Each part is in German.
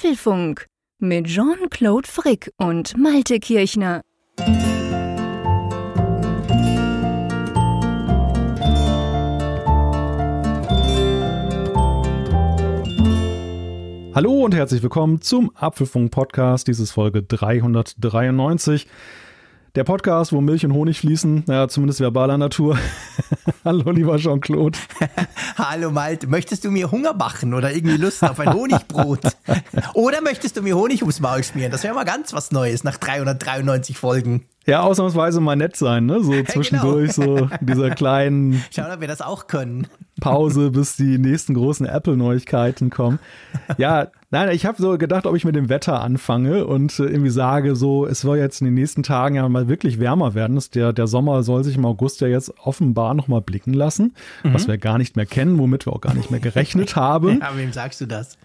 Apfelfunk mit Jean-Claude Frick und Malte Kirchner. Hallo und herzlich willkommen zum Apfelfunk Podcast. Dies ist Folge 393. Der Podcast, wo Milch und Honig fließen, naja, zumindest verbaler Natur. Hallo, lieber Jean-Claude. Hallo, Malte. Möchtest du mir Hunger machen oder irgendwie Lust auf ein Honigbrot? oder möchtest du mir Honig ums Maul schmieren? Das wäre mal ganz was Neues nach 393 Folgen. Ja, ausnahmsweise mal nett sein, ne? So zwischendurch, genau. so dieser kleinen. Schauen, ob wir das auch können. Pause, bis die nächsten großen Apple-Neuigkeiten kommen. Ja, nein, ich habe so gedacht, ob ich mit dem Wetter anfange und äh, irgendwie sage, so, es soll jetzt in den nächsten Tagen ja mal wirklich wärmer werden. Der, der Sommer soll sich im August ja jetzt offenbar nochmal blicken lassen, mhm. was wir gar nicht mehr kennen, womit wir auch gar nicht mehr gerechnet haben. Ja, wem sagst du das?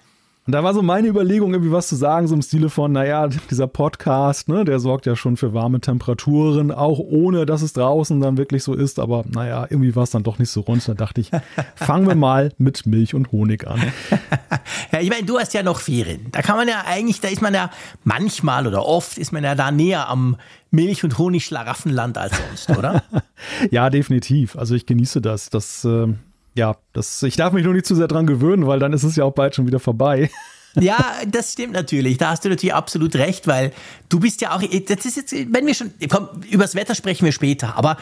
Und da war so meine Überlegung, irgendwie was zu sagen, so im Stile von, naja, dieser Podcast, ne, der sorgt ja schon für warme Temperaturen, auch ohne, dass es draußen dann wirklich so ist. Aber naja, irgendwie war es dann doch nicht so rund. Da dachte ich, fangen wir mal mit Milch und Honig an. ja, ich meine, du hast ja noch Ferien. Da kann man ja eigentlich, da ist man ja manchmal oder oft ist man ja da näher am Milch- und Honigschlaraffenland als sonst, oder? ja, definitiv. Also ich genieße das. Das äh, ja, das, ich darf mich nur nicht zu sehr dran gewöhnen, weil dann ist es ja auch bald schon wieder vorbei. Ja, das stimmt natürlich. Da hast du natürlich absolut recht, weil du bist ja auch, das ist jetzt, wenn wir schon, komm, übers Wetter sprechen wir später, aber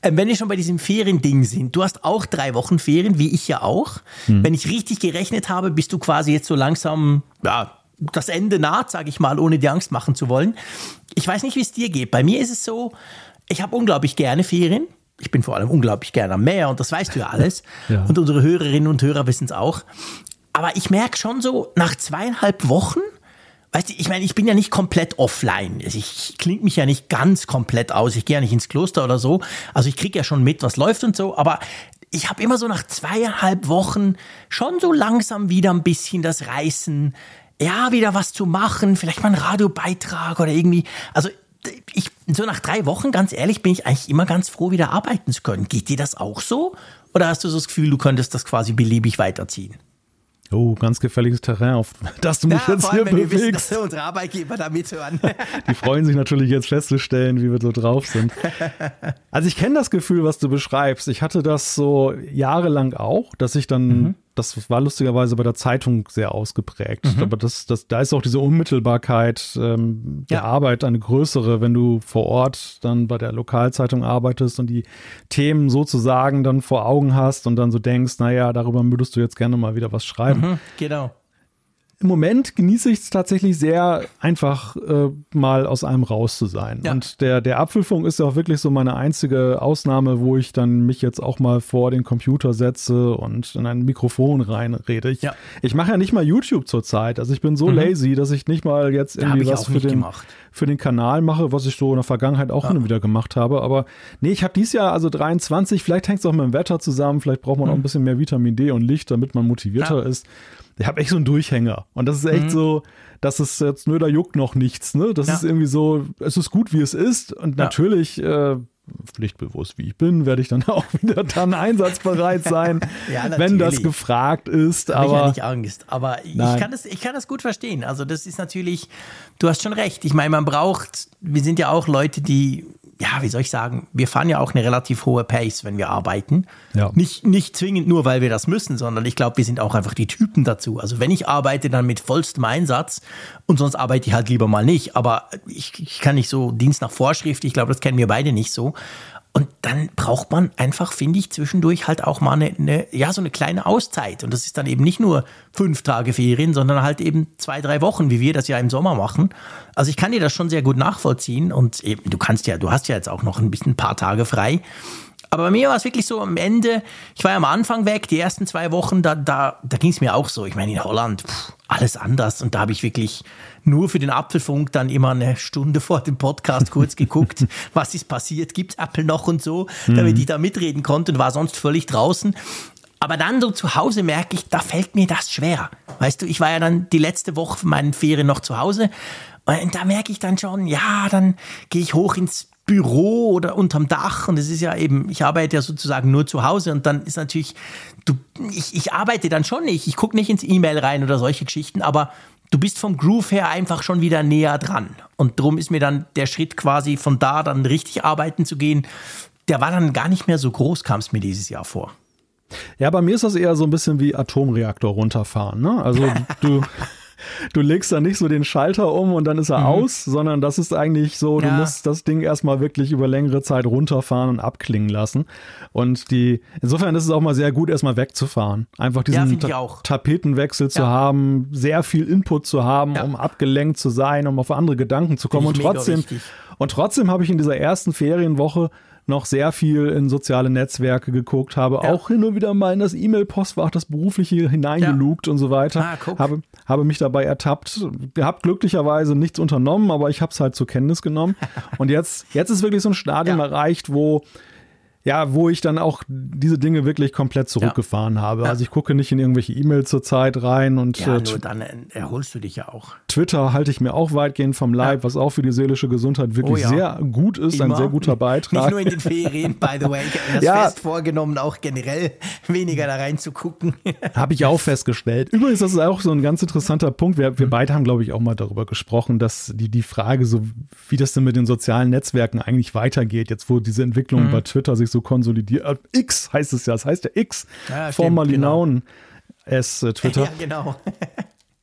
äh, wenn wir schon bei diesem Feriending sind, du hast auch drei Wochen Ferien, wie ich ja auch. Hm. Wenn ich richtig gerechnet habe, bist du quasi jetzt so langsam, ja, das Ende naht, sage ich mal, ohne dir Angst machen zu wollen. Ich weiß nicht, wie es dir geht. Bei mir ist es so, ich habe unglaublich gerne Ferien ich bin vor allem unglaublich gerne am Meer und das weißt du ja alles. Ja. Und unsere Hörerinnen und Hörer wissen es auch. Aber ich merke schon so, nach zweieinhalb Wochen, weißt du, ich meine, ich bin ja nicht komplett offline. Also ich klinge mich ja nicht ganz komplett aus. Ich gehe ja nicht ins Kloster oder so. Also ich kriege ja schon mit, was läuft und so. Aber ich habe immer so nach zweieinhalb Wochen schon so langsam wieder ein bisschen das Reißen, ja, wieder was zu machen, vielleicht mal einen Radiobeitrag oder irgendwie. Also ich, so nach drei Wochen, ganz ehrlich, bin ich eigentlich immer ganz froh, wieder arbeiten zu können. Geht dir das auch so? Oder hast du so das Gefühl, du könntest das quasi beliebig weiterziehen? Oh, ganz gefährliches Terrain, auf das du mich ja, jetzt hier allem, bewegst. Wissen, dass unsere Arbeitgeber da mithören. Die freuen sich natürlich jetzt festzustellen, wie wir so drauf sind. Also ich kenne das Gefühl, was du beschreibst. Ich hatte das so jahrelang auch, dass ich dann mhm das war lustigerweise bei der Zeitung sehr ausgeprägt. Mhm. Aber das, das, da ist auch diese Unmittelbarkeit ähm, der ja. Arbeit eine größere, wenn du vor Ort dann bei der Lokalzeitung arbeitest und die Themen sozusagen dann vor Augen hast und dann so denkst, naja, darüber würdest du jetzt gerne mal wieder was schreiben. Mhm, genau im Moment genieße ich es tatsächlich sehr, einfach äh, mal aus einem raus zu sein. Ja. Und der, der Apfelfunk ist ja auch wirklich so meine einzige Ausnahme, wo ich dann mich jetzt auch mal vor den Computer setze und in ein Mikrofon reinrede. Ich, ja. ich mache ja nicht mal YouTube zurzeit. Also ich bin so mhm. lazy, dass ich nicht mal jetzt irgendwie was für den, für den Kanal mache, was ich so in der Vergangenheit auch ja. hin wieder gemacht habe. Aber nee, ich habe dieses Jahr also 23, vielleicht hängt es auch mit dem Wetter zusammen, vielleicht braucht man mhm. auch ein bisschen mehr Vitamin D und Licht, damit man motivierter ist ich habe echt so einen Durchhänger. Und das ist echt mhm. so, das ist jetzt, nö, da juckt noch nichts, ne? Das ja. ist irgendwie so, es ist gut, wie es ist. Und ja. natürlich, äh, pflichtbewusst wie ich bin, werde ich dann auch wieder dann einsatzbereit sein, ja, wenn das gefragt ist. Aber ich ja nicht Angst. Aber ich kann, das, ich kann das gut verstehen. Also das ist natürlich, du hast schon recht. Ich meine, man braucht, wir sind ja auch Leute, die ja, wie soll ich sagen, wir fahren ja auch eine relativ hohe Pace, wenn wir arbeiten. Ja. Nicht, nicht zwingend nur, weil wir das müssen, sondern ich glaube, wir sind auch einfach die Typen dazu. Also wenn ich arbeite, dann mit vollstem Einsatz und sonst arbeite ich halt lieber mal nicht. Aber ich, ich kann nicht so Dienst nach Vorschrift, ich glaube, das kennen wir beide nicht so. Und dann braucht man einfach, finde ich, zwischendurch halt auch mal eine, eine, ja, so eine kleine Auszeit. Und das ist dann eben nicht nur fünf Tage Ferien, sondern halt eben zwei, drei Wochen, wie wir das ja im Sommer machen. Also ich kann dir das schon sehr gut nachvollziehen. Und eben, du kannst ja, du hast ja jetzt auch noch ein bisschen ein paar Tage frei. Aber bei mir war es wirklich so am Ende, ich war ja am Anfang weg, die ersten zwei Wochen, da, da, da ging es mir auch so. Ich meine, in Holland, pff, alles anders. Und da habe ich wirklich nur für den Apfelfunk dann immer eine Stunde vor dem Podcast kurz geguckt, was ist passiert, gibt es Apple noch und so, damit mhm. ich da mitreden konnte und war sonst völlig draußen. Aber dann so zu Hause merke ich, da fällt mir das schwer. Weißt du, ich war ja dann die letzte Woche von meinen Ferien noch zu Hause und da merke ich dann schon, ja, dann gehe ich hoch ins Büro oder unterm Dach und es ist ja eben, ich arbeite ja sozusagen nur zu Hause und dann ist natürlich, du, ich, ich arbeite dann schon nicht, ich gucke nicht ins E-Mail rein oder solche Geschichten, aber du bist vom Groove her einfach schon wieder näher dran. Und darum ist mir dann der Schritt quasi von da dann richtig arbeiten zu gehen, der war dann gar nicht mehr so groß, kam es mir dieses Jahr vor. Ja, bei mir ist das eher so ein bisschen wie Atomreaktor runterfahren. Ne? Also du, du legst da nicht so den Schalter um und dann ist er mhm. aus, sondern das ist eigentlich so, du ja. musst das Ding erstmal wirklich über längere Zeit runterfahren und abklingen lassen. Und die, insofern ist es auch mal sehr gut, erstmal wegzufahren. Einfach diesen ja, Ta Tapetenwechsel ja. zu haben, sehr viel Input zu haben, um abgelenkt zu sein, um auf andere Gedanken zu kommen. Und trotzdem, und trotzdem habe ich in dieser ersten Ferienwoche noch sehr viel in soziale Netzwerke geguckt, habe ja. auch hin und wieder mal in das E-Mail-Postfach, das berufliche hineingelugt ja. und so weiter. Ah, habe, habe mich dabei ertappt, habe glücklicherweise nichts unternommen, aber ich habe es halt zur Kenntnis genommen. und jetzt, jetzt ist wirklich so ein Stadium erreicht, wo ja, wo ich dann auch diese Dinge wirklich komplett zurückgefahren ja. habe. Also ich gucke nicht in irgendwelche E-Mails zur Zeit rein und ja, äh, nur dann erholst du dich ja auch. Twitter halte ich mir auch weitgehend vom Leib, ja. was auch für die seelische Gesundheit wirklich oh, ja. sehr gut ist, Immer. ein sehr guter Beitrag. Nicht nur in den Ferien, by the way. Ich habe mir das ja. fest vorgenommen, auch generell weniger da reinzugucken. habe ich auch festgestellt. Übrigens, das ist auch so ein ganz interessanter Punkt. Wir, wir mhm. beide haben, glaube ich, auch mal darüber gesprochen, dass die, die Frage, so wie das denn mit den sozialen Netzwerken eigentlich weitergeht, jetzt wo diese Entwicklung mhm. bei Twitter sich so konsolidiert. Äh, X heißt es ja, das heißt ja X. Ja, formerly genau. known as äh, Twitter. Ja, genau.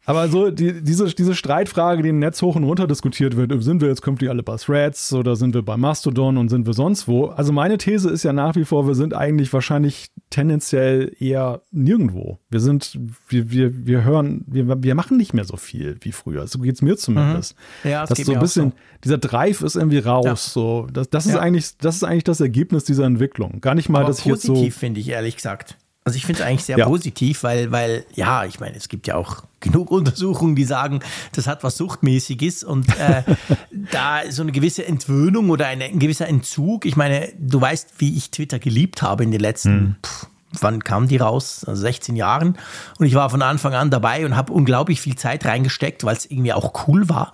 Aber so die, diese, diese Streitfrage, die im Netz hoch und runter diskutiert wird, sind wir jetzt künftig alle bei Threads oder sind wir bei Mastodon und sind wir sonst wo? Also meine These ist ja nach wie vor, wir sind eigentlich wahrscheinlich tendenziell eher nirgendwo. Wir sind, wir, wir, wir hören, wir, wir machen nicht mehr so viel wie früher. So geht es mir zumindest. Mhm. Ja, das Dass so ein bisschen, so. dieser Drive ist irgendwie raus. Ja. So, das, das ist ja. eigentlich, das ist eigentlich das Ergebnis dieser Entwicklung. Gar nicht mal, Aber dass ich jetzt so. Positiv finde ich ehrlich gesagt. Also ich finde es eigentlich sehr ja. positiv, weil, weil, ja, ich meine, es gibt ja auch genug Untersuchungen, die sagen, das hat was Suchtmäßiges und äh, da so eine gewisse Entwöhnung oder ein, ein, gewisser Entzug. Ich meine, du weißt, wie ich Twitter geliebt habe in den letzten, hm. pff, wann kam die raus? Also 16 Jahren. Und ich war von Anfang an dabei und habe unglaublich viel Zeit reingesteckt, weil es irgendwie auch cool war.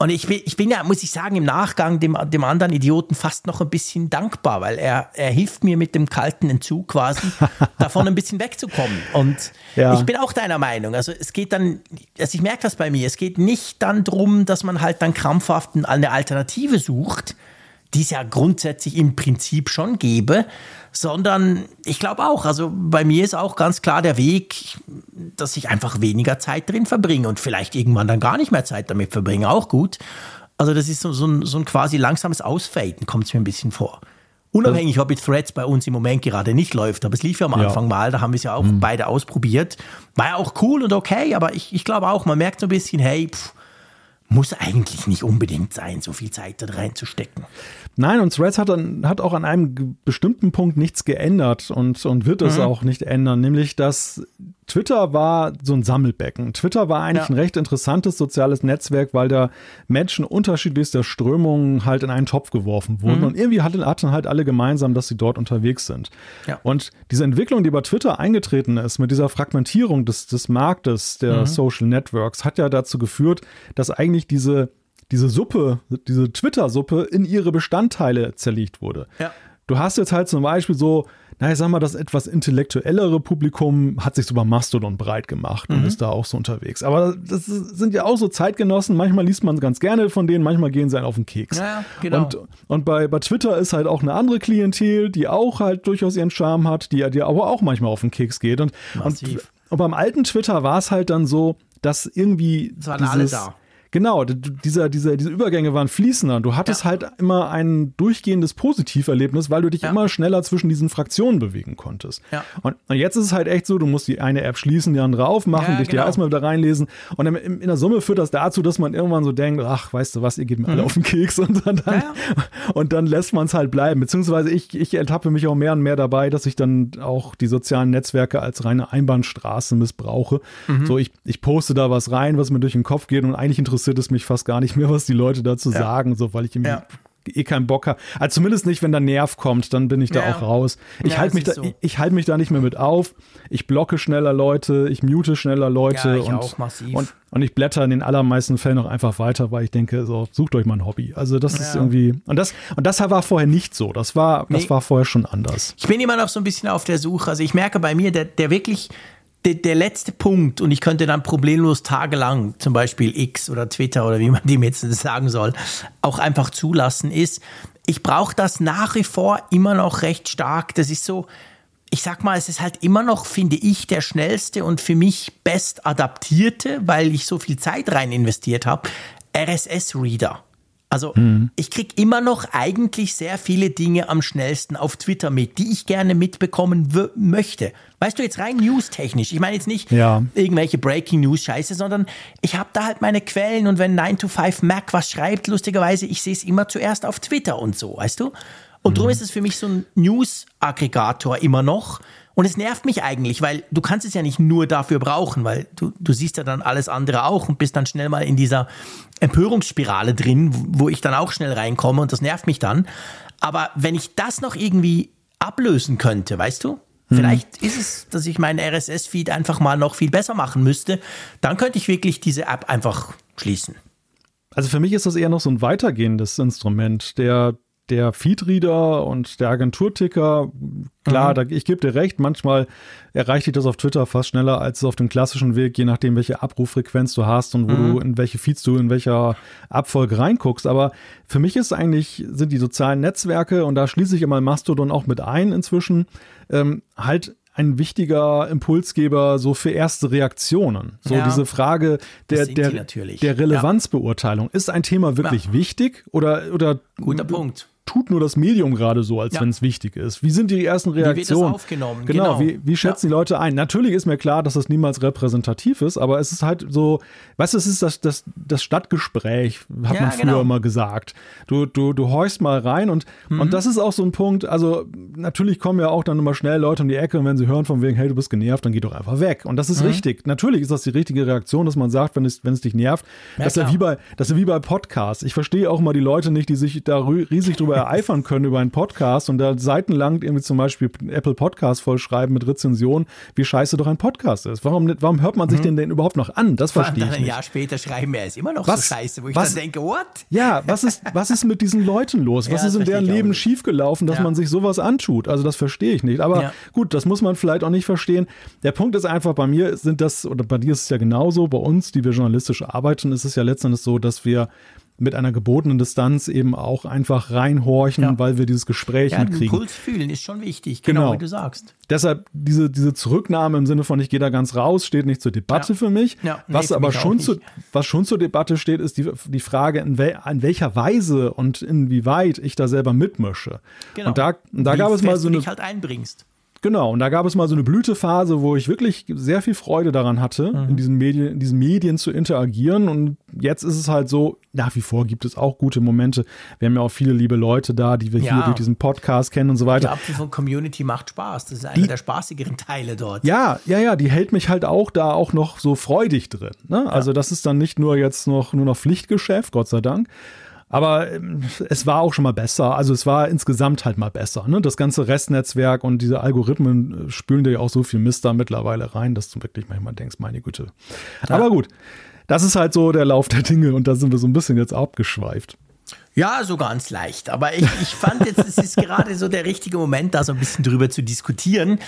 Und ich bin, ich bin ja, muss ich sagen, im Nachgang dem, dem anderen Idioten fast noch ein bisschen dankbar, weil er, er hilft mir mit dem kalten Entzug quasi davon ein bisschen wegzukommen. Und ja. ich bin auch deiner Meinung. Also es geht dann, also ich merke das bei mir, es geht nicht dann darum, dass man halt dann krampfhaft eine Alternative sucht, die es ja grundsätzlich im Prinzip schon gäbe, sondern ich glaube auch, also bei mir ist auch ganz klar der Weg, dass ich einfach weniger Zeit drin verbringe und vielleicht irgendwann dann gar nicht mehr Zeit damit verbringe, auch gut. Also das ist so, so, ein, so ein quasi langsames Ausfaden, kommt es mir ein bisschen vor. Unabhängig, ob jetzt Threads bei uns im Moment gerade nicht läuft, aber es lief ja am Anfang ja. mal, da haben wir es ja auch mhm. beide ausprobiert. War ja auch cool und okay, aber ich, ich glaube auch, man merkt so ein bisschen, hey, pff, muss eigentlich nicht unbedingt sein, so viel Zeit da reinzustecken. Nein, und Threads hat, dann, hat auch an einem bestimmten Punkt nichts geändert und, und wird es mhm. auch nicht ändern, nämlich dass Twitter war so ein Sammelbecken. Twitter war eigentlich ja. ein recht interessantes soziales Netzwerk, weil da Menschen unterschiedlichster Strömungen halt in einen Topf geworfen wurden. Mhm. Und irgendwie hatten, hatten halt alle gemeinsam, dass sie dort unterwegs sind. Ja. Und diese Entwicklung, die bei Twitter eingetreten ist, mit dieser Fragmentierung des, des Marktes der mhm. Social Networks, hat ja dazu geführt, dass eigentlich diese diese Suppe, diese Twitter-Suppe in ihre Bestandteile zerlegt wurde. Ja. Du hast jetzt halt zum Beispiel so, na, ich sag mal, das etwas intellektuellere Publikum hat sich so bei Mastodon breit gemacht und mhm. ist da auch so unterwegs. Aber das sind ja auch so Zeitgenossen. Manchmal liest man ganz gerne von denen, manchmal gehen sie einen auf den Keks. Ja, genau. Und, und bei, bei Twitter ist halt auch eine andere Klientel, die auch halt durchaus ihren Charme hat, die, die aber auch manchmal auf den Keks geht. Und, und, und, beim alten Twitter war es halt dann so, dass irgendwie. Es waren dieses, alle da Genau, dieser, dieser, diese Übergänge waren fließender. Du hattest ja. halt immer ein durchgehendes Positiverlebnis, weil du dich ja. immer schneller zwischen diesen Fraktionen bewegen konntest. Ja. Und, und, jetzt ist es halt echt so, du musst die eine App schließen, die andere aufmachen, dich genau. die erstmal wieder reinlesen. Und in, in, der Summe führt das dazu, dass man irgendwann so denkt, ach, weißt du was, ihr geht mir mhm. alle auf den Keks und dann, dann und dann lässt man es halt bleiben. Beziehungsweise ich, ich ertappe mich auch mehr und mehr dabei, dass ich dann auch die sozialen Netzwerke als reine Einbahnstraße missbrauche. Mhm. So, ich, ich poste da was rein, was mir durch den Kopf geht und eigentlich interessiert interessiert es mich fast gar nicht mehr, was die Leute dazu ja. sagen, so weil ich irgendwie ja. eh keinen Bock habe. Also zumindest nicht, wenn der Nerv kommt, dann bin ich da ja. auch raus. Ich halte mich, da, so. ich, ich halte mich da nicht mehr mit auf. Ich blocke schneller Leute, ich mute schneller Leute und, und, und, ich blätter in den allermeisten Fällen auch einfach weiter, weil ich denke, so, sucht euch mal ein Hobby. Also das ist irgendwie, und das, und das war vorher nicht so. Das war, nee. das war vorher schon anders. Ich bin immer noch so ein bisschen auf der Suche. Also ich merke bei mir, der, der wirklich der, der, letzte Punkt, und ich könnte dann problemlos tagelang, zum Beispiel X oder Twitter oder wie man dem jetzt sagen soll, auch einfach zulassen, ist, ich brauche das nach wie vor immer noch recht stark. Das ist so, ich sag mal, es ist halt immer noch, finde ich, der schnellste und für mich best adaptierte, weil ich so viel Zeit rein investiert habe, RSS-Reader. Also mhm. ich kriege immer noch eigentlich sehr viele Dinge am schnellsten auf Twitter mit, die ich gerne mitbekommen möchte. Weißt du, jetzt rein news-technisch. Ich meine jetzt nicht ja. irgendwelche Breaking News-Scheiße, sondern ich habe da halt meine Quellen und wenn 9 to 5 Mac was schreibt, lustigerweise, ich sehe es immer zuerst auf Twitter und so, weißt du? Und mhm. darum ist es für mich so ein News-Aggregator immer noch. Und es nervt mich eigentlich, weil du kannst es ja nicht nur dafür brauchen, weil du, du siehst ja dann alles andere auch und bist dann schnell mal in dieser Empörungsspirale drin, wo ich dann auch schnell reinkomme und das nervt mich dann. Aber wenn ich das noch irgendwie ablösen könnte, weißt du? Mhm. Vielleicht ist es, dass ich meinen RSS-Feed einfach mal noch viel besser machen müsste. Dann könnte ich wirklich diese App einfach schließen. Also für mich ist das eher noch so ein weitergehendes Instrument. Der der Feedreader und der Agenturticker, klar, mhm. da, ich gebe dir recht, manchmal erreicht dich das auf Twitter fast schneller als auf dem klassischen Weg, je nachdem, welche Abrufrequenz du hast und wo mhm. du, in welche Feeds du in welcher Abfolge reinguckst. Aber für mich ist eigentlich, sind die sozialen Netzwerke, und da schließe ich immer Mastodon auch mit ein inzwischen, ähm, halt ein wichtiger Impulsgeber so für erste Reaktionen. So ja, diese Frage der, der, der Relevanzbeurteilung. Ja. Ist ein Thema wirklich ja. wichtig oder, oder Guter Punkt tut nur das Medium gerade so, als ja. wenn es wichtig ist. Wie sind die ersten Reaktionen? Wie wird das aufgenommen? Genau, genau. Wie, wie, schätzen ja. die Leute ein? Natürlich ist mir klar, dass das niemals repräsentativ ist, aber es ist halt so, weißt du, es ist das, das, das Stadtgespräch, hat ja, man früher genau. immer gesagt. Du, du, du horchst mal rein und, mhm. und das ist auch so ein Punkt, also natürlich kommen ja auch dann immer schnell Leute um die Ecke und wenn sie hören von wegen, hey, du bist genervt, dann geh doch einfach weg. Und das ist mhm. richtig. Natürlich ist das die richtige Reaktion, dass man sagt, wenn es, wenn es dich nervt, das, ist ja wie bei, das ist wie bei Podcasts. Ich verstehe auch mal die Leute nicht, die sich da riesig drüber ereifern können über einen Podcast und da seitenlang irgendwie zum Beispiel Apple Podcast vollschreiben mit Rezension, wie scheiße doch ein Podcast ist. Warum, warum hört man sich mhm. den denn überhaupt noch an? Das verstehe ich nicht. Ein Jahr später schreiben wir es immer noch was, so scheiße, wo ich was, dann denke, what? Ja, was ist, was ist mit diesen Leuten los? Was ja, ist in deren Leben schiefgelaufen, dass ja. man sich sowas antut? Also das verstehe ich nicht. Aber ja. gut, das muss man vielleicht auch nicht verstehen. Der Punkt ist einfach, bei mir sind das, oder bei dir ist es ja genauso, bei uns, die wir journalistisch arbeiten, ist es ja letztendlich so, dass wir mit einer gebotenen Distanz eben auch einfach reinhorchen, ja. weil wir dieses Gespräch ja, mitkriegen. Puls fühlen ist schon wichtig, genau, genau, wie du sagst. Deshalb diese, diese Zurücknahme im Sinne von ich gehe da ganz raus, steht nicht zur Debatte ja. für mich. Ja, nee, was aber schon, zu, was schon zur Debatte steht, ist die, die Frage, in, wel, in welcher Weise und inwieweit ich da selber mitmische. Genau. Und da, und da gab es mal so eine. Du dich halt einbringst. Genau, und da gab es mal so eine Blütephase, wo ich wirklich sehr viel Freude daran hatte, mhm. in, diesen Medien, in diesen Medien zu interagieren. Und jetzt ist es halt so, nach wie vor gibt es auch gute Momente. Wir haben ja auch viele liebe Leute da, die wir ja. hier durch diesen Podcast kennen und so weiter. Die von Community macht Spaß. Das ist einer die, der spaßigeren Teile dort. Ja, ja, ja, die hält mich halt auch da auch noch so freudig drin. Ne? Ja. Also das ist dann nicht nur jetzt noch nur noch Pflichtgeschäft, Gott sei Dank, aber ähm, es war auch schon mal besser. Also es war insgesamt halt mal besser. Ne? Das ganze Restnetzwerk und diese Algorithmen äh, spülen dir ja auch so viel Mist da mittlerweile rein, dass du wirklich manchmal denkst, meine Güte. Ja. Aber gut, das ist halt so der Lauf der Dinge und da sind wir so ein bisschen jetzt abgeschweift. Ja, so ganz leicht. Aber ich, ich fand jetzt, es ist gerade so der richtige Moment, da so ein bisschen drüber zu diskutieren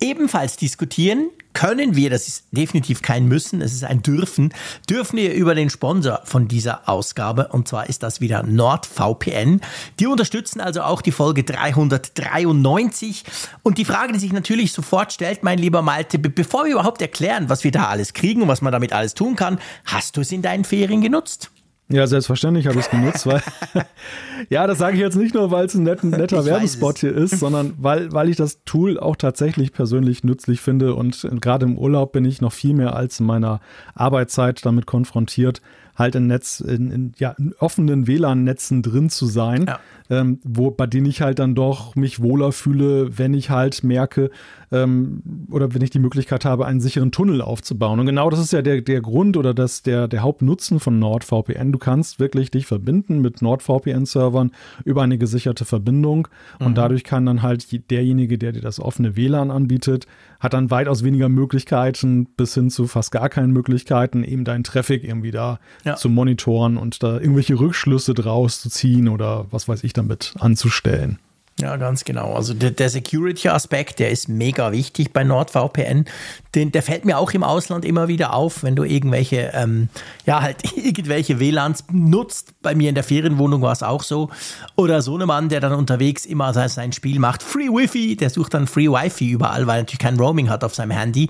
ebenfalls diskutieren können wir, das ist definitiv kein Müssen, es ist ein Dürfen, dürfen wir über den Sponsor von dieser Ausgabe und zwar ist das wieder NordVPN. Die unterstützen also auch die Folge 393 und die Frage, die sich natürlich sofort stellt, mein lieber Malte, bevor wir überhaupt erklären, was wir da alles kriegen und was man damit alles tun kann, hast du es in deinen Ferien genutzt? Ja, selbstverständlich habe ich es genutzt, weil ja, das sage ich jetzt nicht nur, weil es ein net, netter ich Werbespot hier ist, sondern weil, weil ich das Tool auch tatsächlich persönlich nützlich finde und gerade im Urlaub bin ich noch viel mehr als in meiner Arbeitszeit damit konfrontiert, halt in Netz, in, in, ja, in offenen WLAN-Netzen drin zu sein, ja. ähm, wo, bei denen ich halt dann doch mich wohler fühle, wenn ich halt merke, ähm, oder wenn ich die Möglichkeit habe, einen sicheren Tunnel aufzubauen. Und genau das ist ja der, der Grund oder das, der, der Hauptnutzen von NordVPN. Du kannst wirklich dich verbinden mit NordVPN-Servern über eine gesicherte Verbindung und mhm. dadurch kann dann halt derjenige, der dir das offene WLAN anbietet, hat dann weitaus weniger Möglichkeiten bis hin zu fast gar keinen Möglichkeiten, eben deinen Traffic irgendwie da ja. zu monitoren und da irgendwelche Rückschlüsse draus zu ziehen oder was weiß ich damit anzustellen. Ja, ganz genau. Also der, der Security-Aspekt, der ist mega wichtig bei NordVPN. Den, der fällt mir auch im Ausland immer wieder auf, wenn du irgendwelche, ähm, ja, halt irgendwelche WLANs nutzt. Bei mir in der Ferienwohnung war es auch so. Oder so ein Mann, der dann unterwegs immer sein Spiel macht. Free Wi-Fi, der sucht dann Free Wi-Fi überall, weil er natürlich kein Roaming hat auf seinem Handy.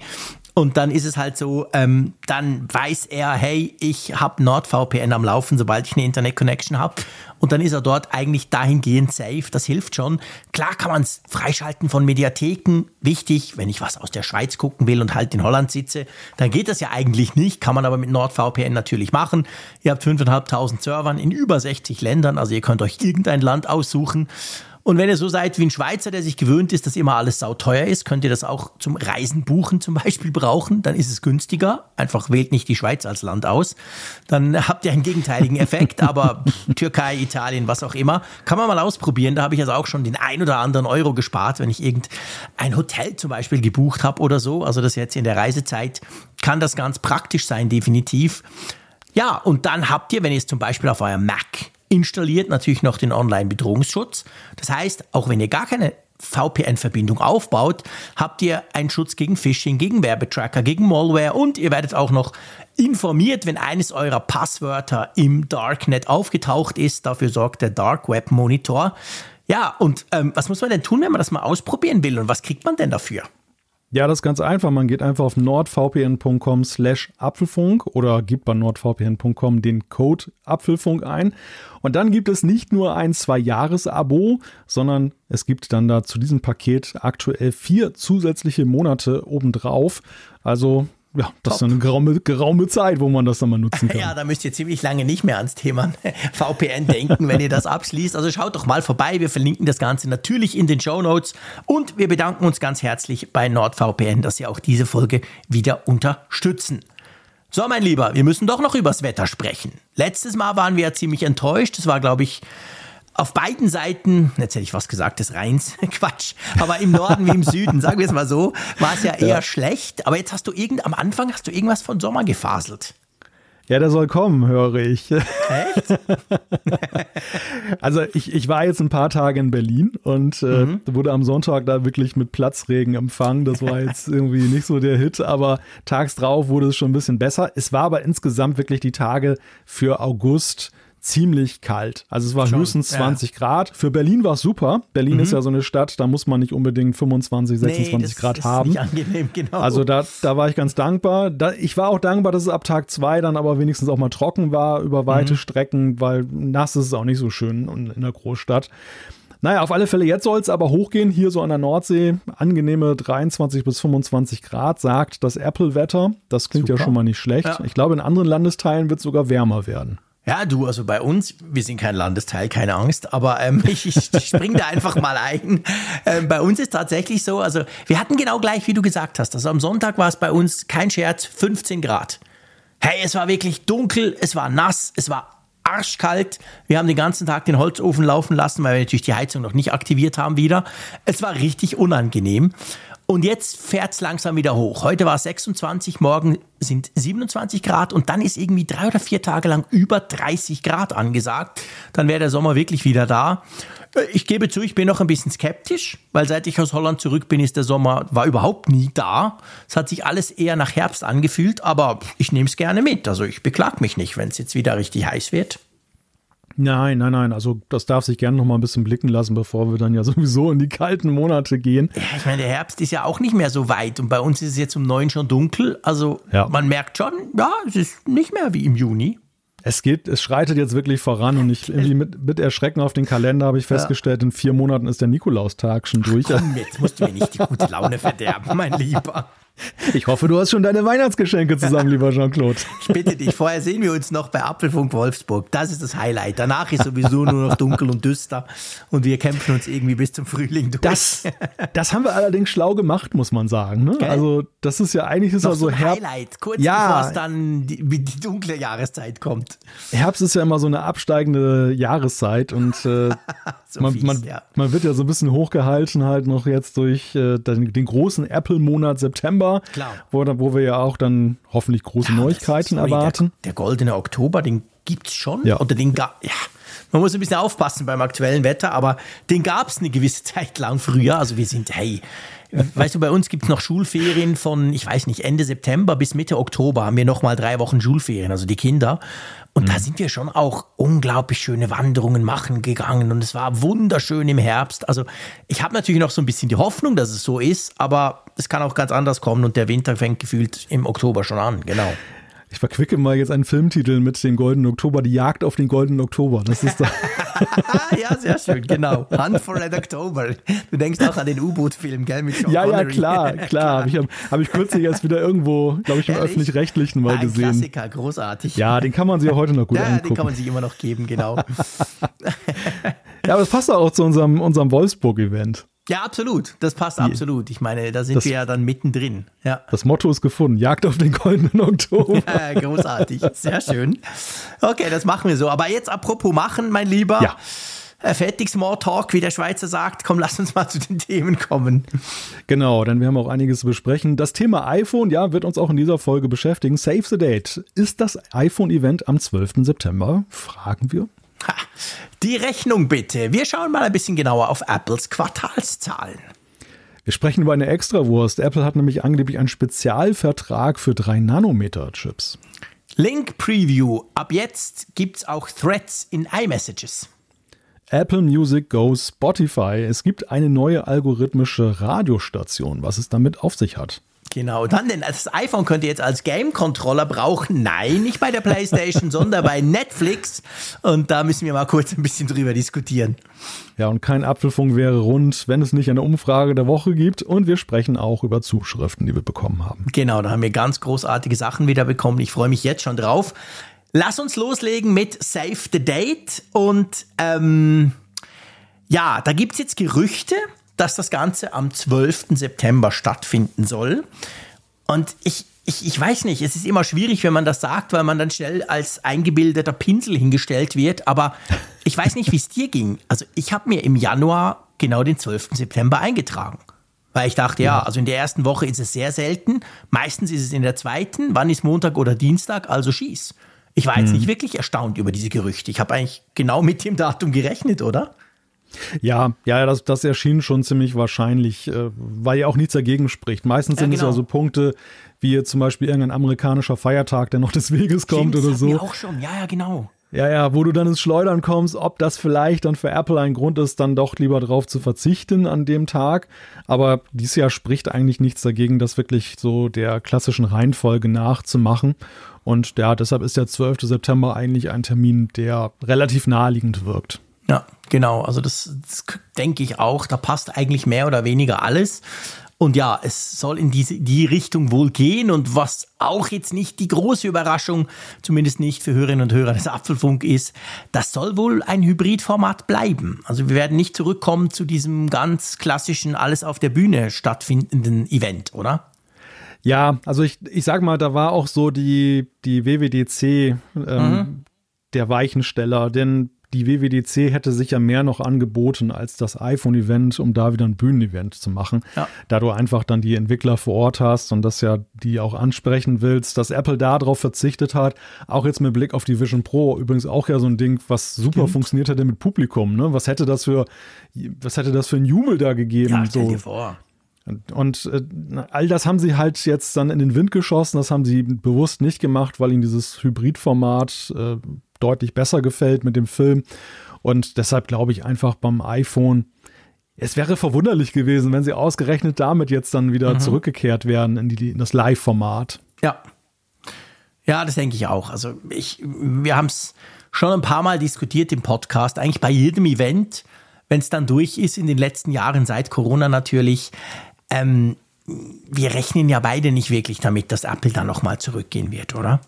Und dann ist es halt so, ähm, dann weiß er, hey, ich habe NordVPN am Laufen, sobald ich eine Internet-Connection habe. Und dann ist er dort eigentlich dahingehend safe. Das hilft schon. Klar kann man es freischalten von Mediatheken. Wichtig, wenn ich was aus der Schweiz gucken will und halt in Holland sitze, dann geht das ja eigentlich nicht. Kann man aber mit NordVPN natürlich machen. Ihr habt 5.500 Servern in über 60 Ländern. Also ihr könnt euch irgendein Land aussuchen. Und wenn ihr so seid wie ein Schweizer, der sich gewöhnt ist, dass immer alles sauteuer ist, könnt ihr das auch zum Reisen buchen zum Beispiel brauchen. Dann ist es günstiger. Einfach wählt nicht die Schweiz als Land aus. Dann habt ihr einen gegenteiligen Effekt. Aber Türkei, Italien, was auch immer, kann man mal ausprobieren. Da habe ich also auch schon den ein oder anderen Euro gespart, wenn ich irgendein Hotel zum Beispiel gebucht habe oder so. Also das jetzt in der Reisezeit kann das ganz praktisch sein, definitiv. Ja, und dann habt ihr, wenn ihr es zum Beispiel auf eurem Mac installiert natürlich noch den Online-Bedrohungsschutz. Das heißt, auch wenn ihr gar keine VPN-Verbindung aufbaut, habt ihr einen Schutz gegen Phishing, gegen Werbetracker, gegen Malware und ihr werdet auch noch informiert, wenn eines eurer Passwörter im Darknet aufgetaucht ist. Dafür sorgt der Dark Web Monitor. Ja, und ähm, was muss man denn tun, wenn man das mal ausprobieren will und was kriegt man denn dafür? Ja, das ist ganz einfach. Man geht einfach auf nordvpn.com slash Apfelfunk oder gibt bei nordvpn.com den Code Apfelfunk ein. Und dann gibt es nicht nur ein Zwei-Jahres-Abo, sondern es gibt dann da zu diesem Paket aktuell vier zusätzliche Monate obendrauf. Also ja, das ist eine geraume, geraume Zeit, wo man das dann mal nutzen kann. Ja, da müsst ihr ziemlich lange nicht mehr ans Thema VPN denken, wenn ihr das abschließt. Also schaut doch mal vorbei. Wir verlinken das Ganze natürlich in den Show Notes. Und wir bedanken uns ganz herzlich bei NordVPN, dass sie auch diese Folge wieder unterstützen. So, mein Lieber, wir müssen doch noch übers Wetter sprechen. Letztes Mal waren wir ja ziemlich enttäuscht. Das war, glaube ich, auf beiden Seiten, jetzt hätte ich was gesagt des Rheins, Quatsch, aber im Norden wie im Süden, sagen wir es mal so, war es ja eher ja. schlecht. Aber jetzt hast du irgend, am Anfang hast du irgendwas von Sommer gefaselt. Ja, der soll kommen, höre ich. Echt? also ich, ich war jetzt ein paar Tage in Berlin und äh, mhm. wurde am Sonntag da wirklich mit Platzregen empfangen. Das war jetzt irgendwie nicht so der Hit, aber tags drauf wurde es schon ein bisschen besser. Es war aber insgesamt wirklich die Tage für August ziemlich kalt. Also es war Schon, höchstens 20 ja. Grad. Für Berlin war es super. Berlin mhm. ist ja so eine Stadt, da muss man nicht unbedingt 25, 26 nee, Grad haben. Nicht angenehm, genau. Also da, da war ich ganz dankbar. Da, ich war auch dankbar, dass es ab Tag zwei dann aber wenigstens auch mal trocken war über weite mhm. Strecken, weil nass ist es auch nicht so schön in der Großstadt. Naja, auf alle Fälle, jetzt soll es aber hochgehen, hier so an der Nordsee. Angenehme 23 bis 25 Grad, sagt das Apple-Wetter. Das klingt Super. ja schon mal nicht schlecht. Ja. Ich glaube, in anderen Landesteilen wird es sogar wärmer werden. Ja, du, also bei uns, wir sind kein Landesteil, keine Angst, aber ähm, ich, ich springe da einfach mal ein. Ähm, bei uns ist tatsächlich so, also wir hatten genau gleich, wie du gesagt hast. Also am Sonntag war es bei uns, kein Scherz, 15 Grad. Hey, es war wirklich dunkel, es war nass, es war arschkalt. Wir haben den ganzen Tag den Holzofen laufen lassen, weil wir natürlich die Heizung noch nicht aktiviert haben wieder. Es war richtig unangenehm. Und jetzt fährt es langsam wieder hoch. Heute war es 26, morgen sind 27 Grad und dann ist irgendwie drei oder vier Tage lang über 30 Grad angesagt. Dann wäre der Sommer wirklich wieder da. Äh, ich gebe zu, ich bin noch ein bisschen skeptisch, weil seit ich aus Holland zurück bin, ist der Sommer, war überhaupt nie da. Es hat sich alles eher nach Herbst angefühlt, aber ich nehme es gerne mit. Also ich beklag mich nicht, wenn es jetzt wieder richtig heiß wird. Nein, nein, nein. Also das darf sich gerne noch mal ein bisschen blicken lassen, bevor wir dann ja sowieso in die kalten Monate gehen. Ja, ich meine, der Herbst ist ja auch nicht mehr so weit und bei uns ist es jetzt um neun schon dunkel. Also ja. man merkt schon, ja, es ist nicht mehr wie im Juni. Es geht, es schreitet jetzt wirklich voran und ich irgendwie mit, mit Erschrecken auf den Kalender habe ich festgestellt, in vier Monaten ist der Nikolaustag schon durch. Ach komm, jetzt musst du mir nicht die gute Laune verderben, mein Lieber. Ich hoffe, du hast schon deine Weihnachtsgeschenke zusammen, lieber Jean-Claude. Ich bitte dich, vorher sehen wir uns noch bei Apfelfunk Wolfsburg. Das ist das Highlight. Danach ist sowieso nur noch dunkel und düster und wir kämpfen uns irgendwie bis zum Frühling durch. Das, das haben wir allerdings schlau gemacht, muss man sagen. Ne? Also, das ist ja eigentlich ist noch so Herbst. Highlight, kurz ja, bevor es dann die, die, dunkle Jahreszeit kommt. Herbst ist ja immer so eine absteigende Jahreszeit und äh, so man, fies, man, ja. man, wird ja so ein bisschen hochgehalten halt noch jetzt durch äh, den, den großen Apple-Monat September Klar. Wo, wo wir ja auch dann hoffentlich große ja, Neuigkeiten sorry, erwarten. Der, der, goldene Oktober, den gibt es schon. Ja. Oder den, ja, Man muss ein bisschen aufpassen beim aktuellen Wetter, aber den gab es eine gewisse Zeit lang früher. Also wir sind, hey, weißt du, bei uns gibt es noch Schulferien von, ich weiß nicht, Ende September bis Mitte Oktober haben wir nochmal drei Wochen Schulferien, also die Kinder. Und mhm. da sind wir schon auch unglaublich schöne Wanderungen machen gegangen und es war wunderschön im Herbst. Also ich habe natürlich noch so ein bisschen die Hoffnung, dass es so ist, aber es kann auch ganz anders kommen und der Winter fängt gefühlt im Oktober schon an, genau. Ich verquicke mal jetzt einen Filmtitel mit dem Goldenen Oktober, die Jagd auf den Goldenen Oktober. Das ist da. ja, sehr schön, genau. Hunt for Red October. Du denkst auch an den U-Boot-Film, gell? Mit Sean ja, Connery. ja, klar, klar. Habe ich, hab ich kürzlich erst wieder irgendwo, glaube ich, im Öffentlich-Rechtlichen mal Ein gesehen. Klassiker, großartig. Ja, den kann man sich ja heute noch gut ja, angucken. den kann man sich immer noch geben, genau. ja, aber es passt auch zu unserem, unserem Wolfsburg-Event. Ja, absolut. Das passt absolut. Ich meine, da sind das, wir ja dann mittendrin. Ja. Das Motto ist gefunden. Jagd auf den goldenen Oktober. Ja, großartig. Sehr schön. Okay, das machen wir so. Aber jetzt apropos machen, mein Lieber. Ja. Äh, fertig Smalltalk, wie der Schweizer sagt. Komm, lass uns mal zu den Themen kommen. Genau, denn wir haben auch einiges zu besprechen. Das Thema iPhone, ja, wird uns auch in dieser Folge beschäftigen. Save the Date. Ist das iPhone-Event am 12. September? Fragen wir. Ha, die Rechnung bitte. Wir schauen mal ein bisschen genauer auf Apples Quartalszahlen. Wir sprechen über eine Extrawurst. Apple hat nämlich angeblich einen Spezialvertrag für 3-Nanometer-Chips. Link Preview. Ab jetzt gibt es auch Threads in iMessages. Apple Music Go Spotify. Es gibt eine neue algorithmische Radiostation, was es damit auf sich hat. Genau, dann denn das iPhone könnt ihr jetzt als Game-Controller brauchen. Nein, nicht bei der PlayStation, sondern bei Netflix. Und da müssen wir mal kurz ein bisschen drüber diskutieren. Ja, und kein Apfelfunk wäre rund, wenn es nicht eine Umfrage der Woche gibt. Und wir sprechen auch über Zuschriften, die wir bekommen haben. Genau, da haben wir ganz großartige Sachen wieder bekommen. Ich freue mich jetzt schon drauf. Lass uns loslegen mit Save the Date. Und ähm, ja, da gibt es jetzt Gerüchte dass das Ganze am 12. September stattfinden soll. Und ich, ich, ich weiß nicht, es ist immer schwierig, wenn man das sagt, weil man dann schnell als eingebildeter Pinsel hingestellt wird. Aber ich weiß nicht, wie es dir ging. Also ich habe mir im Januar genau den 12. September eingetragen. Weil ich dachte, ja, also in der ersten Woche ist es sehr selten. Meistens ist es in der zweiten. Wann ist Montag oder Dienstag? Also schieß. Ich war jetzt hm. nicht wirklich erstaunt über diese Gerüchte. Ich habe eigentlich genau mit dem Datum gerechnet, oder? Ja, ja, das, das erschien schon ziemlich wahrscheinlich, äh, weil ja auch nichts dagegen spricht. Meistens ja, sind genau. es ja so Punkte, wie zum Beispiel irgendein amerikanischer Feiertag, der noch des Weges kommt Stimmt, oder so. Wir auch schon, ja, ja, genau. Ja, ja, wo du dann ins Schleudern kommst, ob das vielleicht dann für Apple ein Grund ist, dann doch lieber drauf zu verzichten an dem Tag. Aber dieses Jahr spricht eigentlich nichts dagegen, das wirklich so der klassischen Reihenfolge nachzumachen. Und ja, deshalb ist der 12. September eigentlich ein Termin, der relativ naheliegend wirkt. Ja, genau. Also das, das denke ich auch. Da passt eigentlich mehr oder weniger alles. Und ja, es soll in diese, die Richtung wohl gehen. Und was auch jetzt nicht die große Überraschung, zumindest nicht für Hörerinnen und Hörer des Apfelfunk ist, das soll wohl ein Hybridformat bleiben. Also wir werden nicht zurückkommen zu diesem ganz klassischen, alles auf der Bühne stattfindenden Event, oder? Ja, also ich, ich sag mal, da war auch so die, die WWDC ähm, mhm. der Weichensteller, denn die WWDC hätte sicher mehr noch angeboten als das iPhone-Event, um da wieder ein Bühnenevent zu machen. Ja. Da du einfach dann die Entwickler vor Ort hast und das ja die auch ansprechen willst, dass Apple darauf verzichtet hat. Auch jetzt mit Blick auf die Vision Pro, übrigens auch ja so ein Ding, was super Stimmt. funktioniert hätte mit Publikum. Ne? Was hätte das für, was hätte das für ein Jubel da gegeben? Ja, stell so. dir vor. Und äh, all das haben sie halt jetzt dann in den Wind geschossen. Das haben sie bewusst nicht gemacht, weil ihnen dieses Hybridformat äh, deutlich besser gefällt mit dem Film. Und deshalb glaube ich einfach beim iPhone, es wäre verwunderlich gewesen, wenn sie ausgerechnet damit jetzt dann wieder mhm. zurückgekehrt wären in, die, in das Live-Format. Ja. Ja, das denke ich auch. Also ich, wir haben es schon ein paar Mal diskutiert im Podcast, eigentlich bei jedem Event, wenn es dann durch ist in den letzten Jahren, seit Corona natürlich. Ähm, wir rechnen ja beide nicht wirklich damit, dass Apple da nochmal zurückgehen wird, oder?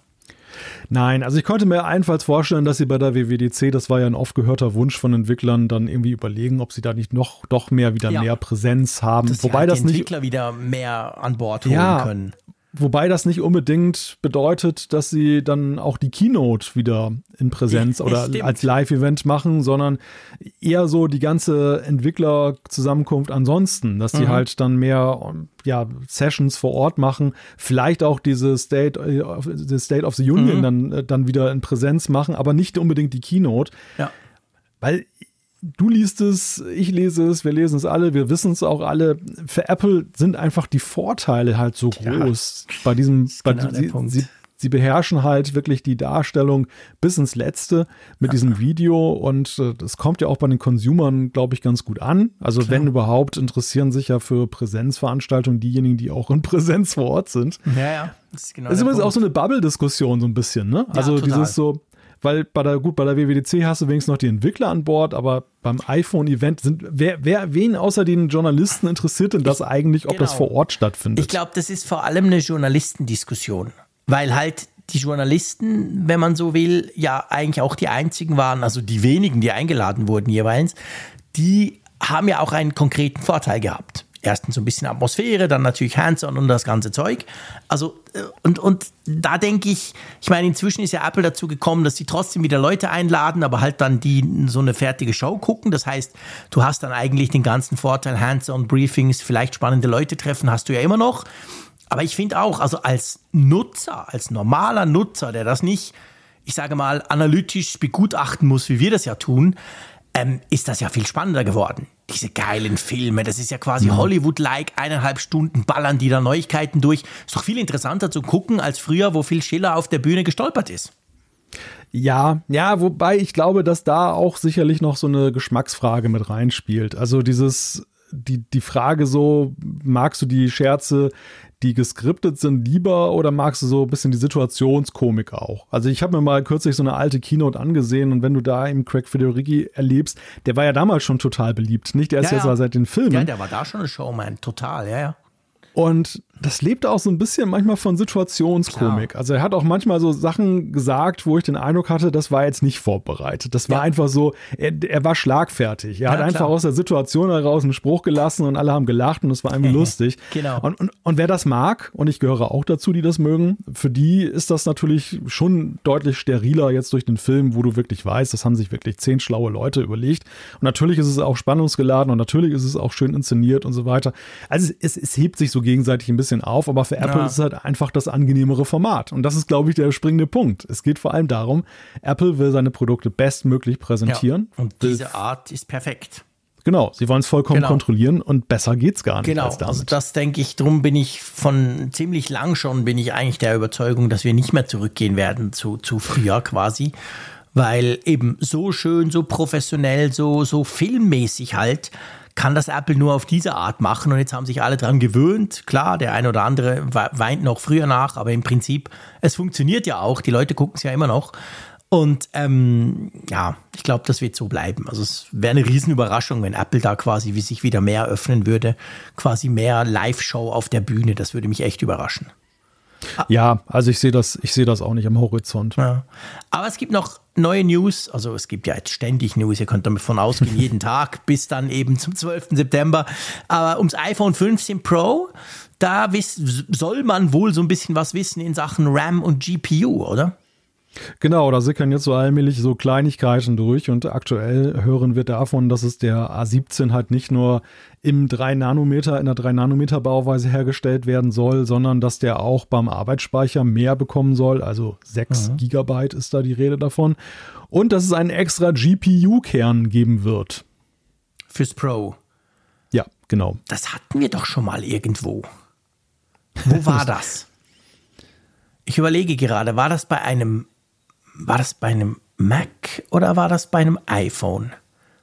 Nein, also ich konnte mir einfalls vorstellen, dass sie bei der WWDC, das war ja ein oft gehörter Wunsch von Entwicklern, dann irgendwie überlegen, ob sie da nicht noch doch mehr wieder ja. mehr Präsenz haben. Dass Wobei halt das die Entwickler nicht wieder mehr an Bord holen ja, können. Wobei das nicht unbedingt bedeutet, dass sie dann auch die Keynote wieder in Präsenz ja, oder stimmt. als Live-Event machen, sondern eher so die ganze Entwicklerzusammenkunft ansonsten, dass die mhm. halt dann mehr ja, Sessions vor Ort machen, vielleicht auch diese State, äh, State of the Union mhm. dann, äh, dann wieder in Präsenz machen, aber nicht unbedingt die Keynote. Ja. weil du liest es, ich lese es, wir lesen es alle, wir wissen es auch alle. Für Apple sind einfach die Vorteile halt so groß ja, bei diesem, bei, genau sie, sie, sie, beherrschen halt wirklich die Darstellung bis ins Letzte mit ja. diesem Video und äh, das kommt ja auch bei den Consumern, glaube ich, ganz gut an. Also Klar. wenn überhaupt, interessieren sich ja für Präsenzveranstaltungen diejenigen, die auch in Präsenz vor Ort sind. Ja, ja. Das ist, genau das ist übrigens auch so eine Bubble-Diskussion so ein bisschen, ne? Also ja, dieses so, weil bei der, gut, bei der WWDC hast du wenigstens noch die Entwickler an Bord, aber beim iPhone-Event sind, wer, wer, wen außer den Journalisten interessiert denn das ich, eigentlich, ob genau. das vor Ort stattfindet? Ich glaube, das ist vor allem eine Journalistendiskussion, weil halt die Journalisten, wenn man so will, ja eigentlich auch die einzigen waren, also die wenigen, die eingeladen wurden jeweils, die haben ja auch einen konkreten Vorteil gehabt erstens so ein bisschen Atmosphäre, dann natürlich Hands-on und das ganze Zeug. Also, äh, und, und da denke ich, ich meine, inzwischen ist ja Apple dazu gekommen, dass sie trotzdem wieder Leute einladen, aber halt dann die so eine fertige Show gucken. Das heißt, du hast dann eigentlich den ganzen Vorteil, Hands-on-Briefings, vielleicht spannende Leute treffen, hast du ja immer noch. Aber ich finde auch, also als Nutzer, als normaler Nutzer, der das nicht, ich sage mal, analytisch begutachten muss, wie wir das ja tun, ähm, ist das ja viel spannender geworden. Diese geilen Filme, das ist ja quasi mhm. Hollywood-like, eineinhalb Stunden ballern die da Neuigkeiten durch. Ist doch viel interessanter zu gucken als früher, wo Phil Schiller auf der Bühne gestolpert ist. Ja, ja, wobei ich glaube, dass da auch sicherlich noch so eine Geschmacksfrage mit reinspielt. Also dieses, die, die Frage so, magst du die Scherze, die geskriptet sind, lieber oder magst du so ein bisschen die Situationskomik auch? Also ich habe mir mal kürzlich so eine alte Keynote angesehen und wenn du da eben Craig Federighi erlebst, der war ja damals schon total beliebt, nicht erst ja, jetzt ja. seit den Filmen. Ja, der war da schon ein Showman, total, ja, ja. Und das lebt auch so ein bisschen manchmal von Situationskomik. Klar. Also er hat auch manchmal so Sachen gesagt, wo ich den Eindruck hatte, das war jetzt nicht vorbereitet. Das war ja. einfach so, er, er, war schlagfertig. Er ja, hat einfach aus der Situation heraus einen Spruch gelassen und alle haben gelacht und es war irgendwie lustig. Genau. Und, und, und wer das mag, und ich gehöre auch dazu, die das mögen, für die ist das natürlich schon deutlich steriler jetzt durch den Film, wo du wirklich weißt, das haben sich wirklich zehn schlaue Leute überlegt. Und natürlich ist es auch spannungsgeladen und natürlich ist es auch schön inszeniert und so weiter. Also es, es hebt sich so gegenseitig ein bisschen bisschen auf, aber für Apple ja. ist es halt einfach das angenehmere Format. Und das ist, glaube ich, der springende Punkt. Es geht vor allem darum, Apple will seine Produkte bestmöglich präsentieren. Ja. Und diese Art ist perfekt. Genau, sie wollen es vollkommen genau. kontrollieren und besser geht's gar nicht. Genau, also das denke ich, drum bin ich von ziemlich lang schon, bin ich eigentlich der Überzeugung, dass wir nicht mehr zurückgehen werden zu, zu früher quasi, weil eben so schön, so professionell, so, so filmmäßig halt kann das Apple nur auf diese Art machen und jetzt haben sich alle dran gewöhnt. Klar, der eine oder andere weint noch früher nach, aber im Prinzip, es funktioniert ja auch, die Leute gucken es ja immer noch. Und ähm, ja, ich glaube, das wird so bleiben. Also es wäre eine Riesenüberraschung, wenn Apple da quasi wie sich wieder mehr öffnen würde, quasi mehr Live-Show auf der Bühne. Das würde mich echt überraschen. Ja, also ich sehe das, ich sehe das auch nicht am Horizont. Ja. Aber es gibt noch neue News, also es gibt ja jetzt ständig News, ihr könnt davon ausgehen, jeden Tag bis dann eben zum 12. September. Aber ums iPhone 15 Pro, da soll man wohl so ein bisschen was wissen in Sachen RAM und GPU, oder? Genau, da sickern jetzt so allmählich so Kleinigkeiten durch und aktuell hören wir davon, dass es der A17 halt nicht nur im 3 Nanometer, in der 3 Nanometer Bauweise hergestellt werden soll, sondern dass der auch beim Arbeitsspeicher mehr bekommen soll, also 6 mhm. Gigabyte ist da die Rede davon und dass es einen extra GPU-Kern geben wird. Fürs Pro. Ja, genau. Das hatten wir doch schon mal irgendwo. Wo war das? Ich überlege gerade, war das bei einem war das bei einem Mac oder war das bei einem iPhone?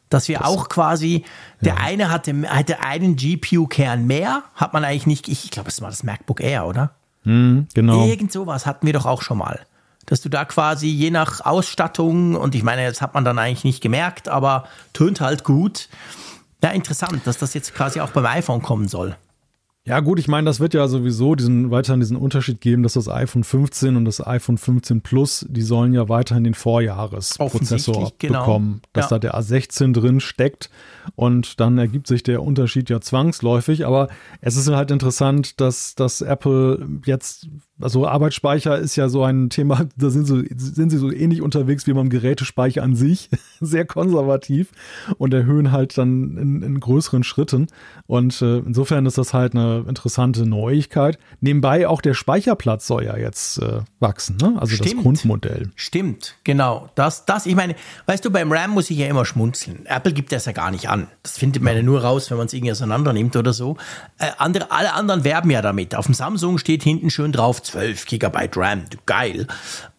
Dass wir das, auch quasi, der ja. eine hatte, hatte einen GPU-Kern mehr, hat man eigentlich nicht, ich glaube, es war das MacBook Air, oder? Mm, genau. Irgend sowas hatten wir doch auch schon mal. Dass du da quasi je nach Ausstattung, und ich meine, das hat man dann eigentlich nicht gemerkt, aber tönt halt gut. Ja, interessant, dass das jetzt quasi auch beim iPhone kommen soll. Ja, gut, ich meine, das wird ja sowieso diesen, weiterhin diesen Unterschied geben, dass das iPhone 15 und das iPhone 15 Plus, die sollen ja weiterhin den Vorjahresprozessor genau. bekommen, dass ja. da der A16 drin steckt und dann ergibt sich der Unterschied ja zwangsläufig. Aber es ist halt interessant, dass, dass Apple jetzt also Arbeitsspeicher ist ja so ein Thema, da sind, so, sind sie so ähnlich unterwegs wie beim Gerätespeicher an sich, sehr konservativ und erhöhen halt dann in, in größeren Schritten. Und äh, insofern ist das halt eine interessante Neuigkeit. Nebenbei auch der Speicherplatz soll ja jetzt äh, wachsen, ne? Also Stimmt. das Grundmodell. Stimmt, genau. Das, das, ich meine, weißt du, beim RAM muss ich ja immer schmunzeln. Apple gibt das ja gar nicht an. Das findet man ja nur raus, wenn man es irgendwie auseinander nimmt oder so. Äh, andere, alle anderen werben ja damit. Auf dem Samsung steht hinten schön drauf 12 GB RAM. Geil.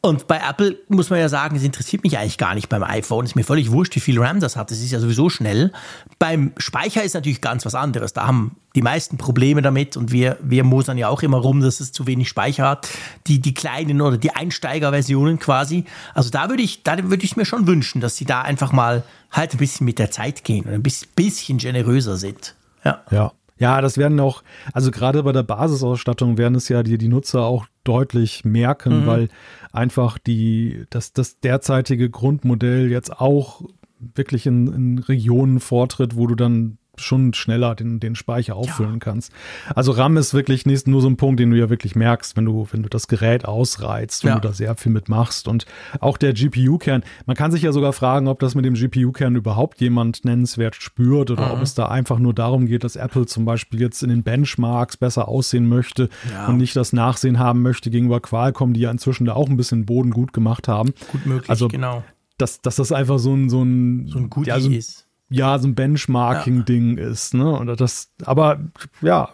Und bei Apple muss man ja sagen, es interessiert mich eigentlich gar nicht beim iPhone. Es ist mir völlig wurscht, wie viel RAM das hat. Das ist ja sowieso schnell. Beim Speicher ist natürlich ganz was anderes. Da haben die meisten Probleme damit und wir, wir mosern ja auch immer rum, dass es zu wenig Speicher hat. Die, die kleinen oder die Einsteigerversionen quasi. Also da würde ich, da würde ich mir schon wünschen, dass sie da einfach mal halt ein bisschen mit der Zeit gehen und ein bisschen generöser sind. Ja. Ja. Ja, das werden auch, also gerade bei der Basisausstattung werden es ja die, die Nutzer auch deutlich merken, mhm. weil einfach die, das, das derzeitige Grundmodell jetzt auch wirklich in, in Regionen vortritt, wo du dann schon schneller den, den Speicher auffüllen ja. kannst. Also RAM ist wirklich nicht nur so ein Punkt, den du ja wirklich merkst, wenn du, wenn du das Gerät ausreizt, wenn ja. du da sehr viel mitmachst. Und auch der GPU-Kern, man kann sich ja sogar fragen, ob das mit dem GPU-Kern überhaupt jemand nennenswert spürt oder mhm. ob es da einfach nur darum geht, dass Apple zum Beispiel jetzt in den Benchmarks besser aussehen möchte ja. und nicht das Nachsehen haben möchte gegenüber Qualcomm, die ja inzwischen da auch ein bisschen Boden gut gemacht haben. Gut möglich, also, genau. Dass, dass das einfach so ein, so ein, so ein Goodie ja, so ein, ist ja, so ein Benchmarking-Ding ja. ist. Ne? Und das, aber ja,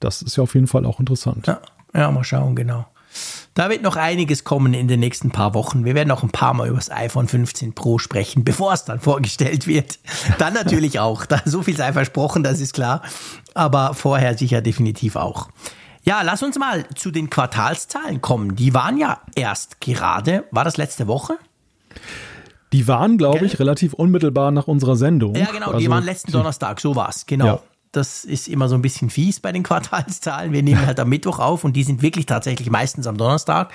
das ist ja auf jeden Fall auch interessant. Ja, ja, mal schauen, genau. Da wird noch einiges kommen in den nächsten paar Wochen. Wir werden noch ein paar Mal über das iPhone 15 Pro sprechen, bevor es dann vorgestellt wird. Dann natürlich auch. Da so viel sei versprochen, das ist klar. Aber vorher sicher definitiv auch. Ja, lass uns mal zu den Quartalszahlen kommen. Die waren ja erst gerade, war das letzte Woche? Die waren, glaube ich, relativ unmittelbar nach unserer Sendung. Ja, genau, also, die waren letzten Donnerstag, so war es, genau. Ja. Das ist immer so ein bisschen fies bei den Quartalszahlen. Wir nehmen halt am Mittwoch auf und die sind wirklich tatsächlich meistens am Donnerstag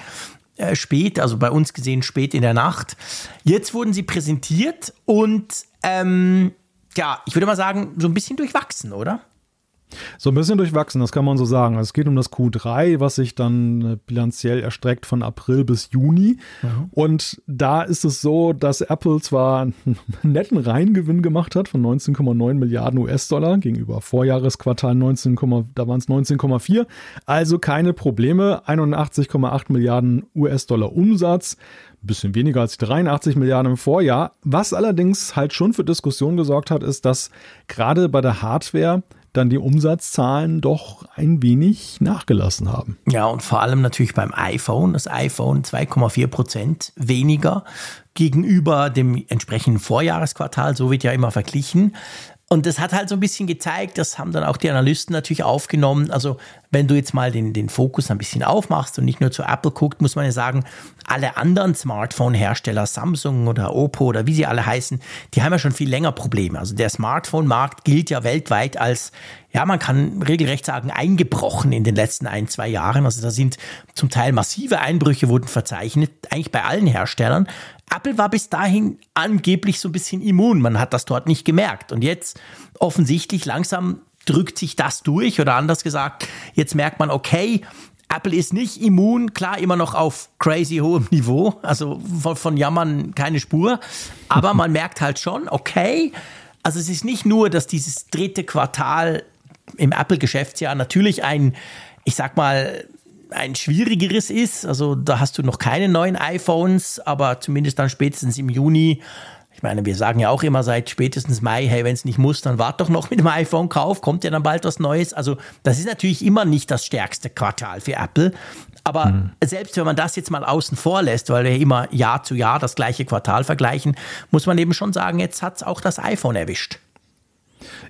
äh, spät, also bei uns gesehen spät in der Nacht. Jetzt wurden sie präsentiert und ähm, ja, ich würde mal sagen, so ein bisschen durchwachsen, oder? So ein bisschen durchwachsen, das kann man so sagen. Also es geht um das Q3, was sich dann äh, bilanziell erstreckt von April bis Juni. Mhm. Und da ist es so, dass Apple zwar einen netten Reingewinn gemacht hat von 19,9 Milliarden US-Dollar gegenüber Vorjahresquartal 19, da waren es 19,4. Also keine Probleme. 81,8 Milliarden US-Dollar Umsatz bisschen weniger als 83 Milliarden im Vorjahr. Was allerdings halt schon für Diskussionen gesorgt hat, ist, dass gerade bei der Hardware dann die Umsatzzahlen doch ein wenig nachgelassen haben. Ja, und vor allem natürlich beim iPhone. Das iPhone 2,4 Prozent weniger gegenüber dem entsprechenden Vorjahresquartal. So wird ja immer verglichen. Und das hat halt so ein bisschen gezeigt, das haben dann auch die Analysten natürlich aufgenommen. Also wenn du jetzt mal den, den Fokus ein bisschen aufmachst und nicht nur zu Apple guckt, muss man ja sagen, alle anderen Smartphone-Hersteller, Samsung oder Oppo oder wie sie alle heißen, die haben ja schon viel länger Probleme. Also der Smartphone-Markt gilt ja weltweit als, ja, man kann regelrecht sagen, eingebrochen in den letzten ein, zwei Jahren. Also da sind zum Teil massive Einbrüche wurden verzeichnet, eigentlich bei allen Herstellern. Apple war bis dahin angeblich so ein bisschen immun. Man hat das dort nicht gemerkt. Und jetzt offensichtlich langsam drückt sich das durch oder anders gesagt, jetzt merkt man, okay, Apple ist nicht immun, klar immer noch auf crazy hohem Niveau, also von, von Jammern keine Spur, aber man merkt halt schon, okay, also es ist nicht nur, dass dieses dritte Quartal im Apple-Geschäftsjahr natürlich ein, ich sag mal, ein schwierigeres ist. Also da hast du noch keine neuen iPhones, aber zumindest dann spätestens im Juni. Ich meine, wir sagen ja auch immer seit spätestens Mai, hey, wenn es nicht muss, dann wart doch noch mit dem iPhone-Kauf, kommt ja dann bald was Neues. Also das ist natürlich immer nicht das stärkste Quartal für Apple. Aber mhm. selbst wenn man das jetzt mal außen vor lässt, weil wir immer Jahr zu Jahr das gleiche Quartal vergleichen, muss man eben schon sagen, jetzt hat es auch das iPhone erwischt.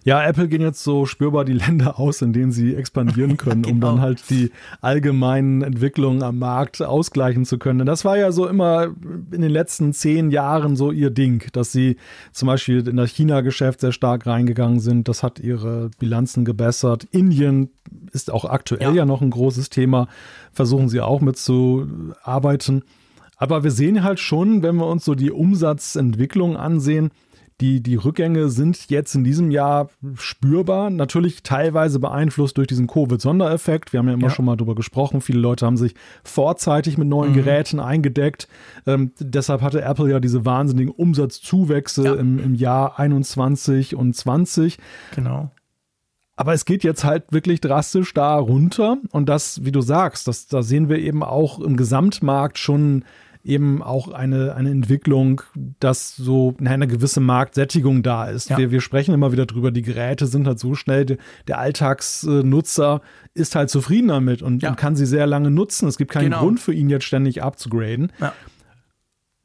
Ja, Apple gehen jetzt so spürbar die Länder aus, in denen sie expandieren können, genau. um dann halt die allgemeinen Entwicklungen am Markt ausgleichen zu können. Denn das war ja so immer in den letzten zehn Jahren so ihr Ding, dass sie zum Beispiel in das China-Geschäft sehr stark reingegangen sind. Das hat ihre Bilanzen gebessert. Indien ist auch aktuell ja, ja noch ein großes Thema. Versuchen sie auch mitzuarbeiten. Aber wir sehen halt schon, wenn wir uns so die Umsatzentwicklung ansehen, die, die Rückgänge sind jetzt in diesem Jahr spürbar, natürlich teilweise beeinflusst durch diesen Covid-Sondereffekt. Wir haben ja immer ja. schon mal darüber gesprochen. Viele Leute haben sich vorzeitig mit neuen mhm. Geräten eingedeckt. Ähm, deshalb hatte Apple ja diese wahnsinnigen Umsatzzuwächse ja. im, im Jahr 21 und 20. Genau. Aber es geht jetzt halt wirklich drastisch da runter. Und das, wie du sagst, das, da sehen wir eben auch im Gesamtmarkt schon eben auch eine, eine Entwicklung, dass so eine gewisse Marktsättigung da ist. Ja. Wir, wir sprechen immer wieder drüber, die Geräte sind halt so schnell, der Alltagsnutzer ist halt zufrieden damit und, ja. und kann sie sehr lange nutzen. Es gibt keinen genau. Grund für ihn jetzt ständig abzugraden. Ja.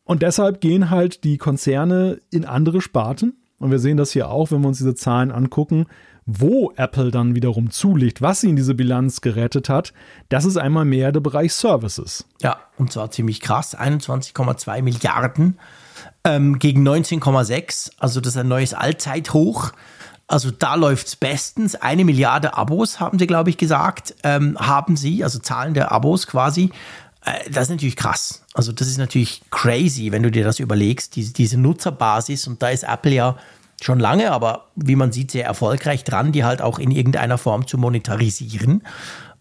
Und deshalb gehen halt die Konzerne in andere Sparten. Und wir sehen das hier auch, wenn wir uns diese Zahlen angucken wo Apple dann wiederum zulegt, was sie in diese Bilanz gerettet hat, das ist einmal mehr der Bereich Services. Ja, und zwar ziemlich krass, 21,2 Milliarden ähm, gegen 19,6, also das ist ein neues Allzeithoch. Also da läuft es bestens. Eine Milliarde Abos, haben sie, glaube ich, gesagt, ähm, haben sie, also Zahlen der Abos quasi. Äh, das ist natürlich krass. Also das ist natürlich crazy, wenn du dir das überlegst, diese, diese Nutzerbasis. Und da ist Apple ja schon lange, aber wie man sieht, sehr erfolgreich dran, die halt auch in irgendeiner Form zu monetarisieren.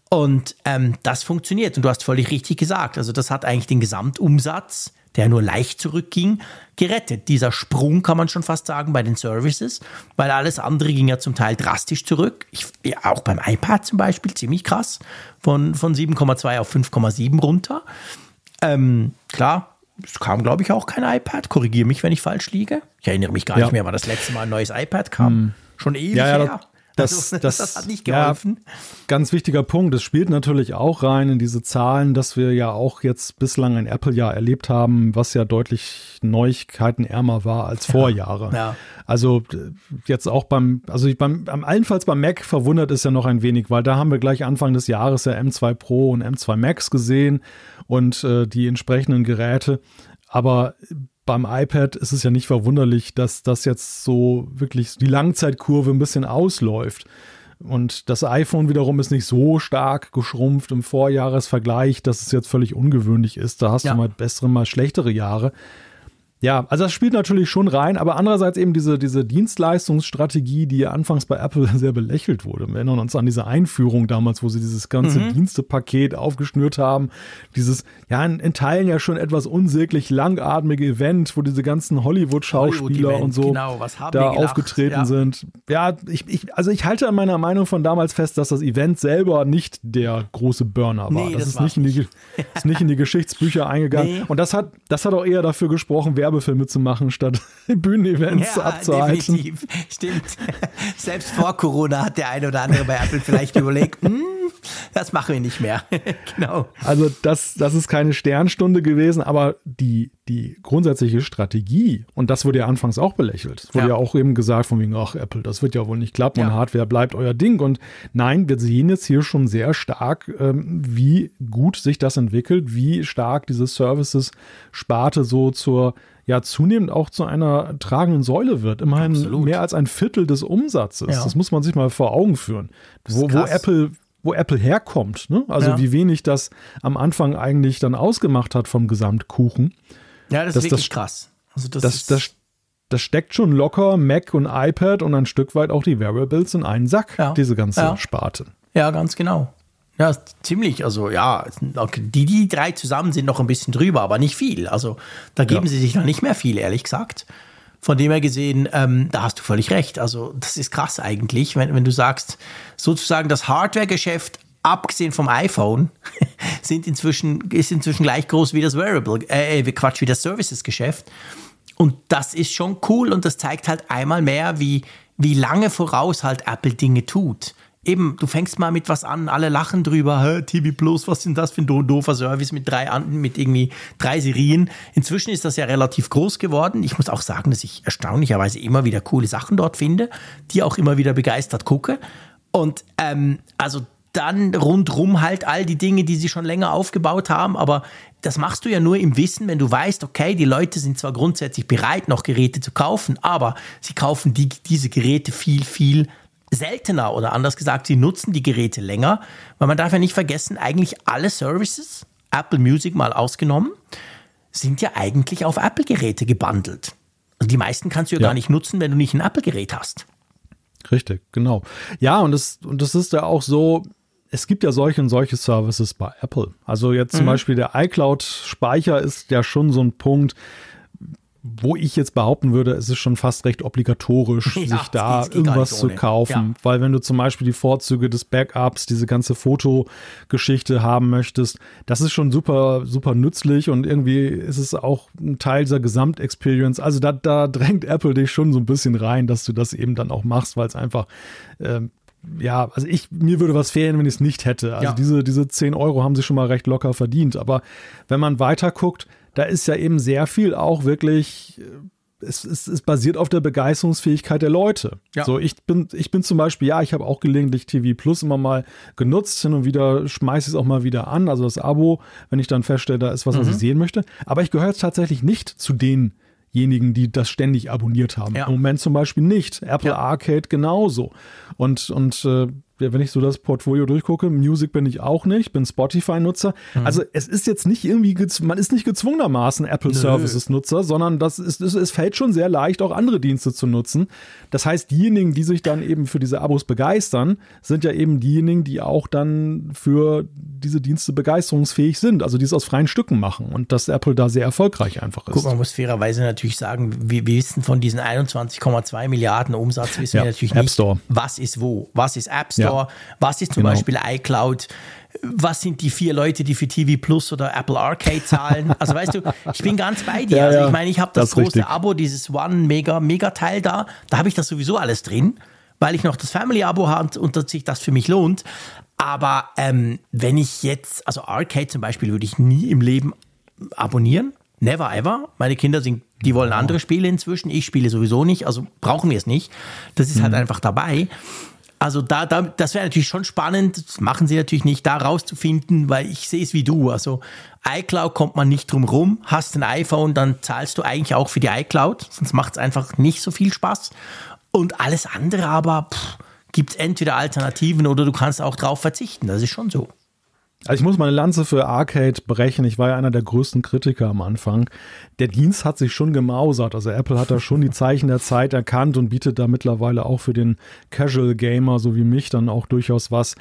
Und ähm, das funktioniert. Und du hast völlig richtig gesagt. Also das hat eigentlich den Gesamtumsatz, der nur leicht zurückging, gerettet. Dieser Sprung kann man schon fast sagen bei den Services, weil alles andere ging ja zum Teil drastisch zurück. Ich, ja, auch beim iPad zum Beispiel ziemlich krass, von, von 7,2 auf 5,7 runter. Ähm, klar, es kam, glaube ich, auch kein iPad. Korrigiere mich, wenn ich falsch liege. Ich erinnere mich gar ja. nicht mehr, wann das letzte Mal ein neues iPad kam. Hm. Schon ewig ja, ja, her. Das, also, das, das, hat nicht geholfen. Ja, ganz wichtiger Punkt. Es spielt natürlich auch rein in diese Zahlen, dass wir ja auch jetzt bislang ein Apple-Jahr erlebt haben, was ja deutlich neuigkeitenärmer war als Vorjahre. Ja, ja. Also jetzt auch beim, also beim, allenfalls beim Mac verwundert ist ja noch ein wenig, weil da haben wir gleich Anfang des Jahres ja M2 Pro und M2 Max gesehen und äh, die entsprechenden Geräte. Aber beim iPad ist es ja nicht verwunderlich, dass das jetzt so wirklich die Langzeitkurve ein bisschen ausläuft. Und das iPhone wiederum ist nicht so stark geschrumpft im Vorjahresvergleich, dass es jetzt völlig ungewöhnlich ist. Da hast ja. du mal bessere, mal schlechtere Jahre. Ja, also das spielt natürlich schon rein, aber andererseits eben diese, diese Dienstleistungsstrategie, die ja anfangs bei Apple sehr belächelt wurde. Wir erinnern uns an diese Einführung damals, wo sie dieses ganze mhm. Dienstepaket aufgeschnürt haben. Dieses, ja, in, in, Teilen ja schon etwas unsäglich langatmige Event, wo diese ganzen Hollywood-Schauspieler Hollywood und so genau, da aufgetreten ja. sind. Ja, ich, ich, also ich halte an meiner Meinung von damals fest, dass das Event selber nicht der große Burner war. Nee, das, das ist, nicht in die, ist nicht in die Geschichtsbücher eingegangen. Nee. Und das hat, das hat auch eher dafür gesprochen, wer Werbefilme zu machen, statt Bühnenevents ja, abzuhalten. Definitiv. Stimmt. Selbst vor Corona hat der eine oder andere bei Apple vielleicht überlegt, hm, das machen wir nicht mehr. genau. Also das, das ist keine Sternstunde gewesen, aber die, die grundsätzliche Strategie, und das wurde ja anfangs auch belächelt, es wurde ja. ja auch eben gesagt von wegen, ach Apple, das wird ja wohl nicht klappen ja. und Hardware bleibt euer Ding. Und nein, wir sehen jetzt hier schon sehr stark, ähm, wie gut sich das entwickelt, wie stark diese Services-Sparte so zur ja zunehmend auch zu einer tragenden Säule wird. Immerhin Absolut. mehr als ein Viertel des Umsatzes. Ja. Das muss man sich mal vor Augen führen. Wo, wo, Apple wo Apple herkommt. Ne? Also wie wenig das am Anfang eigentlich dann ausgemacht hat vom Gesamtkuchen. Ja, das, das ist wirklich das, krass. Also das, das, das, das, steckt schon locker Mac und iPad und ein Stück weit auch die Wearables in einen Sack, ja. diese ganze ja. Sparte. Ja, ganz genau. Ja, ziemlich. Also ja, die, die drei zusammen sind noch ein bisschen drüber, aber nicht viel. Also da geben ja. sie sich noch nicht mehr viel, ehrlich gesagt. Von dem her gesehen, ähm, da hast du völlig recht. Also das ist krass eigentlich, wenn, wenn du sagst, sozusagen das Hardware-Geschäft, abgesehen vom iPhone, sind inzwischen, ist inzwischen gleich groß wie das Wearable, äh, äh, Quatsch, wie das Services-Geschäft. Und das ist schon cool und das zeigt halt einmal mehr, wie, wie lange voraus halt Apple Dinge tut eben, du fängst mal mit was an, alle lachen drüber, Hä, TV Plus, was sind das für ein doofer Service mit drei, mit irgendwie drei Serien. Inzwischen ist das ja relativ groß geworden. Ich muss auch sagen, dass ich erstaunlicherweise immer wieder coole Sachen dort finde, die auch immer wieder begeistert gucke. Und ähm, also dann rundrum halt all die Dinge, die sie schon länger aufgebaut haben, aber das machst du ja nur im Wissen, wenn du weißt, okay, die Leute sind zwar grundsätzlich bereit, noch Geräte zu kaufen, aber sie kaufen die, diese Geräte viel, viel seltener oder anders gesagt, sie nutzen die Geräte länger, weil man darf ja nicht vergessen, eigentlich alle Services, Apple Music mal ausgenommen, sind ja eigentlich auf Apple-Geräte gebundelt. Also die meisten kannst du ja, ja. gar nicht nutzen, wenn du nicht ein Apple-Gerät hast. Richtig, genau. Ja, und das, und das ist ja auch so, es gibt ja solche und solche Services bei Apple. Also jetzt zum mhm. Beispiel der iCloud-Speicher ist ja schon so ein Punkt, wo ich jetzt behaupten würde, es ist schon fast recht obligatorisch, ja, sich da irgendwas zu kaufen. Ja. Weil wenn du zum Beispiel die Vorzüge des Backups, diese ganze Fotogeschichte haben möchtest, das ist schon super, super nützlich und irgendwie ist es auch ein Teil dieser Gesamtexperience. Also da, da drängt Apple dich schon so ein bisschen rein, dass du das eben dann auch machst, weil es einfach ähm, ja, also ich, mir würde was fehlen, wenn ich es nicht hätte. Also ja. diese, diese 10 Euro haben sie schon mal recht locker verdient. Aber wenn man weiter guckt, da ist ja eben sehr viel auch wirklich, äh, es, es, es basiert auf der Begeisterungsfähigkeit der Leute. Ja. So, ich bin, ich bin zum Beispiel, ja, ich habe auch gelegentlich TV Plus immer mal genutzt, hin und wieder schmeiße ich es auch mal wieder an, also das Abo, wenn ich dann feststelle, da ist was, mhm. was ich sehen möchte. Aber ich gehöre jetzt tatsächlich nicht zu denjenigen, die das ständig abonniert haben. Ja. Im Moment zum Beispiel nicht. Apple ja. Arcade genauso. Und, und äh, wenn ich so das Portfolio durchgucke, Music bin ich auch nicht, bin Spotify-Nutzer. Mhm. Also es ist jetzt nicht irgendwie, man ist nicht gezwungenermaßen Apple Services-Nutzer, sondern das ist, es fällt schon sehr leicht, auch andere Dienste zu nutzen. Das heißt, diejenigen, die sich dann eben für diese Abos begeistern, sind ja eben diejenigen, die auch dann für diese Dienste begeisterungsfähig sind, also die es aus freien Stücken machen und dass Apple da sehr erfolgreich einfach ist. Guck, man muss fairerweise natürlich sagen, wir, wir wissen von diesen 21,2 Milliarden Umsatz, wissen ja, wir natürlich App Store. nicht, was ist wo, was ist App Store, ja. Was ist zum genau. Beispiel iCloud, was sind die vier Leute, die für TV Plus oder Apple Arcade zahlen? Also weißt du, ich bin ganz bei dir. Ja, also ich meine, ich habe das, das große richtig. Abo, dieses One Mega Mega Teil da, da habe ich das sowieso alles drin, weil ich noch das Family Abo habe und dass sich das für mich lohnt. Aber ähm, wenn ich jetzt, also Arcade zum Beispiel, würde ich nie im Leben abonnieren. Never ever. Meine Kinder sind, die wollen andere Spiele inzwischen. Ich spiele sowieso nicht, also brauchen wir es nicht. Das ist halt mhm. halt einfach dabei. Also da, da das wäre natürlich schon spannend, das machen sie natürlich nicht, da rauszufinden, weil ich sehe es wie du. Also iCloud kommt man nicht drum rum. Hast ein iPhone, dann zahlst du eigentlich auch für die iCloud, sonst macht es einfach nicht so viel Spaß. Und alles andere aber, gibt es entweder Alternativen oder du kannst auch drauf verzichten. Das ist schon so. Also ich muss meine Lanze für Arcade brechen. Ich war ja einer der größten Kritiker am Anfang. Der Dienst hat sich schon gemausert. Also Apple hat da schon die Zeichen der Zeit erkannt und bietet da mittlerweile auch für den Casual Gamer, so wie mich, dann auch durchaus was.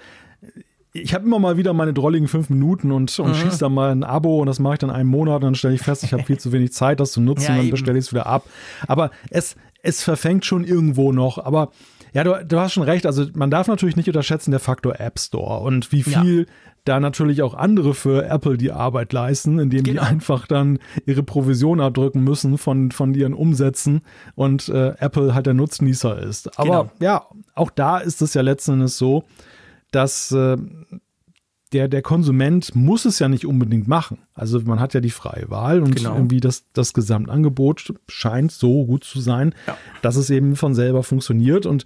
Ich habe immer mal wieder meine drolligen fünf Minuten und, und mhm. schieße da mal ein Abo und das mache ich dann einen Monat und dann stelle ich fest, ich habe viel zu wenig Zeit, das zu nutzen ja, und dann bestelle ich es wieder ab. Aber es, es verfängt schon irgendwo noch. Aber ja, du, du hast schon recht. Also man darf natürlich nicht unterschätzen der Faktor App Store und wie viel ja. Da natürlich auch andere für Apple die Arbeit leisten, indem genau. die einfach dann ihre Provision abdrücken müssen von, von ihren Umsätzen und äh, Apple halt der Nutznießer ist. Aber genau. ja, auch da ist es ja letzten Endes so, dass äh, der, der Konsument muss es ja nicht unbedingt machen. Also man hat ja die freie Wahl und genau. irgendwie das, das Gesamtangebot scheint so gut zu sein, ja. dass es eben von selber funktioniert und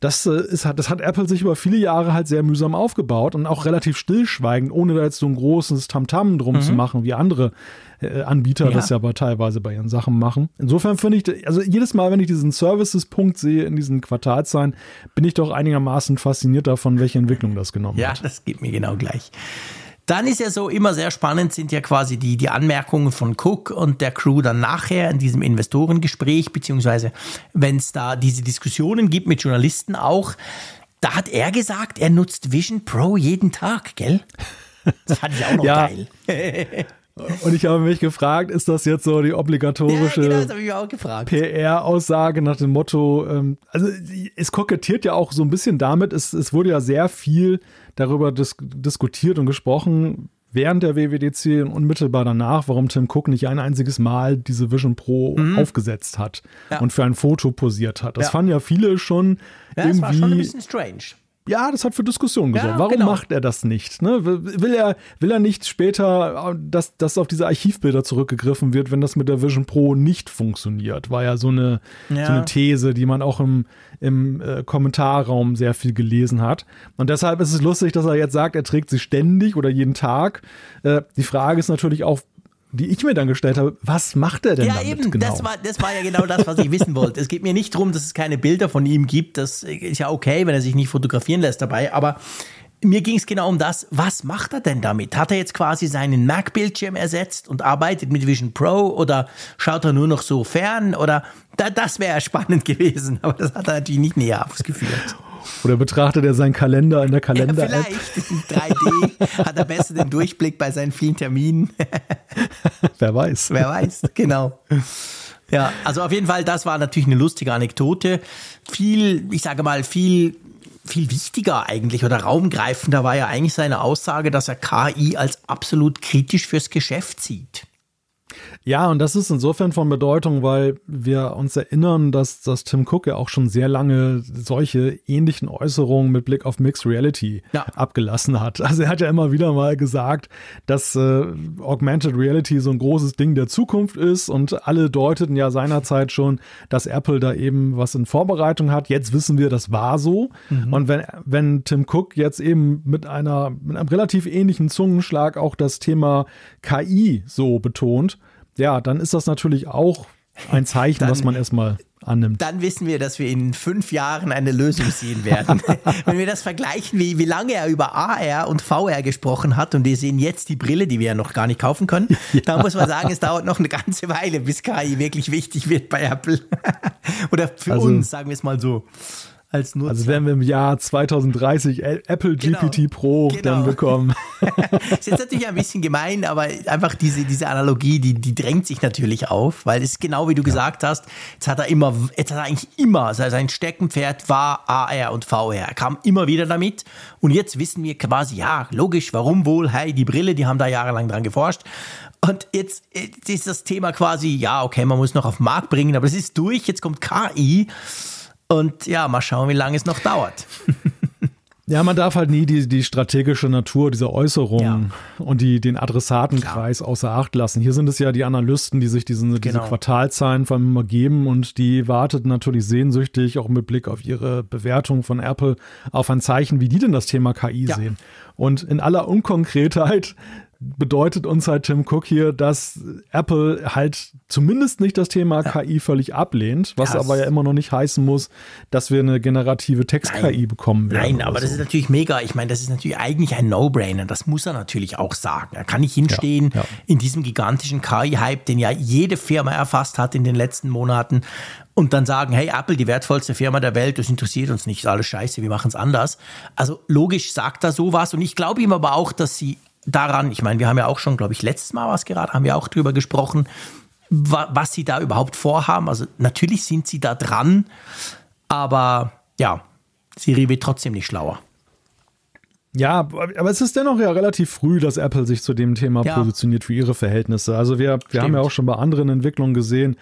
das, äh, ist, das hat Apple sich über viele Jahre halt sehr mühsam aufgebaut und auch relativ stillschweigend, ohne da jetzt so ein großes Tamtam drum mhm. zu machen, wie andere äh, Anbieter ja. das ja aber teilweise bei ihren Sachen machen. Insofern finde ich, also jedes Mal, wenn ich diesen Services-Punkt sehe in diesen Quartalzahlen, bin ich doch einigermaßen fasziniert davon, welche Entwicklung das genommen ja, hat. Ja, das geht mir genau gleich. Dann ist ja so immer sehr spannend, sind ja quasi die, die Anmerkungen von Cook und der Crew dann nachher in diesem Investorengespräch, beziehungsweise wenn es da diese Diskussionen gibt mit Journalisten auch. Da hat er gesagt, er nutzt Vision Pro jeden Tag, gell? Das fand ich auch noch ja. geil. Und ich habe mich gefragt, ist das jetzt so die obligatorische ja, genau, PR-Aussage nach dem Motto, ähm, also es kokettiert ja auch so ein bisschen damit, es, es wurde ja sehr viel darüber dis diskutiert und gesprochen, während der WWDC und unmittelbar danach, warum Tim Cook nicht ein einziges Mal diese Vision Pro mhm. aufgesetzt hat ja. und für ein Foto posiert hat. Das ja. fanden ja viele schon ja, irgendwie. Das war schon ein bisschen strange ja, das hat für Diskussionen gesorgt. Ja, Warum genau. macht er das nicht? Ne? Will, er, will er nicht später, dass, dass auf diese Archivbilder zurückgegriffen wird, wenn das mit der Vision Pro nicht funktioniert? War ja so eine, ja. So eine These, die man auch im, im äh, Kommentarraum sehr viel gelesen hat. Und deshalb ist es lustig, dass er jetzt sagt, er trägt sie ständig oder jeden Tag. Äh, die Frage ist natürlich auch, die ich mir dann gestellt habe, was macht er denn ja, damit eben, genau? Das war, das war ja genau das, was ich wissen wollte. Es geht mir nicht darum, dass es keine Bilder von ihm gibt. Das ist ja okay, wenn er sich nicht fotografieren lässt dabei. Aber mir ging es genau um das, was macht er denn damit? Hat er jetzt quasi seinen Mac-Bildschirm ersetzt und arbeitet mit Vision Pro oder schaut er nur noch so fern? Oder da, das wäre spannend gewesen, aber das hat er natürlich nicht näher ausgeführt. Oder betrachtet er seinen Kalender in der Kalender-App? Ja, vielleicht in 3D hat er besser den Durchblick bei seinen vielen Terminen. Wer weiß. Wer weiß, genau. Ja, also auf jeden Fall, das war natürlich eine lustige Anekdote. Viel, ich sage mal, viel viel wichtiger eigentlich oder raumgreifender war ja eigentlich seine Aussage, dass er KI als absolut kritisch fürs Geschäft sieht. Ja, und das ist insofern von Bedeutung, weil wir uns erinnern, dass, dass Tim Cook ja auch schon sehr lange solche ähnlichen Äußerungen mit Blick auf Mixed Reality ja. abgelassen hat. Also er hat ja immer wieder mal gesagt, dass äh, Augmented Reality so ein großes Ding der Zukunft ist und alle deuteten ja seinerzeit schon, dass Apple da eben was in Vorbereitung hat. Jetzt wissen wir, das war so. Mhm. Und wenn, wenn Tim Cook jetzt eben mit einer, mit einem relativ ähnlichen Zungenschlag auch das Thema KI so betont, ja, dann ist das natürlich auch ein Zeichen, dann, was man erstmal annimmt. Dann wissen wir, dass wir in fünf Jahren eine Lösung sehen werden. Wenn wir das vergleichen, wie, wie lange er über AR und VR gesprochen hat und wir sehen jetzt die Brille, die wir ja noch gar nicht kaufen können, ja. da muss man sagen, es dauert noch eine ganze Weile, bis KI wirklich wichtig wird bei Apple. Oder für also, uns, sagen wir es mal so als Nutzer. Also werden wir im Jahr 2030 Apple genau, GPT Pro genau. dann bekommen. ist jetzt natürlich ein bisschen gemein, aber einfach diese, diese Analogie, die, die drängt sich natürlich auf, weil es genau wie du ja. gesagt hast, jetzt hat er immer, jetzt hat er eigentlich immer, sein Steckenpferd war AR und VR. Er kam immer wieder damit und jetzt wissen wir quasi, ja, logisch, warum wohl? Hey, die Brille, die haben da jahrelang dran geforscht. Und jetzt, jetzt ist das Thema quasi, ja, okay, man muss noch auf den Markt bringen, aber es ist durch, jetzt kommt KI. Und ja, mal schauen, wie lange es noch dauert. Ja, man darf halt nie die, die strategische Natur dieser Äußerungen ja. und die, den Adressatenkreis Klar. außer Acht lassen. Hier sind es ja die Analysten, die sich diesen, genau. diese Quartalzahlen vor allem immer geben und die warteten natürlich sehnsüchtig, auch mit Blick auf ihre Bewertung von Apple, auf ein Zeichen, wie die denn das Thema KI ja. sehen. Und in aller Unkonkretheit bedeutet uns halt Tim Cook hier, dass Apple halt zumindest nicht das Thema ja. KI völlig ablehnt, was das aber ja immer noch nicht heißen muss, dass wir eine generative Text-KI bekommen werden. Nein, aber so. das ist natürlich mega. Ich meine, das ist natürlich eigentlich ein No-Brainer. Das muss er natürlich auch sagen. Er kann nicht hinstehen ja, ja. in diesem gigantischen KI-Hype, den ja jede Firma erfasst hat in den letzten Monaten und dann sagen, hey, Apple, die wertvollste Firma der Welt, das interessiert uns nicht, alles scheiße, wir machen es anders. Also logisch sagt er sowas und ich glaube ihm aber auch, dass sie daran, ich meine, wir haben ja auch schon, glaube ich, letztes Mal was gerade, haben wir auch drüber gesprochen, wa was sie da überhaupt vorhaben. Also natürlich sind sie da dran, aber ja, Siri wird trotzdem nicht schlauer. Ja, aber es ist dennoch ja relativ früh, dass Apple sich zu dem Thema ja. positioniert für ihre Verhältnisse. Also wir, wir haben ja auch schon bei anderen Entwicklungen gesehen,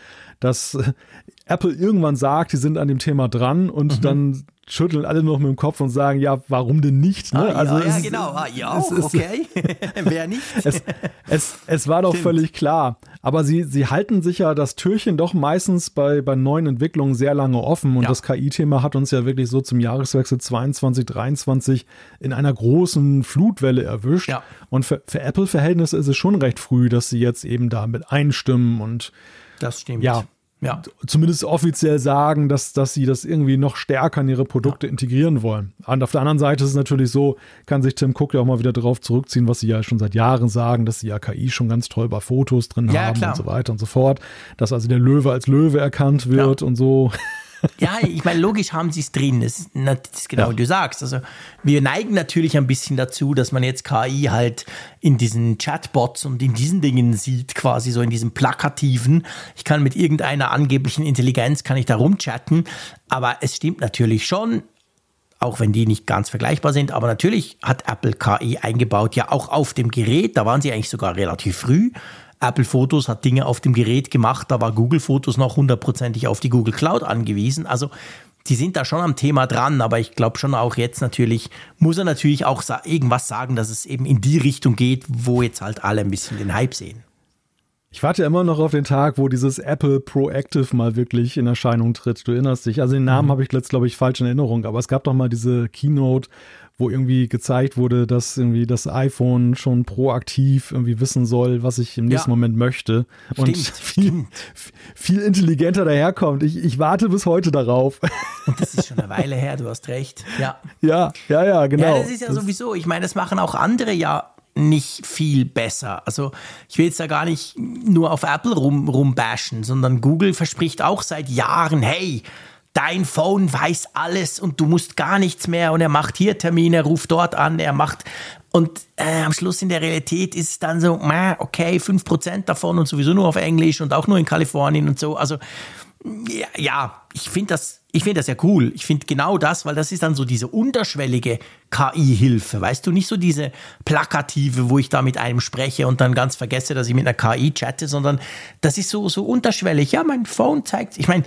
dass Apple irgendwann sagt, die sind an dem Thema dran und mhm. dann schütteln alle noch mit dem Kopf und sagen, ja, warum denn nicht? Ne? Ah, also ja, ja, genau. Ah, ja, es, okay. Wer nicht? es, es, es war doch Stimmt. völlig klar. Aber sie, sie halten sich ja das Türchen doch meistens bei, bei neuen Entwicklungen sehr lange offen. Und ja. das KI-Thema hat uns ja wirklich so zum Jahreswechsel 22, 23 in einer großen Flutwelle erwischt. Ja. Und für, für Apple-Verhältnisse ist es schon recht früh, dass sie jetzt eben damit einstimmen und das stimmt. Ja, ja. zumindest offiziell sagen, dass, dass sie das irgendwie noch stärker in ihre Produkte ja. integrieren wollen. Und auf der anderen Seite ist es natürlich so, kann sich Tim Cook ja auch mal wieder darauf zurückziehen, was sie ja schon seit Jahren sagen, dass sie ja KI schon ganz toll bei Fotos drin ja, haben klar. und so weiter und so fort. Dass also der Löwe als Löwe erkannt wird und so. Ja, ich meine, logisch haben sie es drin. Das ist, das ist genau, ja. wie du sagst. Also, wir neigen natürlich ein bisschen dazu, dass man jetzt KI halt in diesen Chatbots und in diesen Dingen sieht, quasi so in diesem plakativen. Ich kann mit irgendeiner angeblichen Intelligenz, kann ich da rumchatten. Aber es stimmt natürlich schon, auch wenn die nicht ganz vergleichbar sind. Aber natürlich hat Apple KI eingebaut, ja auch auf dem Gerät. Da waren sie eigentlich sogar relativ früh. Apple Fotos hat Dinge auf dem Gerät gemacht, da war Google Fotos noch hundertprozentig auf die Google Cloud angewiesen. Also die sind da schon am Thema dran, aber ich glaube schon auch jetzt natürlich, muss er natürlich auch sa irgendwas sagen, dass es eben in die Richtung geht, wo jetzt halt alle ein bisschen den Hype sehen. Ich warte immer noch auf den Tag, wo dieses Apple Proactive mal wirklich in Erscheinung tritt. Du erinnerst dich. Also den Namen mhm. habe ich jetzt, glaube ich, falsch in Erinnerung, aber es gab doch mal diese Keynote, wo irgendwie gezeigt wurde, dass irgendwie das iPhone schon proaktiv irgendwie wissen soll, was ich im nächsten ja. Moment möchte stimmt, und viel, stimmt. viel intelligenter daherkommt. Ich, ich warte bis heute darauf. Und das ist schon eine Weile her, du hast recht. Ja, ja, ja, ja genau. Ja, das ist ja das sowieso, ich meine, das machen auch andere ja nicht viel besser. Also ich will jetzt da gar nicht nur auf Apple rum, rumbashen, sondern Google verspricht auch seit Jahren, hey, dein Phone weiß alles und du musst gar nichts mehr und er macht hier Termine, er ruft dort an, er macht Und äh, am Schluss in der Realität ist es dann so, okay, 5% davon und sowieso nur auf Englisch und auch nur in Kalifornien und so. Also ja, ja ich finde das, ich das ja cool. Ich finde genau das, weil das ist dann so diese unterschwellige KI-Hilfe. Weißt du, nicht so diese plakative, wo ich da mit einem spreche und dann ganz vergesse, dass ich mit einer KI chatte, sondern das ist so, so unterschwellig. Ja, mein Phone zeigt, ich meine,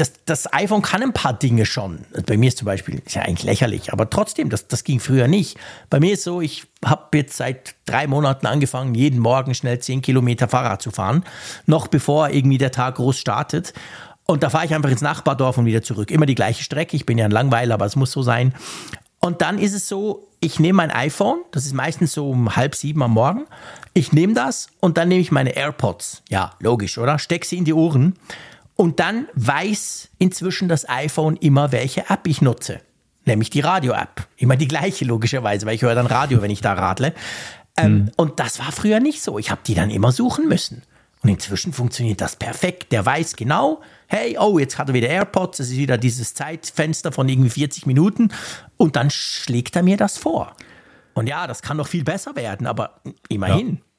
das, das iPhone kann ein paar Dinge schon. Bei mir ist zum Beispiel, ist ja eigentlich lächerlich, aber trotzdem, das, das ging früher nicht. Bei mir ist so, ich habe jetzt seit drei Monaten angefangen, jeden Morgen schnell zehn Kilometer Fahrrad zu fahren, noch bevor irgendwie der Tag groß startet. Und da fahre ich einfach ins Nachbardorf und wieder zurück. Immer die gleiche Strecke. Ich bin ja ein Langweiler, aber es muss so sein. Und dann ist es so, ich nehme mein iPhone, das ist meistens so um halb sieben am Morgen. Ich nehme das und dann nehme ich meine AirPods. Ja, logisch, oder? Steck sie in die Ohren und dann weiß inzwischen das iPhone immer, welche App ich nutze. Nämlich die Radio-App. Immer die gleiche, logischerweise, weil ich höre dann Radio, wenn ich da radle. Ähm, hm. Und das war früher nicht so. Ich habe die dann immer suchen müssen. Und inzwischen funktioniert das perfekt. Der weiß genau, hey, oh, jetzt hat er wieder AirPods, das ist wieder dieses Zeitfenster von irgendwie 40 Minuten. Und dann schlägt er mir das vor. Und ja, das kann noch viel besser werden, aber immerhin. Ja.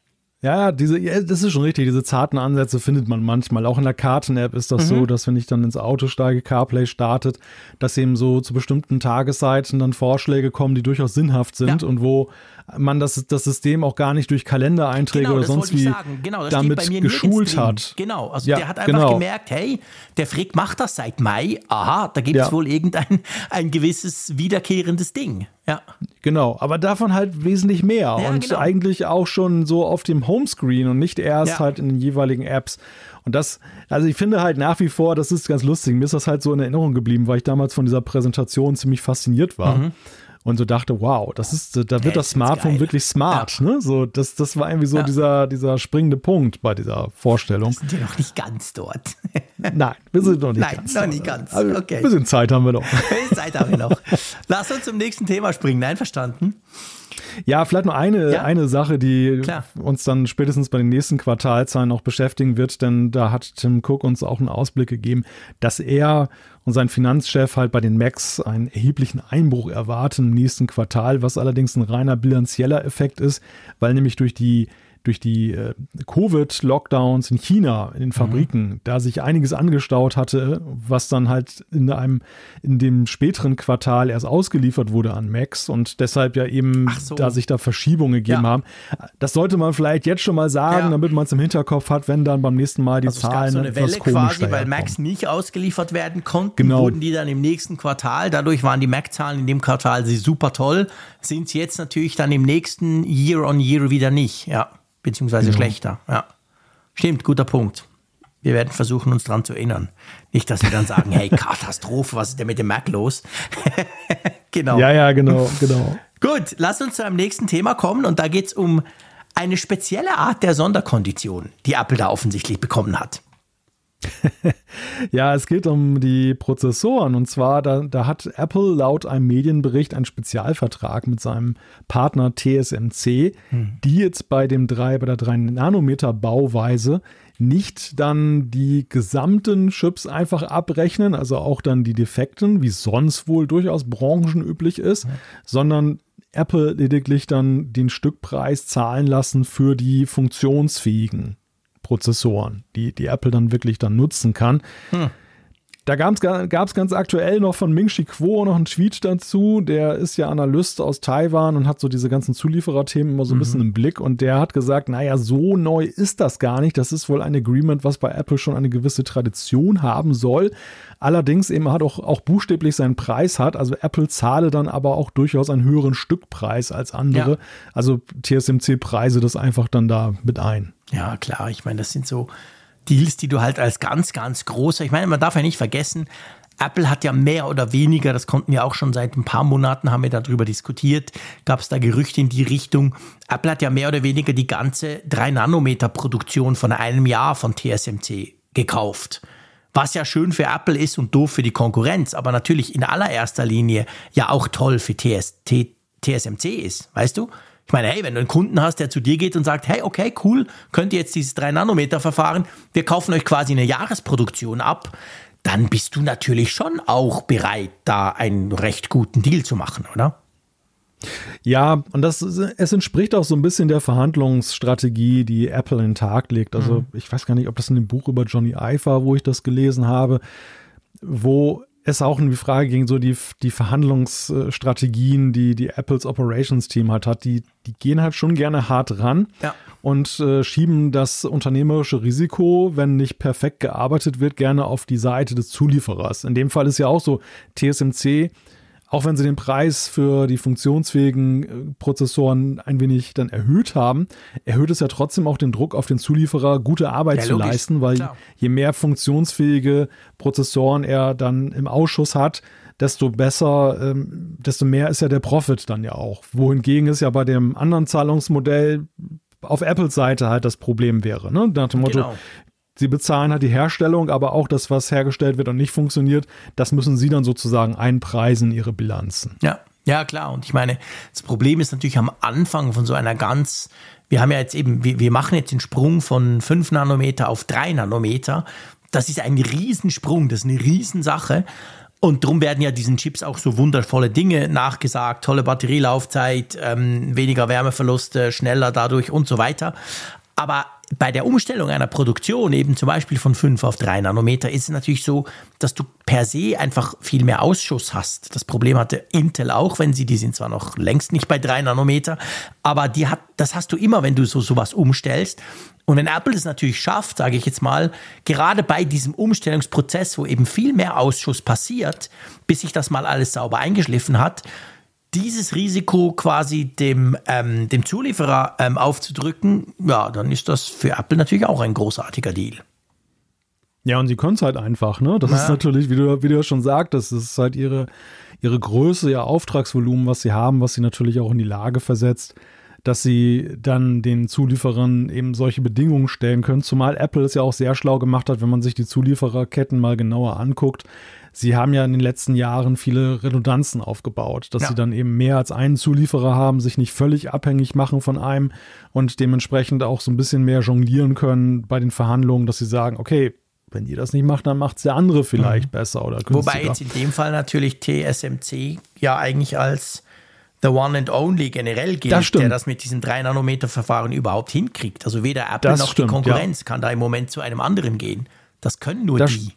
Ja, diese, ja, das ist schon richtig. Diese zarten Ansätze findet man manchmal. Auch in der Karten-App ist das mhm. so, dass wenn ich dann ins Auto steige, CarPlay startet, dass eben so zu bestimmten Tageszeiten dann Vorschläge kommen, die durchaus sinnhaft sind ja. und wo man das, das System auch gar nicht durch Kalendereinträge genau, oder sonst wie genau, damit geschult hat. Genau, also ja, der hat einfach genau. gemerkt, hey, der Frick macht das seit Mai, aha, da gibt es wohl irgendein ein gewisses wiederkehrendes Ding. Ja. Genau, aber davon halt wesentlich mehr ja, und genau. eigentlich auch schon so auf dem Homescreen und nicht erst halt in den jeweiligen Apps. Und das, also ich finde halt nach wie vor, das ist ganz lustig. Mir ist das halt so in Erinnerung geblieben, weil ich damals von dieser Präsentation ziemlich fasziniert war. Mhm und so dachte, wow, das ist, da wird das Smartphone wirklich smart. Ja. Ne? So, das, das war irgendwie so ja. dieser, dieser springende Punkt bei dieser Vorstellung. Wir sind ja noch nicht ganz dort. Nein, wir sind noch nicht Nein, ganz. Noch nicht ganz. Also, okay. Ein bisschen Zeit haben wir noch. Zeit haben wir noch. Lass uns zum nächsten Thema springen. Einverstanden? Ja, vielleicht noch eine, ja? eine Sache, die Klar. uns dann spätestens bei den nächsten Quartalzahlen noch beschäftigen wird, denn da hat Tim Cook uns auch einen Ausblick gegeben, dass er und sein Finanzchef halt bei den Macs einen erheblichen Einbruch erwarten im nächsten Quartal, was allerdings ein reiner bilanzieller Effekt ist, weil nämlich durch die durch die äh, Covid-Lockdowns in China, in den mhm. Fabriken, mhm. da sich einiges angestaut hatte, was dann halt in einem, in dem späteren Quartal erst ausgeliefert wurde an Macs und deshalb ja eben, so. da sich da Verschiebungen gegeben ja. haben. Das sollte man vielleicht jetzt schon mal sagen, ja. damit man es im Hinterkopf hat, wenn dann beim nächsten Mal die also Zahlen es gab so eine Welle quasi, weil Macs nicht ausgeliefert werden konnten, genau. wurden die dann im nächsten Quartal, dadurch waren die Mac-Zahlen in dem Quartal super toll, sind sie jetzt natürlich dann im nächsten Year on Year wieder nicht, ja beziehungsweise genau. schlechter. Ja. Stimmt, guter Punkt. Wir werden versuchen, uns daran zu erinnern. Nicht, dass wir dann sagen, hey, Katastrophe, was ist denn mit dem Mac los? genau. Ja, ja, genau, genau. Gut, lass uns zu einem nächsten Thema kommen und da geht es um eine spezielle Art der Sonderkondition, die Apple da offensichtlich bekommen hat. ja, es geht um die Prozessoren. Und zwar, da, da, hat Apple laut einem Medienbericht einen Spezialvertrag mit seinem Partner TSMC, hm. die jetzt bei dem 3, bei der 3 Nanometer Bauweise nicht dann die gesamten Chips einfach abrechnen, also auch dann die defekten, wie sonst wohl durchaus branchenüblich ist, hm. sondern Apple lediglich dann den Stückpreis zahlen lassen für die funktionsfähigen Prozessoren, die, die Apple dann wirklich dann nutzen kann. Hm. Da gab es ganz aktuell noch von Ming-Chi Kuo noch einen Tweet dazu. Der ist ja Analyst aus Taiwan und hat so diese ganzen Zuliefererthemen immer so ein mhm. bisschen im Blick. Und der hat gesagt, naja, so neu ist das gar nicht. Das ist wohl ein Agreement, was bei Apple schon eine gewisse Tradition haben soll. Allerdings eben hat auch, auch buchstäblich seinen Preis hat. Also Apple zahle dann aber auch durchaus einen höheren Stückpreis als andere. Ja. Also TSMC preise das einfach dann da mit ein. Ja, klar. Ich meine, das sind so Deals, die du halt als ganz, ganz großer, ich meine, man darf ja nicht vergessen, Apple hat ja mehr oder weniger, das konnten wir auch schon seit ein paar Monaten, haben wir darüber diskutiert, gab es da Gerüchte in die Richtung. Apple hat ja mehr oder weniger die ganze 3-Nanometer-Produktion von einem Jahr von TSMC gekauft. Was ja schön für Apple ist und doof für die Konkurrenz, aber natürlich in allererster Linie ja auch toll für TS, T, TSMC ist, weißt du? Ich meine, hey, wenn du einen Kunden hast, der zu dir geht und sagt, hey, okay, cool, könnt ihr jetzt dieses 3-Nanometer-Verfahren, wir kaufen euch quasi eine Jahresproduktion ab, dann bist du natürlich schon auch bereit, da einen recht guten Deal zu machen, oder? Ja, und das es entspricht auch so ein bisschen der Verhandlungsstrategie, die Apple in den Tag legt. Also mhm. ich weiß gar nicht, ob das in dem Buch über Johnny Ive war, wo ich das gelesen habe, wo es auch in die Frage ging, so die, die Verhandlungsstrategien, die die Apples Operations Team halt hat, die, die gehen halt schon gerne hart ran ja. und äh, schieben das unternehmerische Risiko, wenn nicht perfekt gearbeitet wird, gerne auf die Seite des Zulieferers. In dem Fall ist ja auch so, TSMC auch wenn sie den Preis für die funktionsfähigen äh, Prozessoren ein wenig dann erhöht haben, erhöht es ja trotzdem auch den Druck auf den Zulieferer, gute Arbeit ja, zu logisch, leisten, weil klar. je mehr funktionsfähige Prozessoren er dann im Ausschuss hat, desto besser, ähm, desto mehr ist ja der Profit dann ja auch. Wohingegen es ja bei dem anderen Zahlungsmodell auf Apples Seite halt das Problem wäre. Ne? Nach dem Motto, genau. Sie bezahlen halt die Herstellung, aber auch das, was hergestellt wird und nicht funktioniert, das müssen Sie dann sozusagen einpreisen in Ihre Bilanzen. Ja, ja, klar. Und ich meine, das Problem ist natürlich am Anfang von so einer ganz, wir haben ja jetzt eben, wir, wir machen jetzt den Sprung von 5 Nanometer auf 3 Nanometer. Das ist ein Riesensprung, das ist eine Riesensache. Und darum werden ja diesen Chips auch so wundervolle Dinge nachgesagt, tolle Batterielaufzeit, ähm, weniger Wärmeverluste, schneller dadurch und so weiter. Aber bei der Umstellung einer Produktion, eben zum Beispiel von 5 auf 3 Nanometer, ist es natürlich so, dass du per se einfach viel mehr Ausschuss hast. Das Problem hatte Intel auch, wenn sie, die sind zwar noch längst nicht bei 3 Nanometer, aber die hat, das hast du immer, wenn du so sowas umstellst. Und wenn Apple es natürlich schafft, sage ich jetzt mal, gerade bei diesem Umstellungsprozess, wo eben viel mehr Ausschuss passiert, bis sich das mal alles sauber eingeschliffen hat, dieses Risiko quasi dem, ähm, dem Zulieferer ähm, aufzudrücken, ja, dann ist das für Apple natürlich auch ein großartiger Deal. Ja, und sie können es halt einfach, ne? Das ja. ist natürlich, wie du, wie du ja schon sagtest, das ist halt ihre, ihre Größe, ihr Auftragsvolumen, was sie haben, was sie natürlich auch in die Lage versetzt, dass sie dann den Zulieferern eben solche Bedingungen stellen können. Zumal Apple es ja auch sehr schlau gemacht hat, wenn man sich die Zuliefererketten mal genauer anguckt sie haben ja in den letzten Jahren viele Redundanzen aufgebaut, dass ja. sie dann eben mehr als einen Zulieferer haben, sich nicht völlig abhängig machen von einem und dementsprechend auch so ein bisschen mehr jonglieren können bei den Verhandlungen, dass sie sagen, okay, wenn ihr das nicht macht, dann macht es der andere vielleicht mhm. besser oder günstiger. Wobei jetzt in dem Fall natürlich TSMC ja eigentlich als the one and only generell gilt, das der das mit diesem 3-Nanometer-Verfahren überhaupt hinkriegt. Also weder Apple das noch stimmt, die Konkurrenz ja. kann da im Moment zu einem anderen gehen. Das können nur das, die.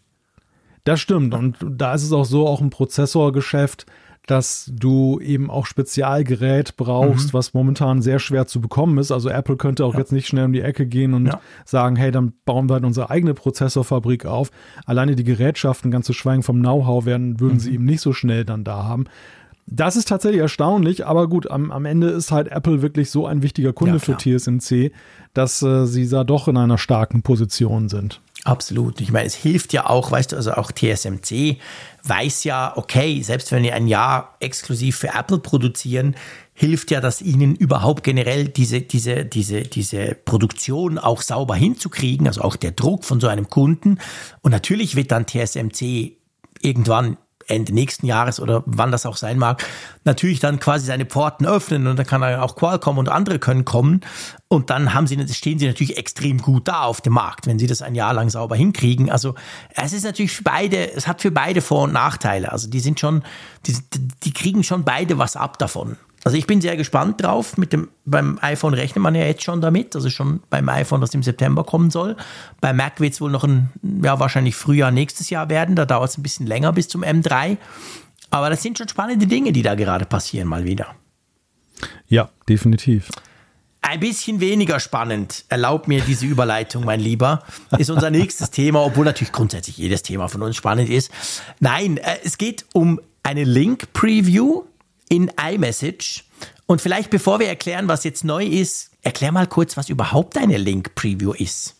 Das stimmt. Und da ist es auch so, auch ein Prozessorgeschäft, dass du eben auch Spezialgerät brauchst, mhm. was momentan sehr schwer zu bekommen ist. Also Apple könnte auch ja. jetzt nicht schnell um die Ecke gehen und ja. sagen, hey, dann bauen wir halt unsere eigene Prozessorfabrik auf. Alleine die Gerätschaften, ganz zu schweigen vom Know-how, würden mhm. sie eben nicht so schnell dann da haben. Das ist tatsächlich erstaunlich, aber gut, am, am Ende ist halt Apple wirklich so ein wichtiger Kunde ja, für TSMC, dass äh, sie da doch in einer starken Position sind. Absolut. Ich meine, es hilft ja auch, weißt du, also auch TSMC weiß ja, okay, selbst wenn wir ein Jahr exklusiv für Apple produzieren, hilft ja das ihnen überhaupt generell diese, diese, diese, diese Produktion auch sauber hinzukriegen, also auch der Druck von so einem Kunden. Und natürlich wird dann TSMC irgendwann Ende nächsten Jahres oder wann das auch sein mag, natürlich dann quasi seine Pforten öffnen und dann kann er auch Qualcomm und andere können kommen und dann haben sie, stehen sie natürlich extrem gut da auf dem Markt, wenn sie das ein Jahr lang sauber hinkriegen. Also es ist natürlich für beide, es hat für beide Vor- und Nachteile. Also die sind schon, die, die kriegen schon beide was ab davon. Also ich bin sehr gespannt drauf. Mit dem, beim iPhone rechnet man ja jetzt schon damit, also schon beim iPhone, das im September kommen soll. Bei Mac wird es wohl noch ein, ja, wahrscheinlich Frühjahr nächstes Jahr werden. Da dauert es ein bisschen länger bis zum M3. Aber das sind schon spannende Dinge, die da gerade passieren, mal wieder. Ja, definitiv. Ein bisschen weniger spannend, erlaubt mir diese Überleitung, mein Lieber, ist unser nächstes Thema, obwohl natürlich grundsätzlich jedes Thema von uns spannend ist. Nein, äh, es geht um eine Link-Preview in iMessage. Und vielleicht bevor wir erklären, was jetzt neu ist, erklär mal kurz, was überhaupt eine Link-Preview ist.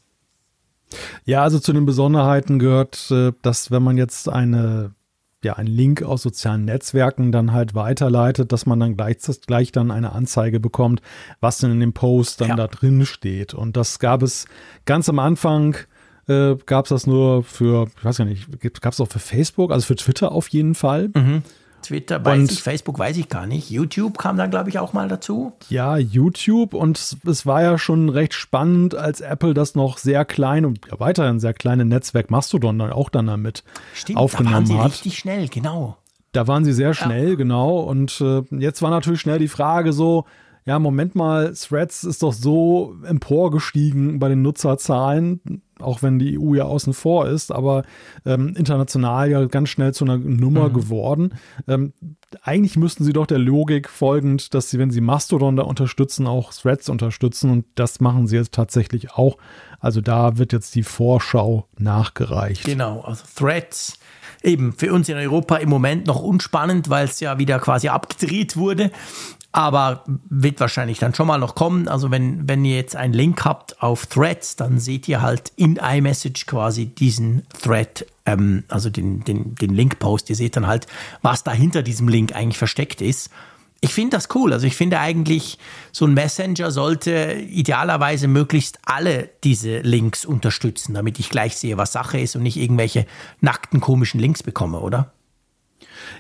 Ja, also zu den Besonderheiten gehört, äh, dass wenn man jetzt eine ja, einen Link aus sozialen Netzwerken dann halt weiterleitet, dass man dann gleich, gleich dann eine Anzeige bekommt, was denn in dem Post dann ja. da drin steht. Und das gab es ganz am Anfang, äh, gab es das nur für, ich weiß ja nicht, gab es auch für Facebook, also für Twitter auf jeden Fall. Mhm. Twitter weiß und, ich, Facebook weiß ich gar nicht. YouTube kam dann, glaube ich, auch mal dazu. Ja, YouTube und es war ja schon recht spannend, als Apple das noch sehr klein und ja, weiterhin sehr kleine Netzwerk Mastodon dann auch dann damit Stimmt, aufgenommen da waren sie hat. Richtig schnell, genau. Da waren sie sehr schnell, ja. genau. Und äh, jetzt war natürlich schnell die Frage so, ja, Moment mal, Threads ist doch so emporgestiegen bei den Nutzerzahlen, auch wenn die EU ja außen vor ist, aber ähm, international ja ganz schnell zu einer Nummer mhm. geworden. Ähm, eigentlich müssten sie doch der Logik folgend, dass sie, wenn sie Mastodon da unterstützen, auch Threads unterstützen und das machen sie jetzt tatsächlich auch. Also da wird jetzt die Vorschau nachgereicht. Genau, also Threads eben für uns in Europa im Moment noch unspannend, weil es ja wieder quasi abgedreht wurde aber wird wahrscheinlich dann schon mal noch kommen. Also wenn, wenn ihr jetzt einen Link habt auf Threads, dann seht ihr halt in iMessage quasi diesen Thread, ähm, also den, den, den Link-Post. Ihr seht dann halt, was da hinter diesem Link eigentlich versteckt ist. Ich finde das cool. Also ich finde eigentlich, so ein Messenger sollte idealerweise möglichst alle diese Links unterstützen, damit ich gleich sehe, was Sache ist und nicht irgendwelche nackten komischen Links bekomme, oder?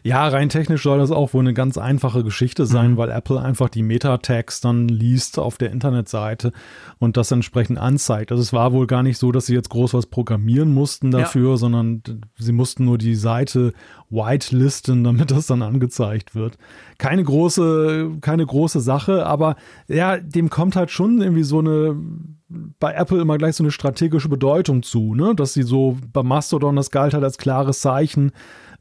Ja, rein technisch soll das auch wohl eine ganz einfache Geschichte sein, mhm. weil Apple einfach die Meta-Tags dann liest auf der Internetseite und das entsprechend anzeigt. Also es war wohl gar nicht so, dass sie jetzt groß was programmieren mussten dafür, ja. sondern sie mussten nur die Seite whitelisten, damit das dann angezeigt wird. Keine große, keine große Sache, aber ja, dem kommt halt schon irgendwie so eine bei Apple immer gleich so eine strategische Bedeutung zu, ne? Dass sie so bei Mastodon das galt halt als klares Zeichen,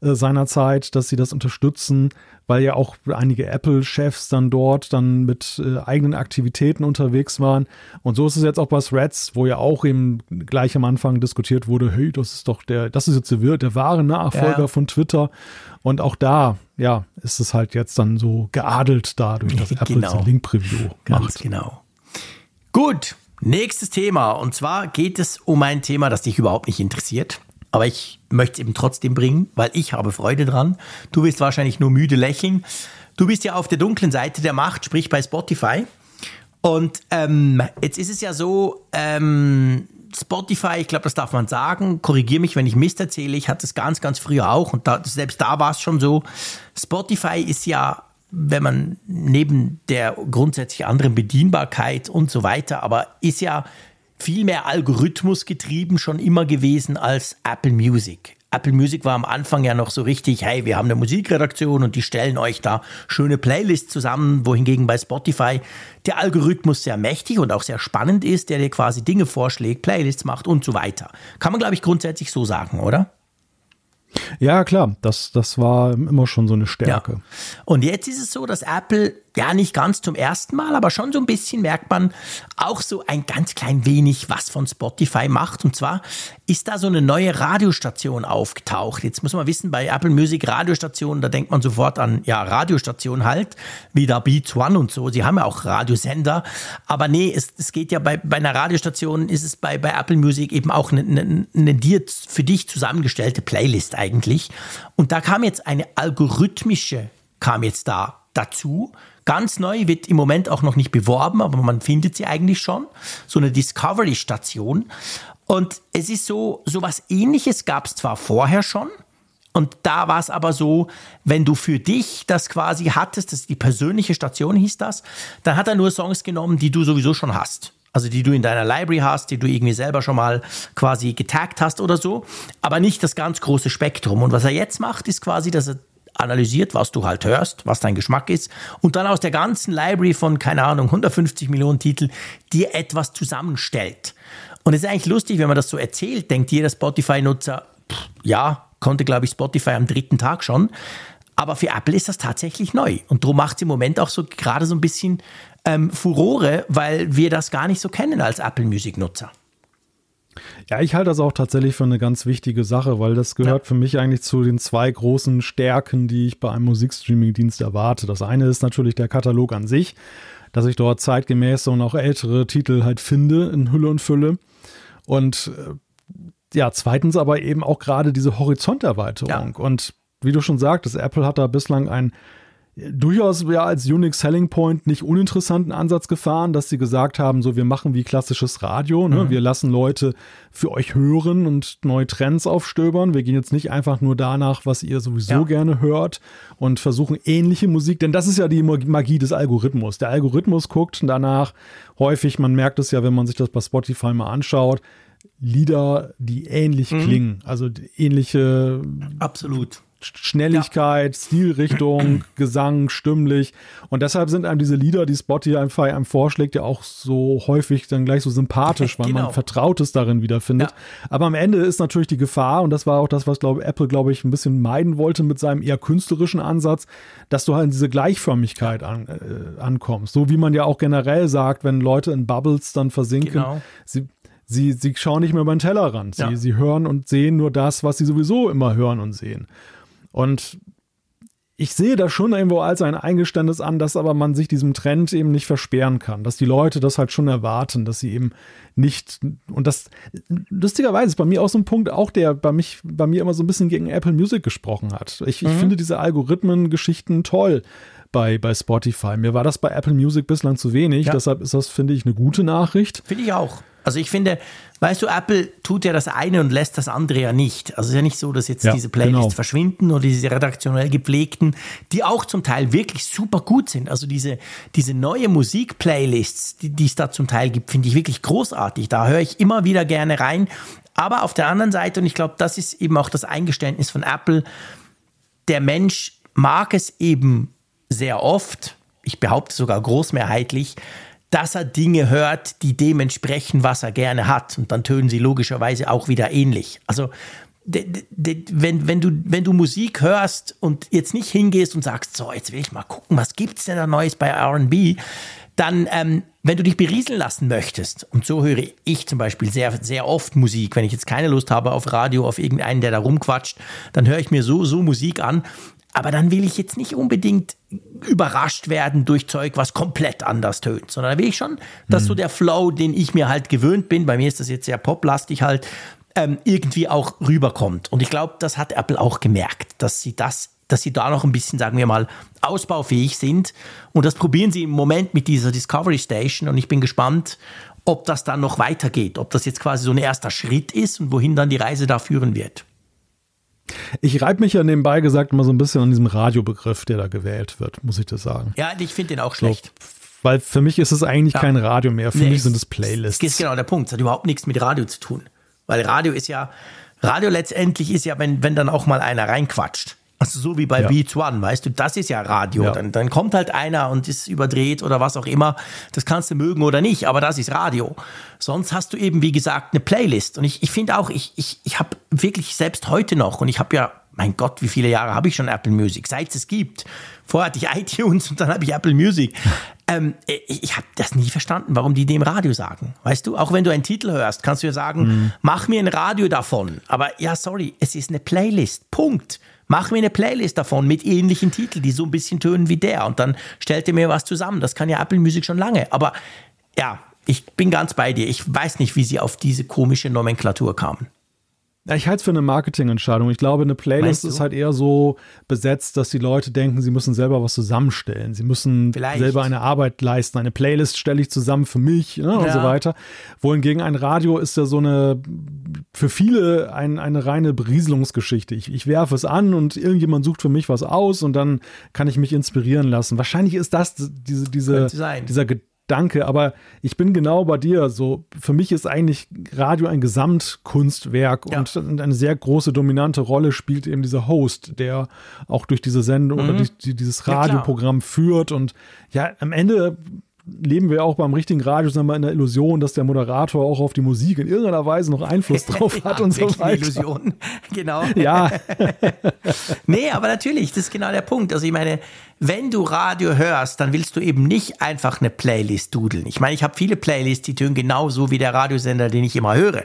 äh, seinerzeit, dass sie das unterstützen, weil ja auch einige Apple-Chefs dann dort dann mit äh, eigenen Aktivitäten unterwegs waren. Und so ist es jetzt auch bei Threads, wo ja auch eben gleich am Anfang diskutiert wurde, hey, das ist doch der, das ist jetzt der, der wahre Nachfolger ja. von Twitter. Und auch da, ja, ist es halt jetzt dann so geadelt dadurch, dass Apple genau. Link-Preview macht. Ganz genau. Gut, nächstes Thema. Und zwar geht es um ein Thema, das dich überhaupt nicht interessiert aber ich möchte es eben trotzdem bringen, weil ich habe Freude dran. Du wirst wahrscheinlich nur müde lächeln. Du bist ja auf der dunklen Seite der Macht, sprich bei Spotify. Und ähm, jetzt ist es ja so, ähm, Spotify, ich glaube, das darf man sagen, korrigiere mich, wenn ich Mist erzähle, ich hatte es ganz, ganz früher auch und da, selbst da war es schon so. Spotify ist ja, wenn man neben der grundsätzlich anderen Bedienbarkeit und so weiter, aber ist ja viel mehr Algorithmus getrieben schon immer gewesen als Apple Music. Apple Music war am Anfang ja noch so richtig, hey, wir haben eine Musikredaktion und die stellen euch da schöne Playlists zusammen, wohingegen bei Spotify der Algorithmus sehr mächtig und auch sehr spannend ist, der dir quasi Dinge vorschlägt, Playlists macht und so weiter. Kann man, glaube ich, grundsätzlich so sagen, oder? Ja, klar, das, das war immer schon so eine Stärke. Ja. Und jetzt ist es so, dass Apple ja nicht ganz zum ersten Mal, aber schon so ein bisschen merkt man auch so ein ganz klein wenig, was von Spotify macht. Und zwar ist da so eine neue Radiostation aufgetaucht. Jetzt muss man wissen, bei Apple Music Radiostationen, da denkt man sofort an, ja, Radiostationen halt, wie da Beats One und so. Sie haben ja auch Radiosender. Aber nee, es, es geht ja bei, bei einer Radiostation, ist es bei, bei Apple Music eben auch eine, eine, eine dir für dich zusammengestellte Playlist eigentlich. Und da kam jetzt eine algorithmische, kam jetzt da dazu, Ganz neu wird im Moment auch noch nicht beworben, aber man findet sie eigentlich schon. So eine Discovery-Station. Und es ist so, so was ähnliches gab es zwar vorher schon, und da war es aber so, wenn du für dich das quasi hattest, das die persönliche Station hieß das, dann hat er nur Songs genommen, die du sowieso schon hast. Also die du in deiner Library hast, die du irgendwie selber schon mal quasi getaggt hast oder so, aber nicht das ganz große Spektrum. Und was er jetzt macht, ist quasi, dass er analysiert, was du halt hörst, was dein Geschmack ist und dann aus der ganzen Library von, keine Ahnung, 150 Millionen Titel dir etwas zusammenstellt. Und es ist eigentlich lustig, wenn man das so erzählt, denkt jeder Spotify-Nutzer, ja, konnte, glaube ich, Spotify am dritten Tag schon. Aber für Apple ist das tatsächlich neu. Und darum macht es im Moment auch so gerade so ein bisschen ähm, Furore, weil wir das gar nicht so kennen als Apple Music-Nutzer. Ja, ich halte das auch tatsächlich für eine ganz wichtige Sache, weil das gehört ja. für mich eigentlich zu den zwei großen Stärken, die ich bei einem Musikstreaming-Dienst erwarte. Das eine ist natürlich der Katalog an sich, dass ich dort zeitgemäße und auch ältere Titel halt finde in Hülle und Fülle. Und äh, ja, zweitens aber eben auch gerade diese Horizonterweiterung. Ja. Und wie du schon sagtest, Apple hat da bislang ein durchaus ja als Unique Selling Point nicht uninteressanten Ansatz gefahren, dass sie gesagt haben, so wir machen wie klassisches Radio, ne? Mhm. wir lassen Leute für euch hören und neue Trends aufstöbern. Wir gehen jetzt nicht einfach nur danach, was ihr sowieso ja. gerne hört und versuchen ähnliche Musik, denn das ist ja die Magie des Algorithmus. Der Algorithmus guckt danach häufig, man merkt es ja, wenn man sich das bei Spotify mal anschaut, Lieder, die ähnlich mhm. klingen, also ähnliche Absolut Schnelligkeit, ja. Stilrichtung, Gesang, stimmlich. Und deshalb sind einem diese Lieder, die Spotify einem vorschlägt, ja auch so häufig dann gleich so sympathisch, weil genau. man Vertrautes darin wiederfindet. Ja. Aber am Ende ist natürlich die Gefahr, und das war auch das, was glaube Apple, glaube ich, ein bisschen meiden wollte mit seinem eher künstlerischen Ansatz, dass du halt in diese Gleichförmigkeit an, äh, ankommst. So wie man ja auch generell sagt, wenn Leute in Bubbles dann versinken, genau. sie, sie, sie schauen nicht mehr über den Tellerrand. Sie, ja. sie hören und sehen nur das, was sie sowieso immer hören und sehen. Und ich sehe das schon irgendwo als ein Eingeständnis an, dass aber man sich diesem Trend eben nicht versperren kann, dass die Leute das halt schon erwarten, dass sie eben nicht und das lustigerweise ist bei mir auch so ein Punkt, auch der bei mich bei mir immer so ein bisschen gegen Apple Music gesprochen hat. Ich, mhm. ich finde diese Algorithmen-Geschichten toll bei, bei Spotify. Mir war das bei Apple Music bislang zu wenig, ja. deshalb ist das, finde ich, eine gute Nachricht. Finde ich auch. Also ich finde, weißt du, Apple tut ja das eine und lässt das andere ja nicht. Also es ist ja nicht so, dass jetzt ja, diese Playlists genau. verschwinden oder diese redaktionell gepflegten, die auch zum Teil wirklich super gut sind. Also diese, diese neue Musik-Playlists, die, die es da zum Teil gibt, finde ich wirklich großartig. Da höre ich immer wieder gerne rein. Aber auf der anderen Seite, und ich glaube, das ist eben auch das Eingeständnis von Apple, der Mensch mag es eben sehr oft, ich behaupte sogar großmehrheitlich, dass er Dinge hört, die dementsprechend, was er gerne hat. Und dann tönen sie logischerweise auch wieder ähnlich. Also wenn, wenn, du, wenn du Musik hörst und jetzt nicht hingehst und sagst, so, jetzt will ich mal gucken, was gibt es denn da Neues bei RB, dann, ähm, wenn du dich berieseln lassen möchtest, und so höre ich zum Beispiel sehr, sehr oft Musik, wenn ich jetzt keine Lust habe auf Radio, auf irgendeinen, der da rumquatscht, dann höre ich mir so, so Musik an aber dann will ich jetzt nicht unbedingt überrascht werden durch Zeug, was komplett anders tönt, sondern da will ich schon, dass mhm. so der Flow, den ich mir halt gewöhnt bin, bei mir ist das jetzt sehr poplastig halt, ähm, irgendwie auch rüberkommt. Und ich glaube, das hat Apple auch gemerkt, dass sie das, dass sie da noch ein bisschen, sagen wir mal, ausbaufähig sind. Und das probieren sie im Moment mit dieser Discovery Station. Und ich bin gespannt, ob das dann noch weitergeht, ob das jetzt quasi so ein erster Schritt ist und wohin dann die Reise da führen wird. Ich reibe mich ja nebenbei gesagt immer so ein bisschen an diesem Radiobegriff, der da gewählt wird, muss ich das sagen. Ja, ich finde den auch schlecht. So, weil für mich ist es eigentlich ja. kein Radio mehr. Für nee, mich sind es Playlists. Das ist genau der Punkt. Es hat überhaupt nichts mit Radio zu tun. Weil Radio ist ja, Radio letztendlich ist ja, wenn, wenn dann auch mal einer reinquatscht. Also so wie bei ja. Beats One, weißt du, das ist ja Radio. Ja. Dann, dann kommt halt einer und ist überdreht oder was auch immer. Das kannst du mögen oder nicht, aber das ist Radio. Sonst hast du eben, wie gesagt, eine Playlist. Und ich, ich finde auch, ich, ich, ich habe wirklich selbst heute noch, und ich habe ja, mein Gott, wie viele Jahre habe ich schon Apple Music, seit es gibt. Vorher hatte ich iTunes und dann habe ich Apple Music. Ähm, ich, ich habe das nie verstanden, warum die dem Radio sagen. Weißt du, auch wenn du einen Titel hörst, kannst du ja sagen, mhm. mach mir ein Radio davon. Aber ja, sorry, es ist eine Playlist. Punkt. Mach mir eine Playlist davon mit ähnlichen Titeln, die so ein bisschen tönen wie der. Und dann stellt ihr mir was zusammen. Das kann ja Apple Music schon lange. Aber ja, ich bin ganz bei dir. Ich weiß nicht, wie sie auf diese komische Nomenklatur kamen. Ja, ich halte es für eine Marketingentscheidung. Ich glaube, eine Playlist ist halt eher so besetzt, dass die Leute denken, sie müssen selber was zusammenstellen. Sie müssen Vielleicht. selber eine Arbeit leisten. Eine Playlist stelle ich zusammen für mich ne, ja. und so weiter. Wohingegen ein Radio ist ja so eine, für viele ein, eine reine Berieselungsgeschichte. Ich, ich werfe es an und irgendjemand sucht für mich was aus und dann kann ich mich inspirieren lassen. Wahrscheinlich ist das diese, diese, dieser Gedanke Danke, aber ich bin genau bei dir. So, für mich ist eigentlich Radio ein Gesamtkunstwerk ja. und eine sehr große dominante Rolle spielt eben dieser Host, der auch durch diese Sendung mhm. oder die, die, dieses Radioprogramm ja, führt. Und ja, am Ende leben wir auch beim richtigen Radiosender in der Illusion, dass der Moderator auch auf die Musik in irgendeiner Weise noch Einfluss drauf hat ja, und so weiter. Illusion, genau. Ja. nee, aber natürlich, das ist genau der Punkt. Also ich meine, wenn du Radio hörst, dann willst du eben nicht einfach eine Playlist dudeln. Ich meine, ich habe viele Playlists, die tönen genauso wie der Radiosender, den ich immer höre.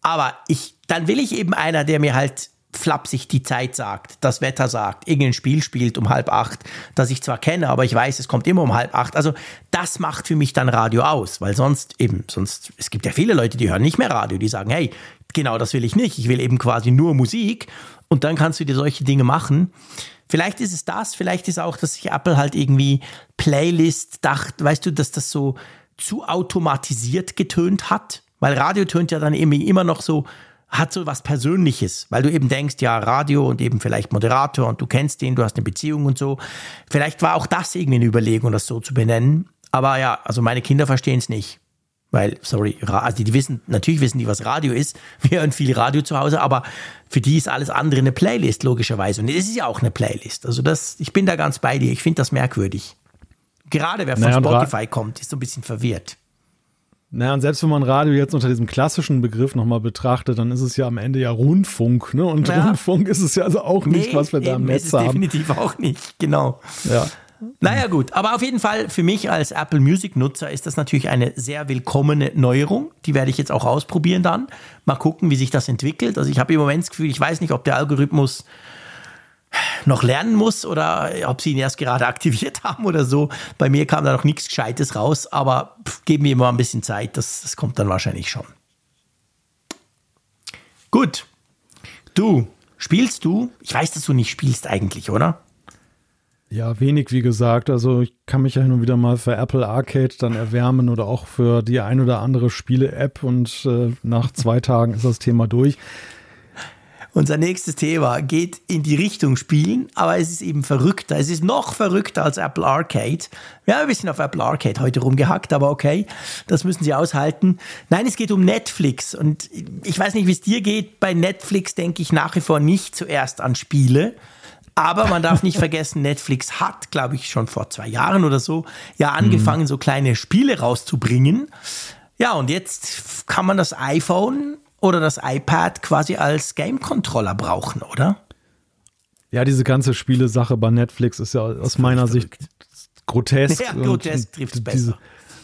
Aber ich, dann will ich eben einer, der mir halt flapsig die Zeit sagt, das Wetter sagt, irgendein Spiel spielt um halb acht, das ich zwar kenne, aber ich weiß, es kommt immer um halb acht. Also das macht für mich dann Radio aus, weil sonst eben, sonst, es gibt ja viele Leute, die hören nicht mehr Radio, die sagen, hey, genau das will ich nicht, ich will eben quasi nur Musik und dann kannst du dir solche Dinge machen. Vielleicht ist es das, vielleicht ist auch, dass sich Apple halt irgendwie Playlist dacht, weißt du, dass das so zu automatisiert getönt hat, weil Radio tönt ja dann irgendwie immer noch so hat so was Persönliches, weil du eben denkst, ja, Radio und eben vielleicht Moderator und du kennst den, du hast eine Beziehung und so. Vielleicht war auch das irgendwie eine Überlegung, das so zu benennen. Aber ja, also meine Kinder verstehen es nicht. Weil, sorry, also die wissen, natürlich wissen die, was Radio ist. Wir hören viel Radio zu Hause, aber für die ist alles andere eine Playlist, logischerweise. Und es ist ja auch eine Playlist. Also das, ich bin da ganz bei dir. Ich finde das merkwürdig. Gerade wer von naja, Spotify kommt, ist so ein bisschen verwirrt. Naja, und selbst wenn man Radio jetzt unter diesem klassischen Begriff nochmal betrachtet, dann ist es ja am Ende ja Rundfunk, ne? Und ja. Rundfunk ist es ja also auch nicht, nee, was wir da im Netz haben. Definitiv auch nicht, genau. Ja. Naja gut, aber auf jeden Fall für mich als Apple Music Nutzer ist das natürlich eine sehr willkommene Neuerung. Die werde ich jetzt auch ausprobieren dann. Mal gucken, wie sich das entwickelt. Also ich habe im Moment das Gefühl, ich weiß nicht, ob der Algorithmus noch lernen muss oder ob sie ihn erst gerade aktiviert haben oder so. Bei mir kam da noch nichts Gescheites raus, aber geben wir mal ein bisschen Zeit, das, das kommt dann wahrscheinlich schon. Gut. Du, spielst du? Ich weiß, dass du nicht spielst eigentlich, oder? Ja, wenig, wie gesagt. Also ich kann mich ja hin wieder mal für Apple Arcade dann erwärmen oder auch für die ein oder andere Spiele-App und äh, nach zwei Tagen ist das Thema durch. Unser nächstes Thema geht in die Richtung Spielen, aber es ist eben verrückter. Es ist noch verrückter als Apple Arcade. Wir haben ein bisschen auf Apple Arcade heute rumgehackt, aber okay, das müssen Sie aushalten. Nein, es geht um Netflix und ich weiß nicht, wie es dir geht. Bei Netflix denke ich nach wie vor nicht zuerst an Spiele. Aber man darf nicht vergessen, Netflix hat, glaube ich, schon vor zwei Jahren oder so, ja angefangen, mhm. so kleine Spiele rauszubringen. Ja, und jetzt kann man das iPhone oder das iPad quasi als Game-Controller brauchen, oder? Ja, diese ganze Spielesache bei Netflix ist ja aus meiner verrückt. Sicht grotesk. Ja, grotesk trifft es besser.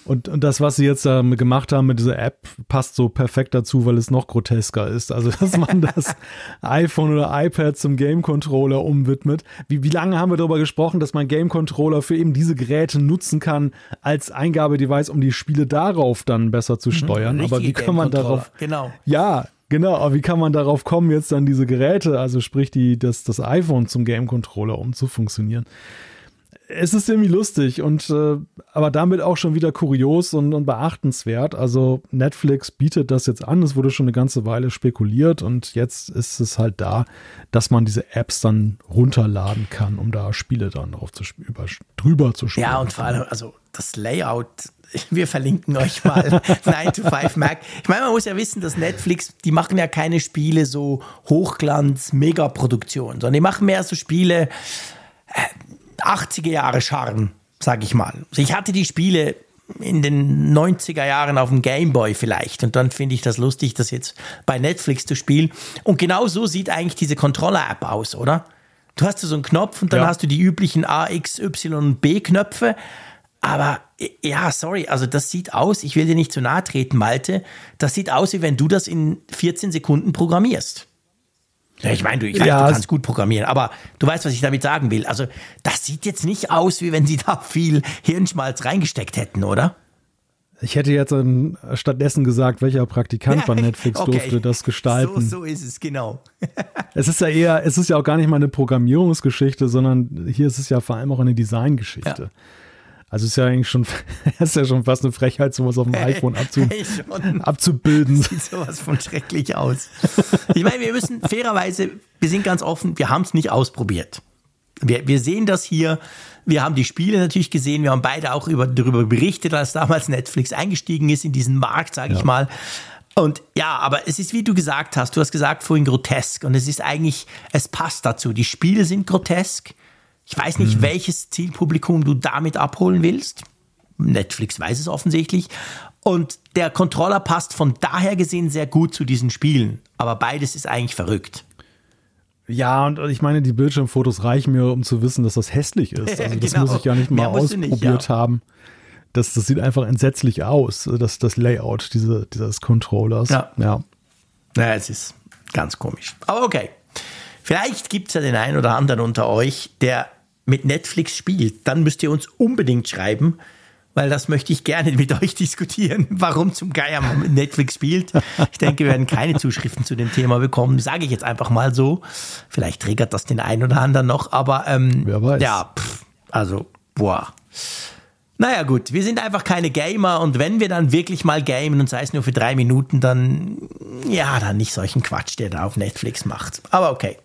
Und, und das, was sie jetzt da gemacht haben mit dieser App, passt so perfekt dazu, weil es noch grotesker ist. Also, dass man das iPhone oder iPad zum Game Controller umwidmet. Wie, wie lange haben wir darüber gesprochen, dass man Game Controller für eben diese Geräte nutzen kann als Eingabedevice, um die Spiele darauf dann besser zu mhm. steuern? Mhm, Aber wie kann man darauf. Genau. Ja, Genau, aber wie kann man darauf kommen, jetzt dann diese Geräte, also sprich die, das, das iPhone zum Game Controller um zu funktionieren? Es ist irgendwie lustig und äh, aber damit auch schon wieder kurios und, und, beachtenswert. Also Netflix bietet das jetzt an, es wurde schon eine ganze Weile spekuliert und jetzt ist es halt da, dass man diese Apps dann runterladen kann, um da Spiele dann drauf zu über, drüber zu spielen. Ja, und vor allem, also das Layout, wir verlinken euch mal 9 to 5 Mac. Ich meine, man muss ja wissen, dass Netflix, die machen ja keine Spiele so Hochglanz, Megaproduktion, sondern die machen mehr so Spiele, äh, 80er Jahre Charme, sag ich mal. Also ich hatte die Spiele in den 90er Jahren auf dem Gameboy vielleicht. Und dann finde ich das lustig, das jetzt bei Netflix zu spielen. Und genau so sieht eigentlich diese Controller-App aus, oder? Du hast so einen Knopf und dann ja. hast du die üblichen A, X, Y und B-Knöpfe. Aber ja, sorry, also das sieht aus, ich will dir nicht zu nahe treten, Malte, das sieht aus, wie wenn du das in 14 Sekunden programmierst. Ja, ich meine, du, ich weiß, ja, du kannst gut programmieren, aber du weißt, was ich damit sagen will. Also, das sieht jetzt nicht aus, wie wenn sie da viel Hirnschmalz reingesteckt hätten, oder? Ich hätte jetzt ähm, stattdessen gesagt, welcher Praktikant bei Netflix okay. durfte das gestalten. So, so ist es, genau. es ist ja eher, es ist ja auch gar nicht mal eine Programmierungsgeschichte, sondern hier ist es ja vor allem auch eine Designgeschichte. Ja. Also ist ja eigentlich schon, ist ja schon fast eine Frechheit, sowas auf dem iPhone abzu, abzubilden. Sieht sowas von schrecklich aus. Ich meine, wir müssen fairerweise, wir sind ganz offen, wir haben es nicht ausprobiert. Wir, wir sehen das hier. Wir haben die Spiele natürlich gesehen. Wir haben beide auch über, darüber berichtet, als damals Netflix eingestiegen ist in diesen Markt, sage ja. ich mal. Und ja, aber es ist, wie du gesagt hast, du hast gesagt vorhin grotesk und es ist eigentlich, es passt dazu. Die Spiele sind grotesk. Ich weiß nicht, mhm. welches Zielpublikum du damit abholen willst. Netflix weiß es offensichtlich. Und der Controller passt von daher gesehen sehr gut zu diesen Spielen. Aber beides ist eigentlich verrückt. Ja, und ich meine, die Bildschirmfotos reichen mir, um zu wissen, dass das hässlich ist. Also das genau. muss ich ja nicht mal ausprobiert nicht, ja. haben. Das, das sieht einfach entsetzlich aus, das, das Layout diese, dieses Controllers. Ja. ja. Ja, es ist ganz komisch. Aber okay. Vielleicht gibt es ja den einen oder anderen unter euch, der mit Netflix spielt, dann müsst ihr uns unbedingt schreiben, weil das möchte ich gerne mit euch diskutieren, warum zum Geier man mit Netflix spielt. Ich denke, wir werden keine Zuschriften zu dem Thema bekommen, sage ich jetzt einfach mal so. Vielleicht triggert das den einen oder anderen noch, aber ähm, Wer weiß. ja, pff, also, boah. Naja gut, wir sind einfach keine Gamer und wenn wir dann wirklich mal gamen und sei es nur für drei Minuten, dann ja, dann nicht solchen Quatsch, der da auf Netflix macht. Aber okay.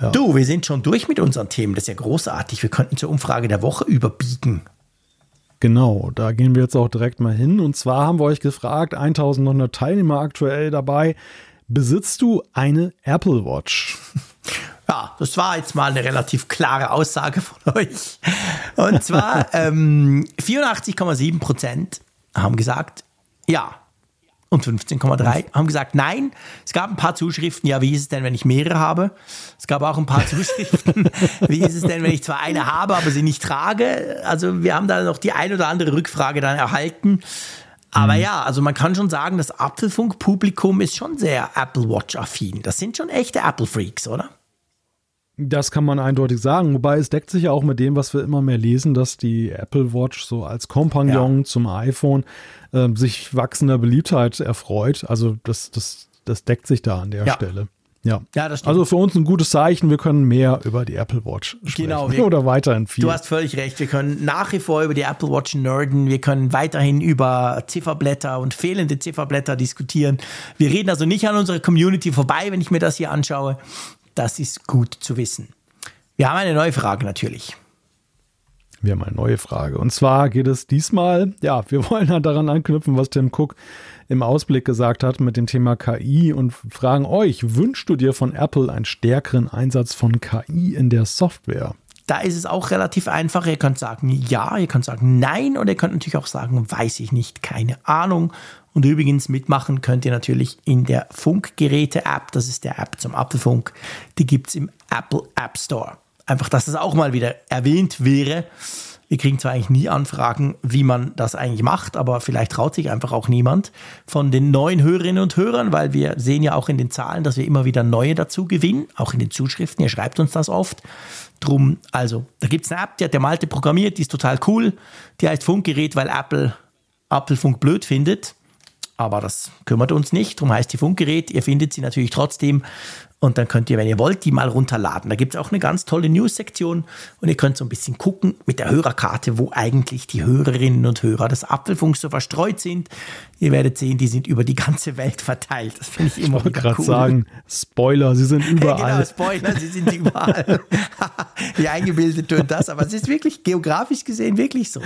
Ja. Du, wir sind schon durch mit unseren Themen. Das ist ja großartig. Wir könnten zur Umfrage der Woche überbiegen. Genau, da gehen wir jetzt auch direkt mal hin. Und zwar haben wir euch gefragt, 1900 Teilnehmer aktuell dabei. Besitzt du eine Apple Watch? Ja, das war jetzt mal eine relativ klare Aussage von euch. Und zwar ähm, 84,7 Prozent haben gesagt, ja. Und 15,3 haben gesagt, nein. Es gab ein paar Zuschriften, ja, wie ist es denn, wenn ich mehrere habe? Es gab auch ein paar Zuschriften, wie ist es denn, wenn ich zwar eine habe, aber sie nicht trage? Also wir haben da noch die ein oder andere Rückfrage dann erhalten. Aber mhm. ja, also man kann schon sagen, das Apfelfunk-Publikum ist schon sehr Apple Watch-affin. Das sind schon echte Apple-Freaks, oder? Das kann man eindeutig sagen, wobei es deckt sich ja auch mit dem, was wir immer mehr lesen, dass die Apple Watch so als Kompagnon ja. zum iPhone äh, sich wachsender Beliebtheit erfreut. Also das, das, das deckt sich da an der ja. Stelle. Ja. ja das stimmt. also für uns ein gutes Zeichen, wir können mehr über die Apple Watch sprechen. Genau. Wir, oder weiterhin viel. Du hast völlig recht, wir können nach wie vor über die Apple Watch nerden, wir können weiterhin über Zifferblätter und fehlende Zifferblätter diskutieren. Wir reden also nicht an unserer Community vorbei, wenn ich mir das hier anschaue. Das ist gut zu wissen. Wir haben eine neue Frage natürlich. Wir haben eine neue Frage. Und zwar geht es diesmal, ja, wir wollen halt daran anknüpfen, was Tim Cook im Ausblick gesagt hat mit dem Thema KI und fragen euch, wünschst du dir von Apple einen stärkeren Einsatz von KI in der Software? Da ist es auch relativ einfach. Ihr könnt sagen ja, ihr könnt sagen nein und ihr könnt natürlich auch sagen, weiß ich nicht, keine Ahnung. Und übrigens mitmachen könnt ihr natürlich in der Funkgeräte-App. Das ist der App zum Apfelfunk. Die gibt es im Apple App Store. Einfach, dass das auch mal wieder erwähnt wäre. Wir kriegen zwar eigentlich nie Anfragen, wie man das eigentlich macht, aber vielleicht traut sich einfach auch niemand von den neuen Hörerinnen und Hörern, weil wir sehen ja auch in den Zahlen, dass wir immer wieder neue dazu gewinnen, auch in den Zuschriften. Ihr schreibt uns das oft. Drum, also, da gibt es eine App, die hat der Malte programmiert, die ist total cool. Die heißt Funkgerät, weil Apple Apfelfunk blöd findet. Aber das kümmert uns nicht. Darum heißt die Funkgerät. Ihr findet sie natürlich trotzdem. Und dann könnt ihr, wenn ihr wollt, die mal runterladen. Da gibt es auch eine ganz tolle News-Sektion. Und ihr könnt so ein bisschen gucken mit der Hörerkarte, wo eigentlich die Hörerinnen und Hörer des Apfelfunks so verstreut sind. Ihr werdet sehen, die sind über die ganze Welt verteilt. Das finde ich immer ich wieder cool. sagen, Spoiler, sie sind überall. genau, Spoiler, sie sind überall. Wie eingebildet und das. Aber es ist wirklich geografisch gesehen wirklich so.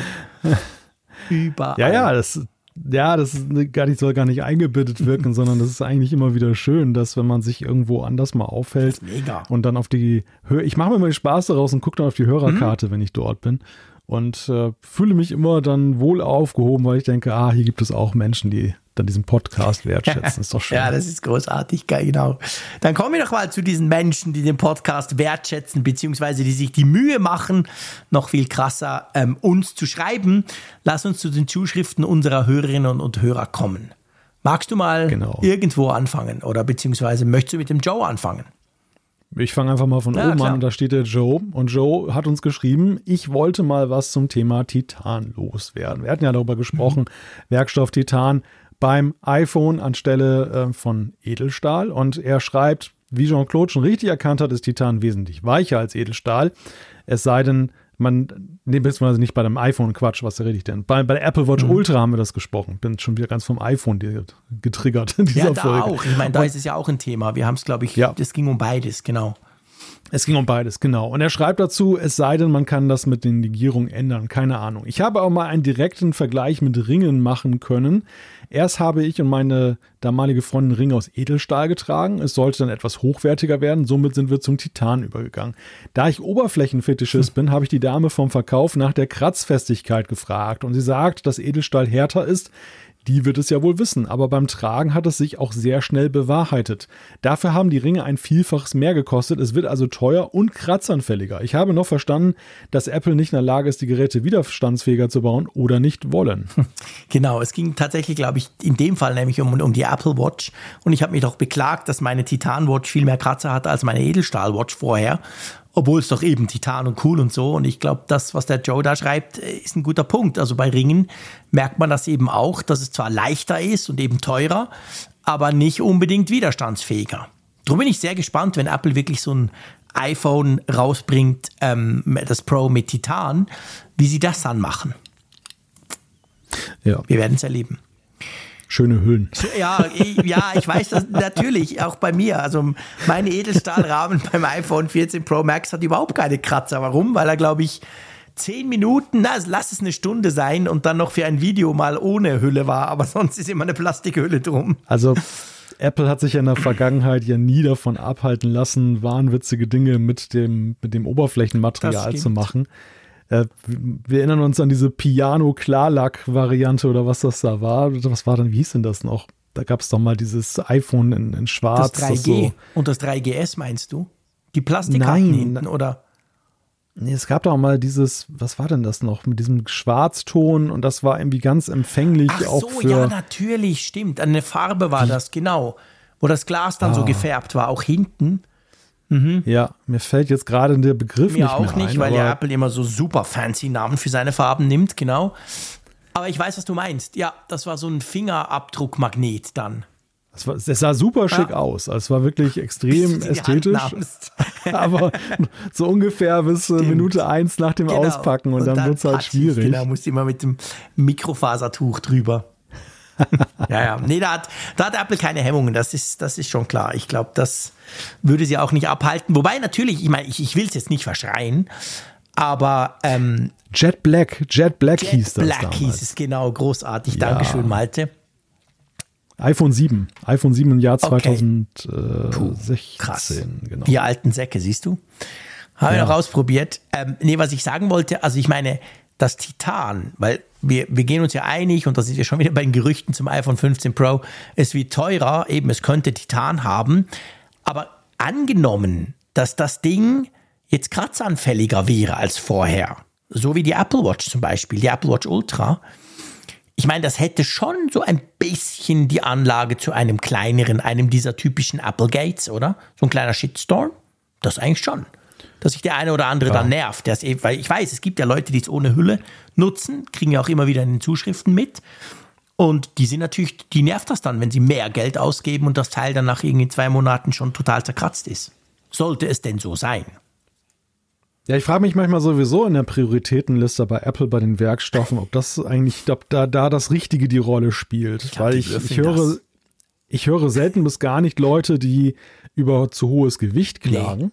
Überall. Ja, ja, das ja, das ist gar nicht, soll gar nicht eingebettet wirken, sondern das ist eigentlich immer wieder schön, dass wenn man sich irgendwo anders mal aufhält und dann auf die Hör ich mache mir immer den Spaß daraus und gucke dann auf die Hörerkarte, mhm. wenn ich dort bin und äh, fühle mich immer dann wohl aufgehoben, weil ich denke, ah, hier gibt es auch Menschen, die dann diesen Podcast wertschätzen. Ist doch schön. ja, das ist großartig, genau. Dann kommen wir noch mal zu diesen Menschen, die den Podcast wertschätzen, beziehungsweise die sich die Mühe machen, noch viel krasser ähm, uns zu schreiben. Lass uns zu den Zuschriften unserer Hörerinnen und Hörer kommen. Magst du mal genau. irgendwo anfangen oder beziehungsweise möchtest du mit dem Joe anfangen? Ich fange einfach mal von ja, oben klar. an und da steht der Joe. Und Joe hat uns geschrieben, ich wollte mal was zum Thema Titan loswerden. Wir hatten ja darüber gesprochen, mhm. Werkstoff Titan beim iPhone anstelle äh, von Edelstahl. Und er schreibt, wie Jean-Claude schon richtig erkannt hat, ist Titan wesentlich weicher als Edelstahl. Es sei denn, man, nee, beziehungsweise nicht bei dem iPhone, Quatsch, was rede ich denn? Bei, bei der Apple Watch mhm. Ultra haben wir das gesprochen. Bin schon wieder ganz vom iPhone getriggert in dieser ja, da Folge. auch. Ich meine, da ist es ja auch ein Thema. Wir haben es, glaube ich, ja. das ging um beides, genau. Es ging um beides, genau. Und er schreibt dazu, es sei denn, man kann das mit den Legierungen ändern. Keine Ahnung. Ich habe auch mal einen direkten Vergleich mit Ringen machen können. Erst habe ich und meine damalige Freundin Ringe aus Edelstahl getragen. Es sollte dann etwas hochwertiger werden. Somit sind wir zum Titan übergegangen. Da ich Oberflächenfetischist bin, habe ich die Dame vom Verkauf nach der Kratzfestigkeit gefragt. Und sie sagt, dass Edelstahl härter ist die wird es ja wohl wissen, aber beim Tragen hat es sich auch sehr schnell bewahrheitet. Dafür haben die Ringe ein Vielfaches mehr gekostet, es wird also teuer und kratzanfälliger. Ich habe noch verstanden, dass Apple nicht in der Lage ist, die Geräte widerstandsfähiger zu bauen oder nicht wollen. Genau, es ging tatsächlich, glaube ich, in dem Fall nämlich um, um die Apple Watch und ich habe mich doch beklagt, dass meine Titan Watch viel mehr Kratzer hatte als meine Edelstahl Watch vorher obwohl es doch eben Titan und cool und so. Und ich glaube, das, was der Joe da schreibt, ist ein guter Punkt. Also bei Ringen merkt man das eben auch, dass es zwar leichter ist und eben teurer, aber nicht unbedingt widerstandsfähiger. Darum bin ich sehr gespannt, wenn Apple wirklich so ein iPhone rausbringt, ähm, das Pro mit Titan, wie sie das dann machen. Ja. Wir werden es erleben schöne Hüllen. Ja, ich, ja, ich weiß das natürlich, auch bei mir. Also meine Edelstahlrahmen beim iPhone 14 Pro Max hat überhaupt keine Kratzer. Warum? Weil er, glaube ich, zehn Minuten, na, lass es eine Stunde sein und dann noch für ein Video mal ohne Hülle war, aber sonst ist immer eine Plastikhülle drum. Also Apple hat sich in der Vergangenheit ja nie davon abhalten lassen, wahnwitzige Dinge mit dem, mit dem Oberflächenmaterial zu machen. Äh, wir erinnern uns an diese Piano-Klarlack-Variante oder was das da war. Was war denn, wie hieß denn das noch? Da gab es doch mal dieses iPhone in, in schwarz. Das 3G das so und das 3GS meinst du? Die Plastikkarten hinten, oder? Nee, es gab doch mal dieses, was war denn das noch, mit diesem Schwarzton und das war irgendwie ganz empfänglich Ach auch so, für. ja, natürlich, stimmt. Eine Farbe war das, genau. Wo das Glas dann ah. so gefärbt war, auch hinten. Mhm. Ja, mir fällt jetzt gerade der Begriff mir nicht auch mehr nicht, ein, weil ja Apple immer so super fancy Namen für seine Farben nimmt, genau. Aber ich weiß, was du meinst. Ja, das war so ein Fingerabdruckmagnet dann. Es, war, es sah super schick ja. aus. Also es war wirklich extrem ästhetisch. aber so ungefähr bis Stimmt. Minute eins nach dem genau. Auspacken und, und dann, dann wird es halt schwierig. Genau, musst du immer mit dem Mikrofasertuch drüber. ja, ja. Nee, da hat, da hat Apple keine Hemmungen, das ist, das ist schon klar. Ich glaube, das würde sie auch nicht abhalten. Wobei natürlich, ich meine, ich, ich will es jetzt nicht verschreien, aber ähm, Jet Black, Jet Black Jet hieß das. Black damals. hieß es, genau, großartig. Ja. Dankeschön, Malte iPhone 7. iPhone 7 im Jahr okay. 2016. krass. Genau. Die alten Säcke, siehst du? Habe ja. ich noch ausprobiert. Ähm, nee, was ich sagen wollte, also ich meine, das Titan, weil wir, wir gehen uns ja einig, und da sind wir schon wieder bei den Gerüchten zum iPhone 15 Pro, es wird teurer, eben es könnte Titan haben. Aber angenommen, dass das Ding jetzt kratzanfälliger wäre als vorher, so wie die Apple Watch zum Beispiel, die Apple Watch Ultra, ich meine, das hätte schon so ein bisschen die Anlage zu einem kleineren, einem dieser typischen Applegates, oder? So ein kleiner Shitstorm. Das eigentlich schon. Dass sich der eine oder andere dann nervt. Das, weil ich weiß, es gibt ja Leute, die es ohne Hülle nutzen, kriegen ja auch immer wieder in den Zuschriften mit. Und die sind natürlich, die nervt das dann, wenn sie mehr Geld ausgeben und das Teil dann nach irgendwie zwei Monaten schon total zerkratzt ist. Sollte es denn so sein? Ja, ich frage mich manchmal sowieso in der Prioritätenliste bei Apple bei den Werkstoffen, ob das eigentlich, ob da, da das Richtige die Rolle spielt. Ich Weil ich, ich höre, ich höre selten bis gar nicht Leute, die über zu hohes Gewicht klagen. Nee.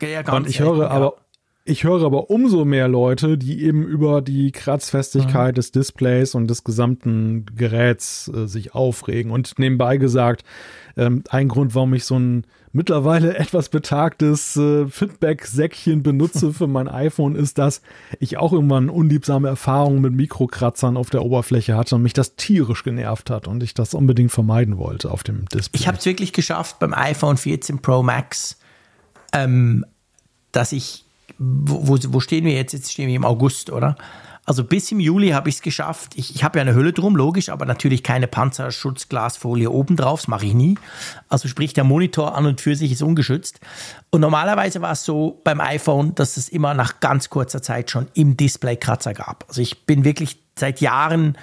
Ja, ganz Und ich höre ja. aber, ich höre aber umso mehr Leute, die eben über die Kratzfestigkeit mhm. des Displays und des gesamten Geräts äh, sich aufregen. Und nebenbei gesagt, ähm, ein Grund, warum ich so ein mittlerweile etwas betagtes äh, Fitback-Säckchen benutze für mein iPhone, ist, dass ich auch irgendwann unliebsame Erfahrungen mit Mikrokratzern auf der Oberfläche hatte und mich das tierisch genervt hat und ich das unbedingt vermeiden wollte auf dem Display. Ich habe es wirklich geschafft beim iPhone 14 Pro Max, ähm, dass ich, wo, wo stehen wir jetzt? Jetzt stehen wir im August, oder? Also bis im Juli habe ich es geschafft. Ich, ich habe ja eine Hülle drum, logisch, aber natürlich keine Panzerschutzglasfolie oben drauf, das mache ich nie. Also sprich, der Monitor an und für sich ist ungeschützt. Und normalerweise war es so beim iPhone, dass es immer nach ganz kurzer Zeit schon im Display Kratzer gab. Also ich bin wirklich seit Jahren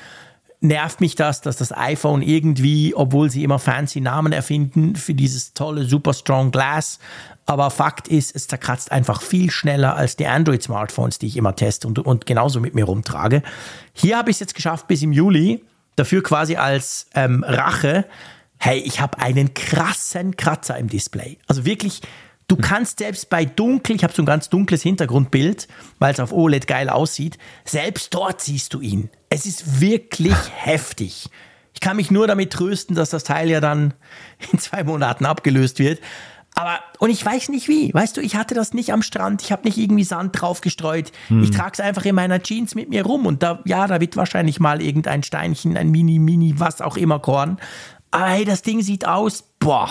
nervt mich das, dass das iPhone irgendwie, obwohl sie immer fancy Namen erfinden für dieses tolle Super Strong Glass, aber Fakt ist, es zerkratzt einfach viel schneller als die Android-Smartphones, die ich immer teste und, und genauso mit mir rumtrage. Hier habe ich es jetzt geschafft bis im Juli, dafür quasi als ähm, Rache. Hey, ich habe einen krassen Kratzer im Display. Also wirklich, du kannst selbst bei dunkel, ich habe so ein ganz dunkles Hintergrundbild, weil es auf OLED geil aussieht, selbst dort siehst du ihn. Es ist wirklich heftig. Ich kann mich nur damit trösten, dass das Teil ja dann in zwei Monaten abgelöst wird. Aber, und ich weiß nicht wie. Weißt du, ich hatte das nicht am Strand, ich habe nicht irgendwie Sand drauf gestreut. Hm. Ich trage es einfach in meiner Jeans mit mir rum und da, ja, da wird wahrscheinlich mal irgendein Steinchen, ein Mini, Mini, was auch immer Korn. Aber hey, das Ding sieht aus, boah.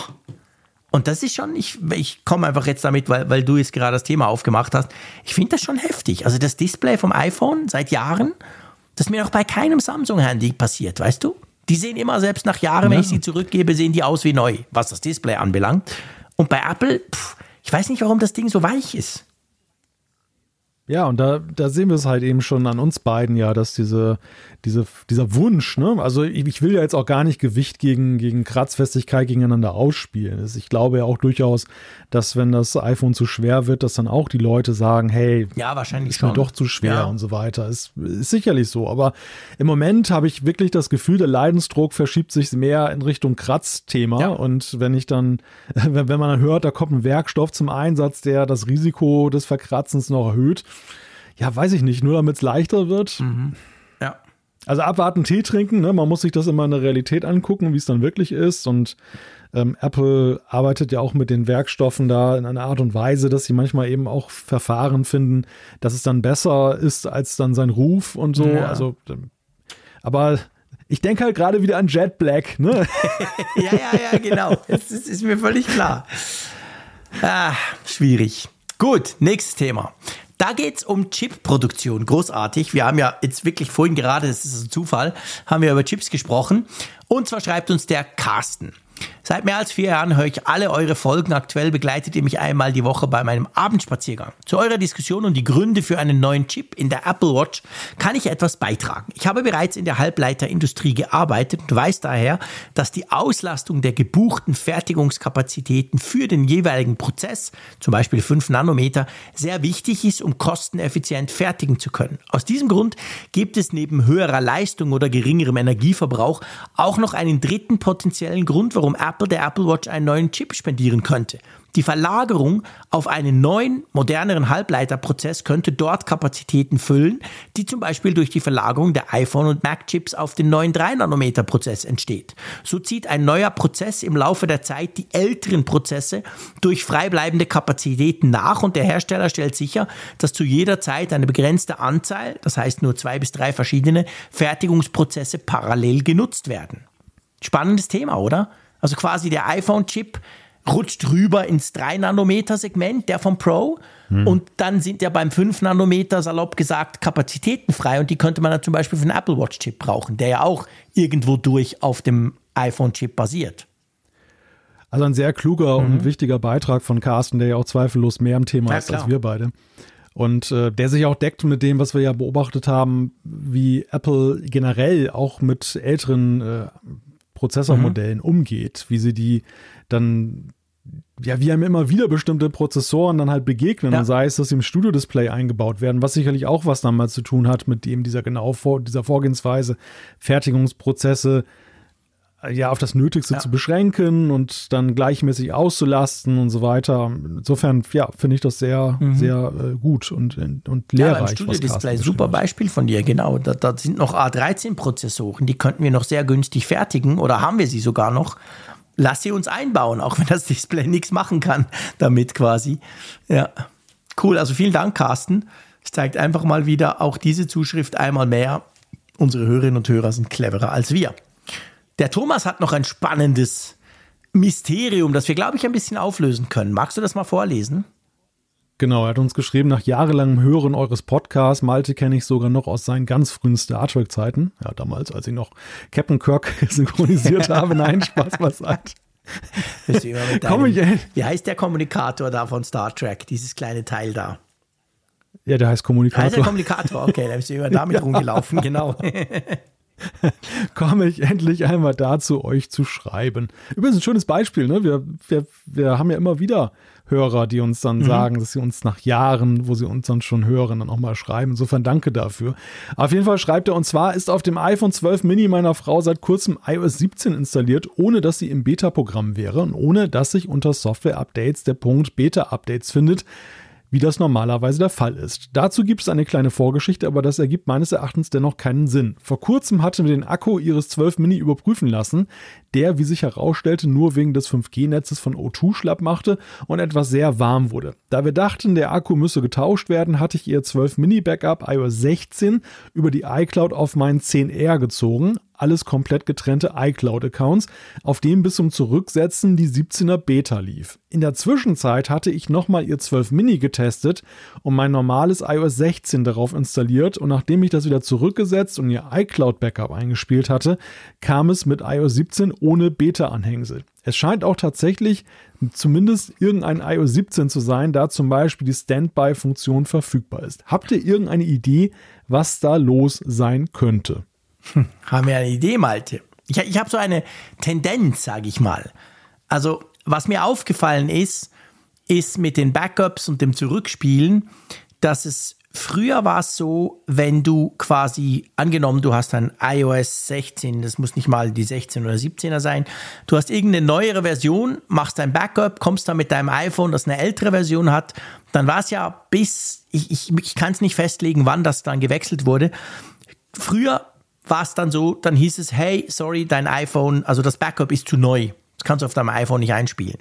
Und das ist schon, ich, ich komme einfach jetzt damit, weil, weil du jetzt gerade das Thema aufgemacht hast. Ich finde das schon heftig. Also das Display vom iPhone seit Jahren, das mir noch bei keinem Samsung-Handy passiert, weißt du? Die sehen immer, selbst nach Jahren, ja. wenn ich sie zurückgebe, sehen die aus wie neu, was das Display anbelangt. Und bei Apple, pff, ich weiß nicht, warum das Ding so weich ist. Ja, und da, da sehen wir es halt eben schon an uns beiden ja, dass diese, diese, dieser Wunsch, ne? Also ich, ich, will ja jetzt auch gar nicht Gewicht gegen, gegen Kratzfestigkeit gegeneinander ausspielen. Ich glaube ja auch durchaus, dass wenn das iPhone zu schwer wird, dass dann auch die Leute sagen, hey, ja, wahrscheinlich ist schon. mir doch zu schwer ja. und so weiter. Ist, ist sicherlich so. Aber im Moment habe ich wirklich das Gefühl, der Leidensdruck verschiebt sich mehr in Richtung Kratzthema. Ja. Und wenn ich dann, wenn, wenn man dann hört, da kommt ein Werkstoff zum Einsatz, der das Risiko des Verkratzens noch erhöht, ja, weiß ich nicht, nur damit es leichter wird. Mhm. Also abwarten, Tee trinken, ne? man muss sich das immer in der Realität angucken, wie es dann wirklich ist. Und ähm, Apple arbeitet ja auch mit den Werkstoffen da in einer Art und Weise, dass sie manchmal eben auch Verfahren finden, dass es dann besser ist als dann sein Ruf und so. Ja. Also, ähm, aber ich denke halt gerade wieder an Jet Black, ne? ja, ja, ja, genau. Das ist, ist mir völlig klar. Ah, schwierig. Gut, nächstes Thema. Da geht es um Chip-Produktion. Großartig. Wir haben ja jetzt wirklich vorhin gerade, das ist ein Zufall, haben wir über Chips gesprochen. Und zwar schreibt uns der Carsten. Seit mehr als vier Jahren höre ich alle eure Folgen. Aktuell begleitet ihr mich einmal die Woche bei meinem Abendspaziergang. Zu eurer Diskussion und die Gründe für einen neuen Chip in der Apple Watch kann ich etwas beitragen. Ich habe bereits in der Halbleiterindustrie gearbeitet und weiß daher, dass die Auslastung der gebuchten Fertigungskapazitäten für den jeweiligen Prozess, zum Beispiel 5 Nanometer, sehr wichtig ist, um kosteneffizient fertigen zu können. Aus diesem Grund gibt es neben höherer Leistung oder geringerem Energieverbrauch auch noch einen dritten potenziellen Grund, warum warum Apple der Apple Watch einen neuen Chip spendieren könnte. Die Verlagerung auf einen neuen, moderneren Halbleiterprozess könnte dort Kapazitäten füllen, die zum Beispiel durch die Verlagerung der iPhone- und Mac-Chips auf den neuen 3-Nanometer-Prozess entsteht. So zieht ein neuer Prozess im Laufe der Zeit die älteren Prozesse durch freibleibende Kapazitäten nach und der Hersteller stellt sicher, dass zu jeder Zeit eine begrenzte Anzahl, das heißt nur zwei bis drei verschiedene Fertigungsprozesse parallel genutzt werden. Spannendes Thema, oder? Also quasi der iPhone-Chip rutscht rüber ins 3-Nanometer-Segment, der vom Pro. Hm. Und dann sind ja beim 5-Nanometer, salopp gesagt, Kapazitäten frei. Und die könnte man dann zum Beispiel für einen Apple Watch-Chip brauchen, der ja auch irgendwo durch auf dem iPhone-Chip basiert. Also ein sehr kluger mhm. und wichtiger Beitrag von Carsten, der ja auch zweifellos mehr im Thema ja, ist als wir beide. Und äh, der sich auch deckt mit dem, was wir ja beobachtet haben, wie Apple generell auch mit älteren äh, Prozessormodellen mhm. umgeht, wie sie die dann ja, wie einem immer wieder bestimmte Prozessoren dann halt begegnen, ja. sei es, dass sie im Studio-Display eingebaut werden, was sicherlich auch was damals zu tun hat mit eben dieser genau vor, dieser Vorgehensweise, Fertigungsprozesse ja auf das Nötigste ja. zu beschränken und dann gleichmäßig auszulasten und so weiter. Insofern, ja, finde ich das sehr, mhm. sehr äh, gut und, und lehrreich. Ja, Studio-Display, super Beispiel von dir, genau. Da, da sind noch A13-Prozessoren, die könnten wir noch sehr günstig fertigen oder haben wir sie sogar noch. Lass sie uns einbauen, auch wenn das Display nichts machen kann damit quasi. Ja, cool. Also vielen Dank, Carsten. Es zeigt einfach mal wieder auch diese Zuschrift einmal mehr. Unsere Hörerinnen und Hörer sind cleverer als wir. Der Thomas hat noch ein spannendes Mysterium, das wir, glaube ich, ein bisschen auflösen können. Magst du das mal vorlesen? Genau, er hat uns geschrieben, nach jahrelangem Hören eures Podcasts, Malte kenne ich sogar noch aus seinen ganz frühen Star Trek-Zeiten. Ja, damals, als ich noch Captain Kirk synchronisiert habe. Nein, Spaß beiseite. Komm ich, wie heißt der Kommunikator da von Star Trek, dieses kleine Teil da? Ja, der heißt Kommunikator. Heißt der Kommunikator, okay, da bist du immer damit ja. rumgelaufen, genau. komme ich endlich einmal dazu, euch zu schreiben. Übrigens ein schönes Beispiel, ne? Wir, wir, wir haben ja immer wieder Hörer, die uns dann mhm. sagen, dass sie uns nach Jahren, wo sie uns dann schon hören, dann auch mal schreiben. Insofern danke dafür. Auf jeden Fall schreibt er, und zwar ist auf dem iPhone 12 Mini meiner Frau seit kurzem iOS 17 installiert, ohne dass sie im Beta-Programm wäre und ohne dass sich unter Software-Updates der Punkt Beta-Updates findet wie das normalerweise der Fall ist. Dazu gibt es eine kleine Vorgeschichte, aber das ergibt meines Erachtens dennoch keinen Sinn. Vor kurzem hatten wir den Akku ihres 12 Mini überprüfen lassen, der, wie sich herausstellte, nur wegen des 5G-Netzes von O2 schlapp machte und etwas sehr warm wurde. Da wir dachten, der Akku müsse getauscht werden, hatte ich ihr 12 Mini Backup iOS 16 über die iCloud auf meinen 10R gezogen, alles komplett getrennte iCloud-Accounts, auf denen bis zum Zurücksetzen die 17er Beta lief. In der Zwischenzeit hatte ich nochmal ihr 12 Mini getestet und mein normales iOS 16 darauf installiert und nachdem ich das wieder zurückgesetzt und ihr iCloud-Backup eingespielt hatte, kam es mit iOS 17 ohne Beta-Anhängsel. Es scheint auch tatsächlich zumindest irgendein iOS 17 zu sein, da zum Beispiel die Standby-Funktion verfügbar ist. Habt ihr irgendeine Idee, was da los sein könnte? Haben wir eine Idee, Malte? Ich, ich habe so eine Tendenz, sage ich mal. Also, was mir aufgefallen ist, ist mit den Backups und dem Zurückspielen, dass es Früher war so, wenn du quasi, angenommen, du hast ein iOS 16, das muss nicht mal die 16 oder 17er sein, du hast irgendeine neuere Version, machst ein Backup, kommst dann mit deinem iPhone, das eine ältere Version hat, dann war es ja bis, ich, ich, ich kann es nicht festlegen, wann das dann gewechselt wurde. Früher war es dann so, dann hieß es, hey, sorry, dein iPhone, also das Backup ist zu neu. Das kannst du auf deinem iPhone nicht einspielen.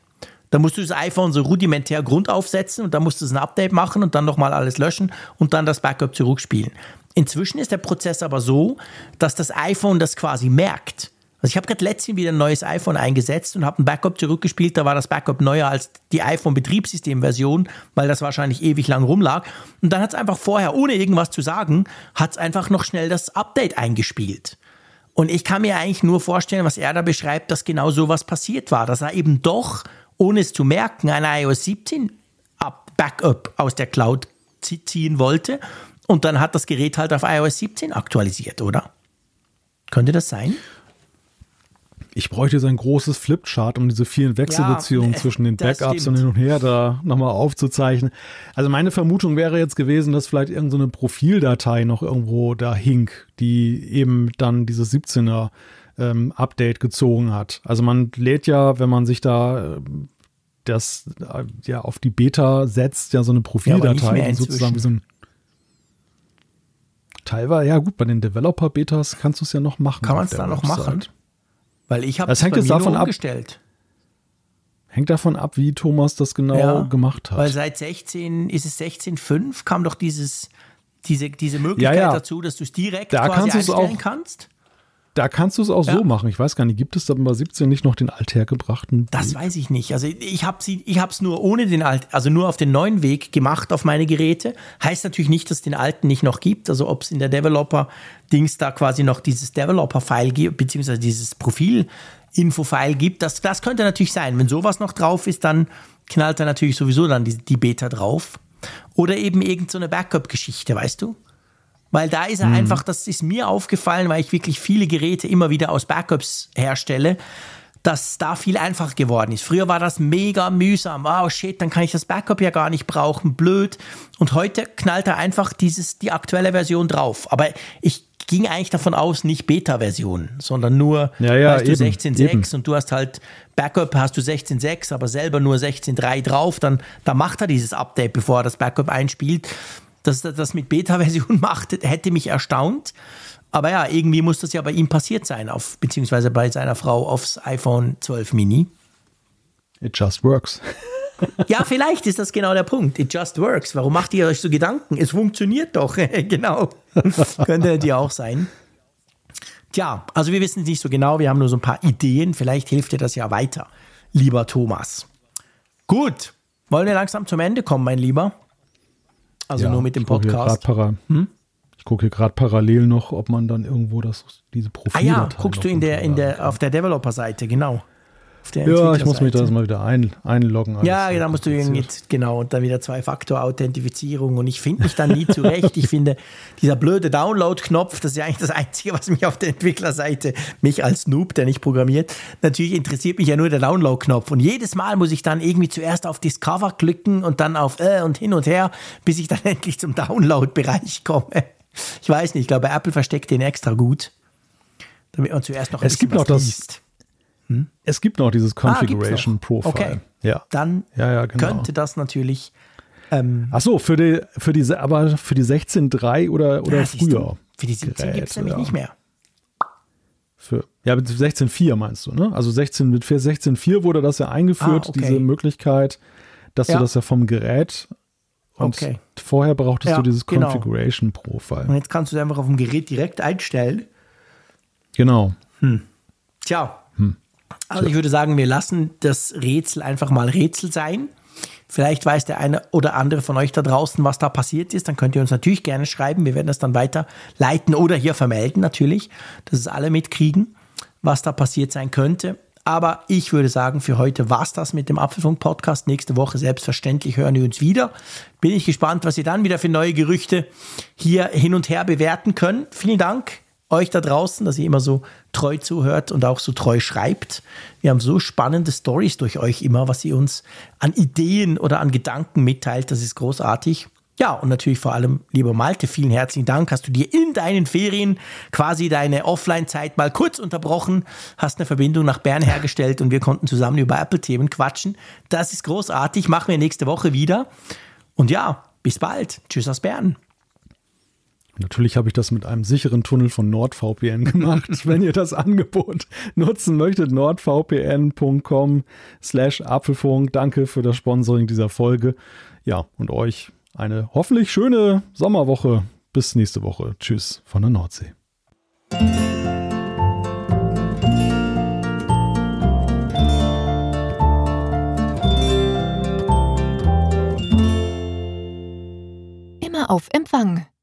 Da musst du das iPhone so rudimentär Grund aufsetzen und dann musst du ein Update machen und dann nochmal alles löschen und dann das Backup zurückspielen. Inzwischen ist der Prozess aber so, dass das iPhone das quasi merkt. Also ich habe gerade letztens wieder ein neues iPhone eingesetzt und habe ein Backup zurückgespielt. Da war das Backup neuer als die iPhone-Betriebssystem-Version, weil das wahrscheinlich ewig lang rumlag. Und dann hat es einfach vorher, ohne irgendwas zu sagen, hat es einfach noch schnell das Update eingespielt. Und ich kann mir eigentlich nur vorstellen, was er da beschreibt, dass genau so was passiert war. Dass er eben doch ohne es zu merken, ein iOS 17 Backup aus der Cloud ziehen wollte. Und dann hat das Gerät halt auf iOS 17 aktualisiert, oder? Könnte das sein? Ich bräuchte so ein großes Flipchart, um diese vielen Wechselbeziehungen ja, zwischen den Backups und hin und her da nochmal aufzuzeichnen. Also meine Vermutung wäre jetzt gewesen, dass vielleicht irgendeine so Profildatei noch irgendwo da hink, die eben dann dieses 17er ähm, Update gezogen hat. Also man lädt ja, wenn man sich da äh, das äh, ja auf die Beta setzt, ja so eine Profildatei, ja, sozusagen wie so ein Teilweise, ja gut, bei den Developer-Betas kannst du es ja noch machen. Kann man es da noch machen? Weil ich habe es hängt davon umgestellt. Hängt davon ab, wie Thomas das genau ja, gemacht hat. Weil seit 16, ist es 16.5, kam doch dieses, diese, diese Möglichkeit ja, ja. dazu, dass du es direkt da quasi kannst einstellen auch, kannst. Da kannst du es auch ja. so machen. Ich weiß gar nicht, gibt es da bei 17 nicht noch den althergebrachten? Das weiß ich nicht. Also ich habe sie, ich habe es nur ohne den alt, also nur auf den neuen Weg gemacht auf meine Geräte. Heißt natürlich nicht, dass es den alten nicht noch gibt. Also ob es in der Developer-Dings da quasi noch dieses Developer-File gibt, beziehungsweise dieses Profil-Info-File gibt. Das, das könnte natürlich sein. Wenn sowas noch drauf ist, dann knallt er natürlich sowieso dann die, die Beta drauf. Oder eben irgendeine so Backup-Geschichte, weißt du? Weil da ist er mhm. einfach, das ist mir aufgefallen, weil ich wirklich viele Geräte immer wieder aus Backups herstelle, dass da viel einfacher geworden ist. Früher war das mega mühsam. Oh shit, dann kann ich das Backup ja gar nicht brauchen. Blöd. Und heute knallt er einfach dieses, die aktuelle Version drauf. Aber ich ging eigentlich davon aus, nicht Beta-Version, sondern nur, ja, ja, weißt du, 16.6 und du hast halt Backup, hast du 16.6, aber selber nur 16.3 drauf, dann, dann macht er dieses Update, bevor er das Backup einspielt dass er das mit Beta-Version macht, hätte mich erstaunt. Aber ja, irgendwie muss das ja bei ihm passiert sein, auf, beziehungsweise bei seiner Frau aufs iPhone 12 Mini. It just works. ja, vielleicht ist das genau der Punkt. It just works. Warum macht ihr euch so Gedanken? Es funktioniert doch. genau. Könnte dir auch sein. Tja, also wir wissen es nicht so genau. Wir haben nur so ein paar Ideen. Vielleicht hilft dir das ja weiter, lieber Thomas. Gut. Wollen wir langsam zum Ende kommen, mein Lieber? Also ja, nur mit dem Podcast. Hm? Ich gucke hier gerade parallel noch, ob man dann irgendwo das, diese Profile. Ah ja, guckst du in der, in der, auf der Developer-Seite, genau ja, ich muss mich da mal wieder ein, einloggen. Ja, da musst du jetzt, genau, und dann wieder Zwei-Faktor-Authentifizierung und ich finde mich dann nie zurecht. Ich finde, dieser blöde Download-Knopf, das ist ja eigentlich das Einzige, was mich auf der Entwicklerseite, mich als Noob, der nicht programmiert, natürlich interessiert mich ja nur der Download-Knopf und jedes Mal muss ich dann irgendwie zuerst auf Discover klicken und dann auf äh und hin und her, bis ich dann endlich zum Download-Bereich komme. Ich weiß nicht, ich glaube, Apple versteckt den extra gut, damit man zuerst noch ein es gibt noch das, liest hm? Es gibt noch dieses ah, Configuration ah, Profile. Okay. Ja. Dann ja, ja, genau. könnte das natürlich. Ähm, Ach so, für die, für die, aber für die 16.3 oder, oder ja, früher. Für die 17 gibt es nämlich nicht mehr. Für, ja, mit 16.4 meinst du, ne? Also 16, mit 16.4 wurde das ja eingeführt, ah, okay. diese Möglichkeit, dass du das ja vom Gerät und okay. vorher brauchtest du dieses genau. Configuration Profile. Und jetzt kannst du es einfach auf dem Gerät direkt einstellen. Genau. Hm. Tja, also ich würde sagen, wir lassen das Rätsel einfach mal Rätsel sein. Vielleicht weiß der eine oder andere von euch da draußen, was da passiert ist. Dann könnt ihr uns natürlich gerne schreiben. Wir werden das dann weiterleiten oder hier vermelden natürlich, dass es alle mitkriegen, was da passiert sein könnte. Aber ich würde sagen, für heute war es das mit dem Apfelfunk-Podcast. Nächste Woche selbstverständlich hören wir uns wieder. Bin ich gespannt, was ihr dann wieder für neue Gerüchte hier hin und her bewerten könnt. Vielen Dank euch da draußen, dass ihr immer so treu zuhört und auch so treu schreibt. Wir haben so spannende Stories durch euch immer, was ihr uns an Ideen oder an Gedanken mitteilt. Das ist großartig. Ja, und natürlich vor allem, lieber Malte, vielen herzlichen Dank. Hast du dir in deinen Ferien quasi deine Offline-Zeit mal kurz unterbrochen, hast eine Verbindung nach Bern hergestellt und wir konnten zusammen über Apple-Themen quatschen. Das ist großartig. Machen wir nächste Woche wieder. Und ja, bis bald. Tschüss aus Bern. Natürlich habe ich das mit einem sicheren Tunnel von NordVPN gemacht. Wenn ihr das Angebot nutzen möchtet, nordvpn.com slash Apfelfunk. Danke für das Sponsoring dieser Folge. Ja, und euch eine hoffentlich schöne Sommerwoche. Bis nächste Woche. Tschüss von der Nordsee. Immer auf Empfang